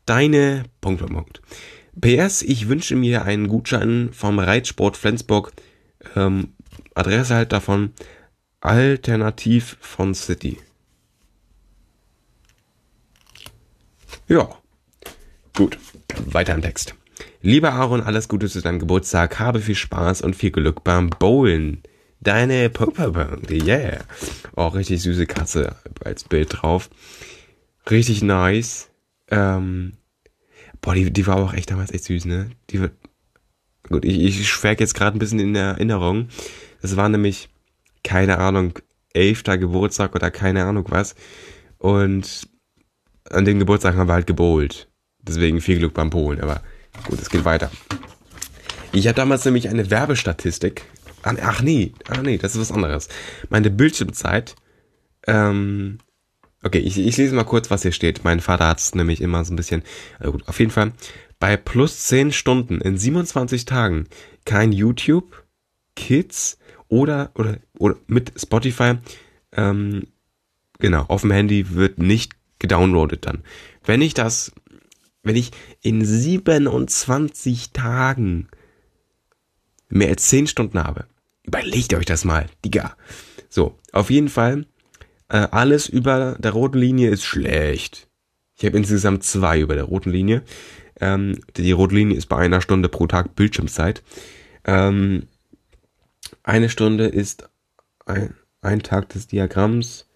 Deine Punkt, Punkt, Punkt. PS, ich wünsche mir einen Gutschein vom Reitsport Flensburg. Ähm, Adresse halt davon. Alternativ von City. Ja. Gut. Weiter im Text. Lieber Aaron, alles Gute zu deinem Geburtstag. Habe viel Spaß und viel Glück beim Bowlen. Deine Pokerpunkte, yeah. Oh, richtig süße Katze als Bild drauf. Richtig nice. Ähm, boah, die, die war auch echt damals echt süß, ne? Die wird. Gut, ich, ich schwärg jetzt gerade ein bisschen in Erinnerung. Das war nämlich, keine Ahnung, elfter Geburtstag oder keine Ahnung was. Und an dem Geburtstag haben wir halt gebowlt. Deswegen viel Glück beim Polen, aber gut, es geht weiter. Ich hatte damals nämlich eine Werbestatistik ach nee, ach nee, das ist was anderes. Meine Bildschirmzeit, ähm, okay, ich, ich lese mal kurz, was hier steht. Mein Vater hat es nämlich immer so ein bisschen, also gut, auf jeden Fall, bei plus 10 Stunden in 27 Tagen kein YouTube, Kids oder, oder, oder mit Spotify, ähm, genau, auf dem Handy wird nicht gedownloadet dann. Wenn ich das, wenn ich in 27 Tagen mehr als 10 Stunden habe, Überlegt euch das mal, Digga. So, auf jeden Fall, äh, alles über der roten Linie ist schlecht. Ich habe insgesamt zwei über der roten Linie. Ähm, die rote Linie ist bei einer Stunde pro Tag Bildschirmzeit. Ähm, eine Stunde ist ein, ein Tag des Diagramms.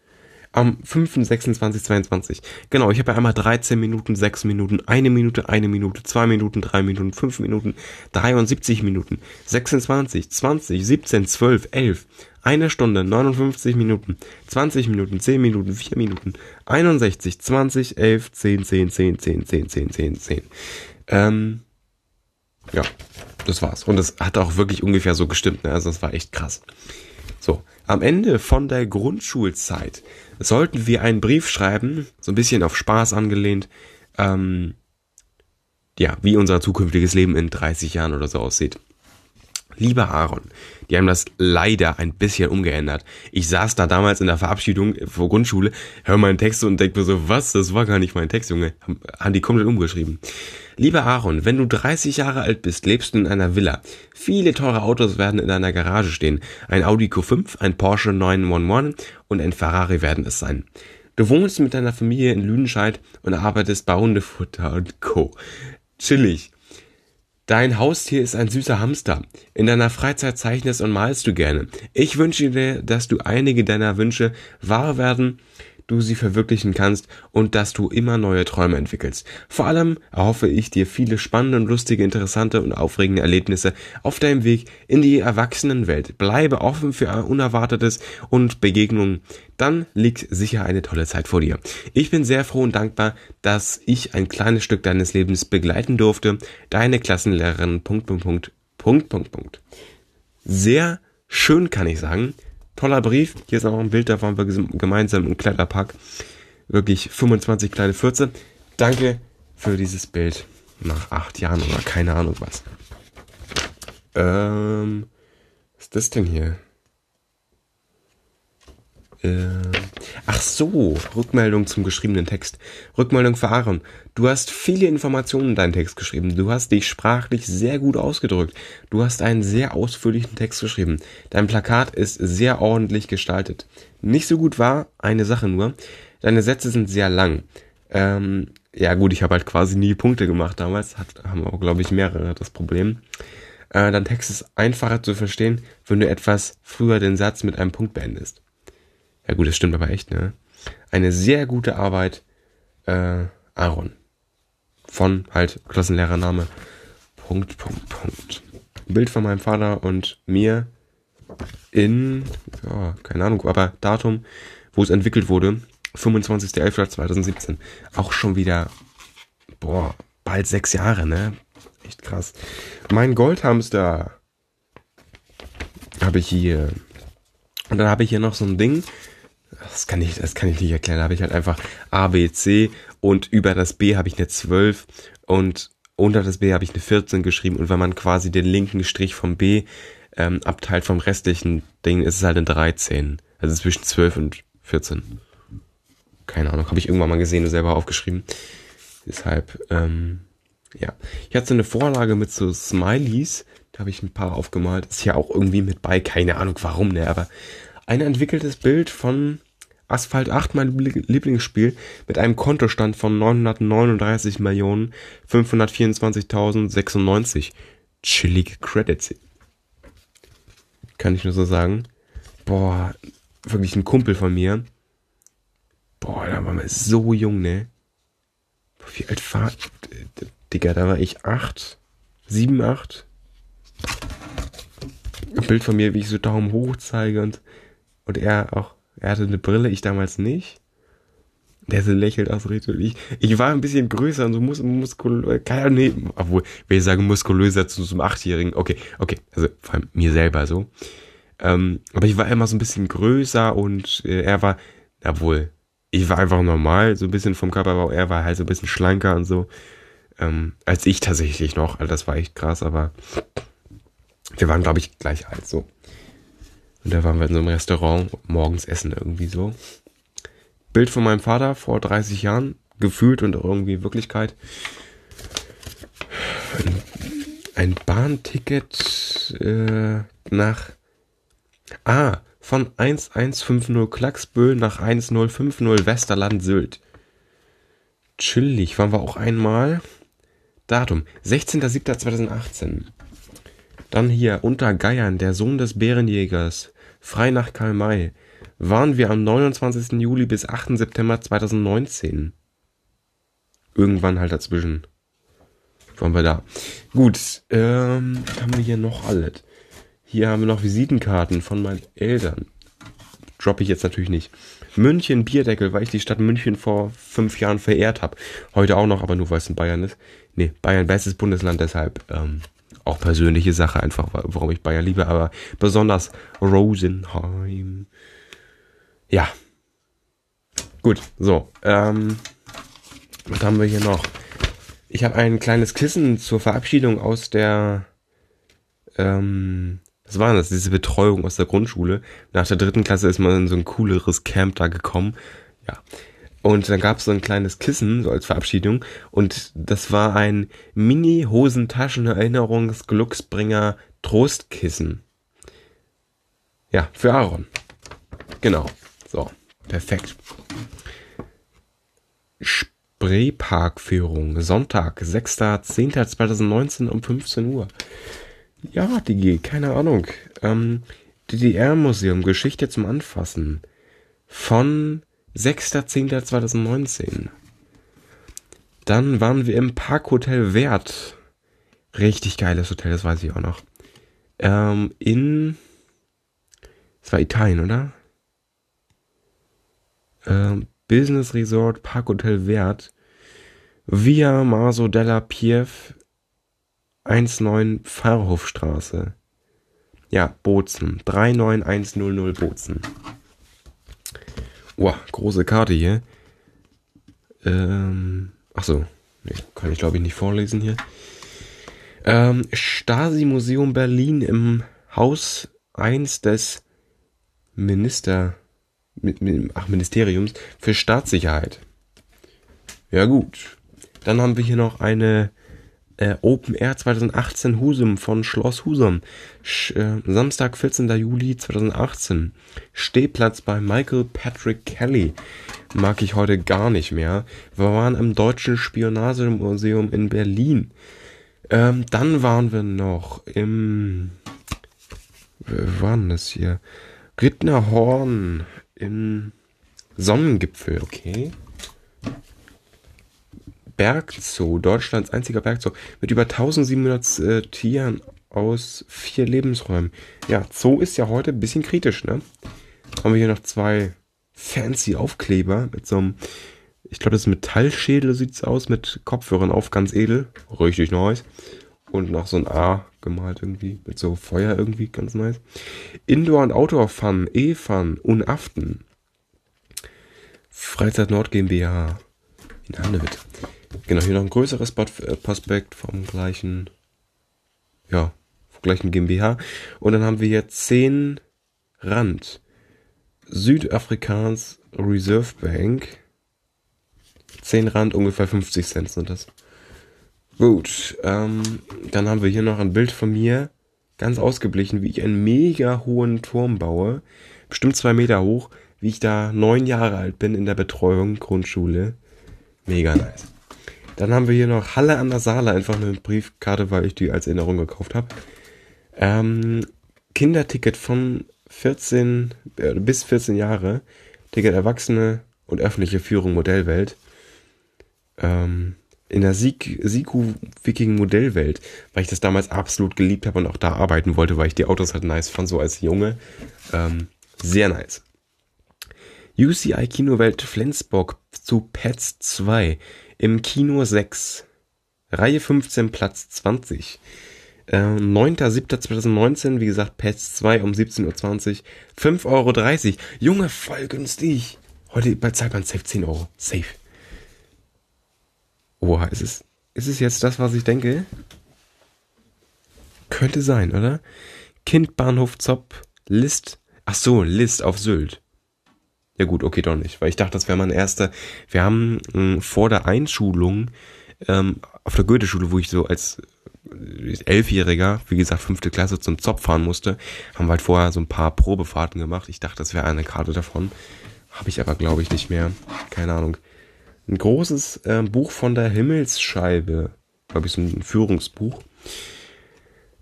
Am 5.26.22. Genau, ich habe ja einmal 13 Minuten, 6 Minuten, 1 Minute, 1 Minute, 2 Minuten, 3 Minuten, 5 Minuten, 73 Minuten, 26, 20, 17, 12, 11, eine Stunde, 59 Minuten, 20 Minuten, 10 Minuten, 4 Minuten, 61, 20, 11, 10, 10, 10, 10, 10, 10, 10, 10. Ähm, ja, das war's. Und es hat auch wirklich ungefähr so gestimmt, ne? Also das war echt krass. So, am Ende von der Grundschulzeit sollten wir einen Brief schreiben, so ein bisschen auf Spaß angelehnt, ähm, ja, wie unser zukünftiges Leben in 30 Jahren oder so aussieht. Lieber Aaron, die haben das leider ein bisschen umgeändert. Ich saß da damals in der Verabschiedung vor Grundschule, höre meinen Text und denke mir so, was, das war gar nicht mein Text, Junge. Haben die komplett umgeschrieben. Lieber Aaron, wenn du 30 Jahre alt bist, lebst du in einer Villa. Viele teure Autos werden in deiner Garage stehen. Ein Audi Q5, ein Porsche 911 und ein Ferrari werden es sein. Du wohnst mit deiner Familie in Lüdenscheid und arbeitest bei Hundefutter und Co. Chillig. Dein Haustier ist ein süßer Hamster. In deiner Freizeit zeichnest und malst du gerne. Ich wünsche dir, dass du einige deiner Wünsche wahr werden, du sie verwirklichen kannst und dass du immer neue Träume entwickelst. Vor allem erhoffe ich dir viele spannende und lustige, interessante und aufregende Erlebnisse auf deinem Weg in die Erwachsenenwelt. Bleibe offen für Unerwartetes und Begegnungen. Dann liegt sicher eine tolle Zeit vor dir. Ich bin sehr froh und dankbar, dass ich ein kleines Stück deines Lebens begleiten durfte. Deine Klassenlehrerin. Punkt, Punkt, Punkt, Punkt, Punkt. Sehr schön kann ich sagen. Toller Brief. Hier ist auch ein Bild, da waren wir gemeinsam im Kletterpark. Wirklich 25 kleine Fürze. Danke für dieses Bild. Nach acht Jahren oder keine Ahnung was. Ähm, was ist das denn hier? Äh, ach so, Rückmeldung zum geschriebenen Text. Rückmeldung für Aaron. Du hast viele Informationen in deinen Text geschrieben. Du hast dich sprachlich sehr gut ausgedrückt. Du hast einen sehr ausführlichen Text geschrieben. Dein Plakat ist sehr ordentlich gestaltet. Nicht so gut war eine Sache nur. Deine Sätze sind sehr lang. Ähm, ja gut, ich habe halt quasi nie Punkte gemacht damals. Hat, haben auch, glaube ich, mehrere das Problem. Äh, dein Text ist einfacher zu verstehen, wenn du etwas früher den Satz mit einem Punkt beendest. Ja gut, das stimmt aber echt, ne? Eine sehr gute Arbeit, äh, Aaron. Von halt Klassenlehrername. Punkt, Punkt, Punkt. Bild von meinem Vater und mir in, ja, keine Ahnung, aber Datum, wo es entwickelt wurde, 25.11.2017. Auch schon wieder, boah, bald sechs Jahre, ne? Echt krass. Mein Goldhamster habe ich hier. Und dann habe ich hier noch so ein Ding, das kann ich, das kann ich nicht erklären. Da habe ich halt einfach A, B, C und über das B habe ich eine 12 und unter das B habe ich eine 14 geschrieben und wenn man quasi den linken Strich vom B ähm, abteilt vom restlichen Ding, ist es halt eine 13. Also zwischen 12 und 14. Keine Ahnung, habe ich irgendwann mal gesehen und selber aufgeschrieben. Deshalb, ähm, ja. Ich hatte so eine Vorlage mit so Smileys, da habe ich ein paar aufgemalt. Ist ja auch irgendwie mit bei, keine Ahnung warum, ne, aber ein entwickeltes Bild von Asphalt 8, mein Lieblingsspiel, mit einem Kontostand von 939.524.096. Chillige Credits. Kann ich nur so sagen. Boah, wirklich ein Kumpel von mir. Boah, da war man so jung, ne? Wie alt war... Digga, da war ich acht, sieben, acht. Ein Bild von mir, wie ich so Daumen hoch zeige und, und er auch er hatte eine Brille, ich damals nicht. Der so lächelt aus Richtung. Ich, ich war ein bisschen größer und so mus muskulös. Keine nee, obwohl, will ich sagen, muskulöser zu so einem Achtjährigen. Okay, okay, also vor allem mir selber so. Ähm, aber ich war immer so ein bisschen größer und äh, er war, obwohl, ich war einfach normal, so ein bisschen vom Körperbau. Er war halt so ein bisschen schlanker und so. Ähm, als ich tatsächlich noch. Also das war echt krass, aber wir waren, glaube ich, gleich alt so. Und da waren wir in so einem Restaurant, morgens essen irgendwie so. Bild von meinem Vater vor 30 Jahren, gefühlt und irgendwie Wirklichkeit. Ein Bahnticket äh, nach Ah, von 1150 Klacksbüll nach 1050 Westerland Sylt. Chillig, waren wir auch einmal. Datum 16.07.2018. Dann hier unter Geiern, der Sohn des Bärenjägers frei nach Karl May. waren wir am 29. Juli bis 8. September 2019. Irgendwann halt dazwischen. Waren wir da. Gut, ähm, haben wir hier noch alles. Hier haben wir noch Visitenkarten von meinen Eltern. Droppe ich jetzt natürlich nicht. München Bierdeckel, weil ich die Stadt München vor fünf Jahren verehrt habe. Heute auch noch, aber nur weil es in Bayern ist. Nee, Bayern bestes Bundesland, deshalb ähm, auch persönliche Sache einfach, warum ich Bayern liebe, aber besonders Rosenheim. Ja. Gut, so. Ähm, was haben wir hier noch? Ich habe ein kleines Kissen zur Verabschiedung aus der ähm, was war das? Diese Betreuung aus der Grundschule. Nach der dritten Klasse ist man in so ein cooleres Camp da gekommen. Ja. Und dann gab es so ein kleines Kissen, so als Verabschiedung. Und das war ein Mini-Hosentaschen-Erinnerungs-Glücksbringer Trostkissen. Ja, für Aaron. Genau. So, perfekt. Spreeparkführung, Sonntag, 6.10.2019 um 15 Uhr. Ja, Digi, keine Ahnung. Ähm, DDR-Museum, Geschichte zum Anfassen. Von 6.10.2019. Dann waren wir im Parkhotel Wert. Richtig geiles Hotel, das weiß ich auch noch. Ähm, in. Das war Italien, oder? Ähm, Business Resort Parkhotel Wert. Via Maso della Pieve 19 Pfarrhofstraße. Ja, Bozen. 39100 Bozen. Wow, große Karte hier. Ähm, ach so, nee, kann ich glaube ich nicht vorlesen hier. Ähm, Stasi-Museum Berlin im Haus 1 des Minister, ach, Ministeriums für Staatssicherheit. Ja gut. Dann haben wir hier noch eine äh, Open Air 2018 Husum von Schloss Husum. Sch äh, Samstag, 14. Juli 2018. Stehplatz bei Michael Patrick Kelly. Mag ich heute gar nicht mehr. Wir waren im Deutschen Spionagemuseum in Berlin. Ähm, dann waren wir noch im. Wo waren das hier? Rittnerhorn in Sonnengipfel, okay. Bergzoo, Deutschlands einziger Bergzoo, mit über 1700 äh, Tieren aus vier Lebensräumen. Ja, Zoo ist ja heute ein bisschen kritisch, ne? Haben wir hier noch zwei fancy Aufkleber mit so einem, ich glaube, das ist Metallschädel, sieht's aus, mit Kopfhörern auf, ganz edel. Richtig nice. Und noch so ein A gemalt irgendwie, mit so Feuer irgendwie, ganz nice. Indoor- und Outdoor-Fun, E-Fun und Aften. Freizeit Nord GmbH in Hannewitt. Genau, hier noch ein größeres äh, Prospekt vom gleichen, ja, vom gleichen GmbH. Und dann haben wir hier 10 Rand. Südafrikans Reserve Bank. 10 Rand, ungefähr 50 Cent sind das. Gut, ähm, dann haben wir hier noch ein Bild von mir, ganz ausgeblichen, wie ich einen mega hohen Turm baue. Bestimmt zwei Meter hoch, wie ich da neun Jahre alt bin in der Betreuung, Grundschule. Mega nice. Dann haben wir hier noch Halle an der Saale, einfach eine Briefkarte, weil ich die als Erinnerung gekauft habe. Ähm, Kinderticket von 14 äh, bis 14 Jahre, Ticket Erwachsene und öffentliche Führung Modellwelt. Ähm, in der Siku Viking Modellwelt, weil ich das damals absolut geliebt habe und auch da arbeiten wollte, weil ich die Autos halt nice fand, so als Junge. Ähm, sehr nice. UCI Kinowelt Flensburg zu Pets 2 im Kino 6. Reihe 15, Platz 20. Äh, 9.7.2019, wie gesagt, Pets 2 um 17.20 Uhr. 5,30 Euro. Junge, voll günstig. Heute bei zahlt man safe 10 Euro. Safe. Oha, ist es, ist es jetzt das, was ich denke? Könnte sein, oder? Kindbahnhof Zopp, List. Ach so, List auf Sylt. Ja gut, okay, doch nicht, weil ich dachte, das wäre mein erster. Wir haben äh, vor der Einschulung ähm, auf der Goethe-Schule, wo ich so als äh, Elfjähriger, wie gesagt, fünfte Klasse zum Zopf fahren musste, haben wir halt vorher so ein paar Probefahrten gemacht. Ich dachte, das wäre eine Karte davon. Habe ich aber, glaube ich, nicht mehr. Keine Ahnung. Ein großes äh, Buch von der Himmelsscheibe. Glaube ich, so ein Führungsbuch.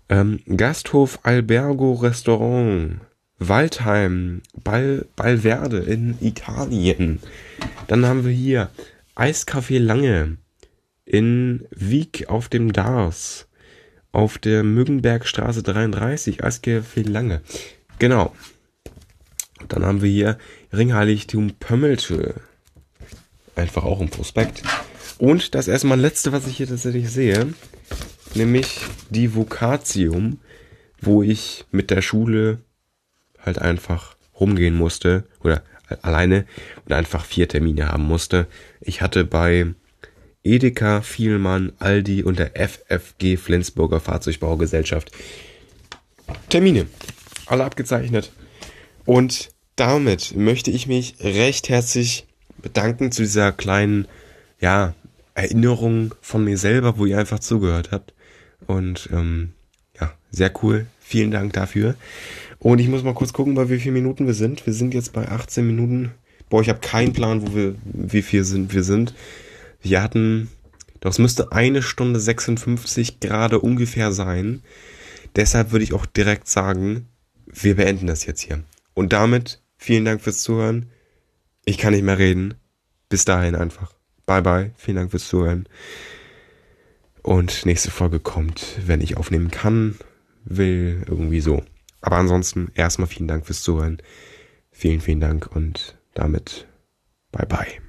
Ähm, Gasthof Albergo Restaurant. Waldheim, Ball, Ballverde in Italien. Dann haben wir hier Eiscafé Lange in Wieg auf dem Dars. Auf der Müggenbergstraße 33, Eiscafé Lange. Genau. Dann haben wir hier Ringheiligtum Pömmelte. Einfach auch im Prospekt. Und das erstmal letzte, was ich hier tatsächlich sehe, nämlich die Vocatium, wo ich mit der Schule halt einfach rumgehen musste oder alleine und einfach vier Termine haben musste. Ich hatte bei Edeka, Vielmann, Aldi und der FFG Flensburger Fahrzeugbaugesellschaft Termine. Alle abgezeichnet. Und damit möchte ich mich recht herzlich bedanken zu dieser kleinen, ja, Erinnerung von mir selber, wo ihr einfach zugehört habt. Und ähm, ja, sehr cool. Vielen Dank dafür. Und ich muss mal kurz gucken, bei wie vielen Minuten wir sind. Wir sind jetzt bei 18 Minuten. Boah, ich habe keinen Plan, wo wir, wie viel sind wir sind. Wir hatten, das müsste eine Stunde 56 gerade ungefähr sein. Deshalb würde ich auch direkt sagen, wir beenden das jetzt hier. Und damit vielen Dank fürs Zuhören. Ich kann nicht mehr reden. Bis dahin einfach. Bye bye. Vielen Dank fürs Zuhören. Und nächste Folge kommt, wenn ich aufnehmen kann, will, irgendwie so. Aber ansonsten erstmal vielen Dank fürs Zuhören. Vielen, vielen Dank und damit bye bye.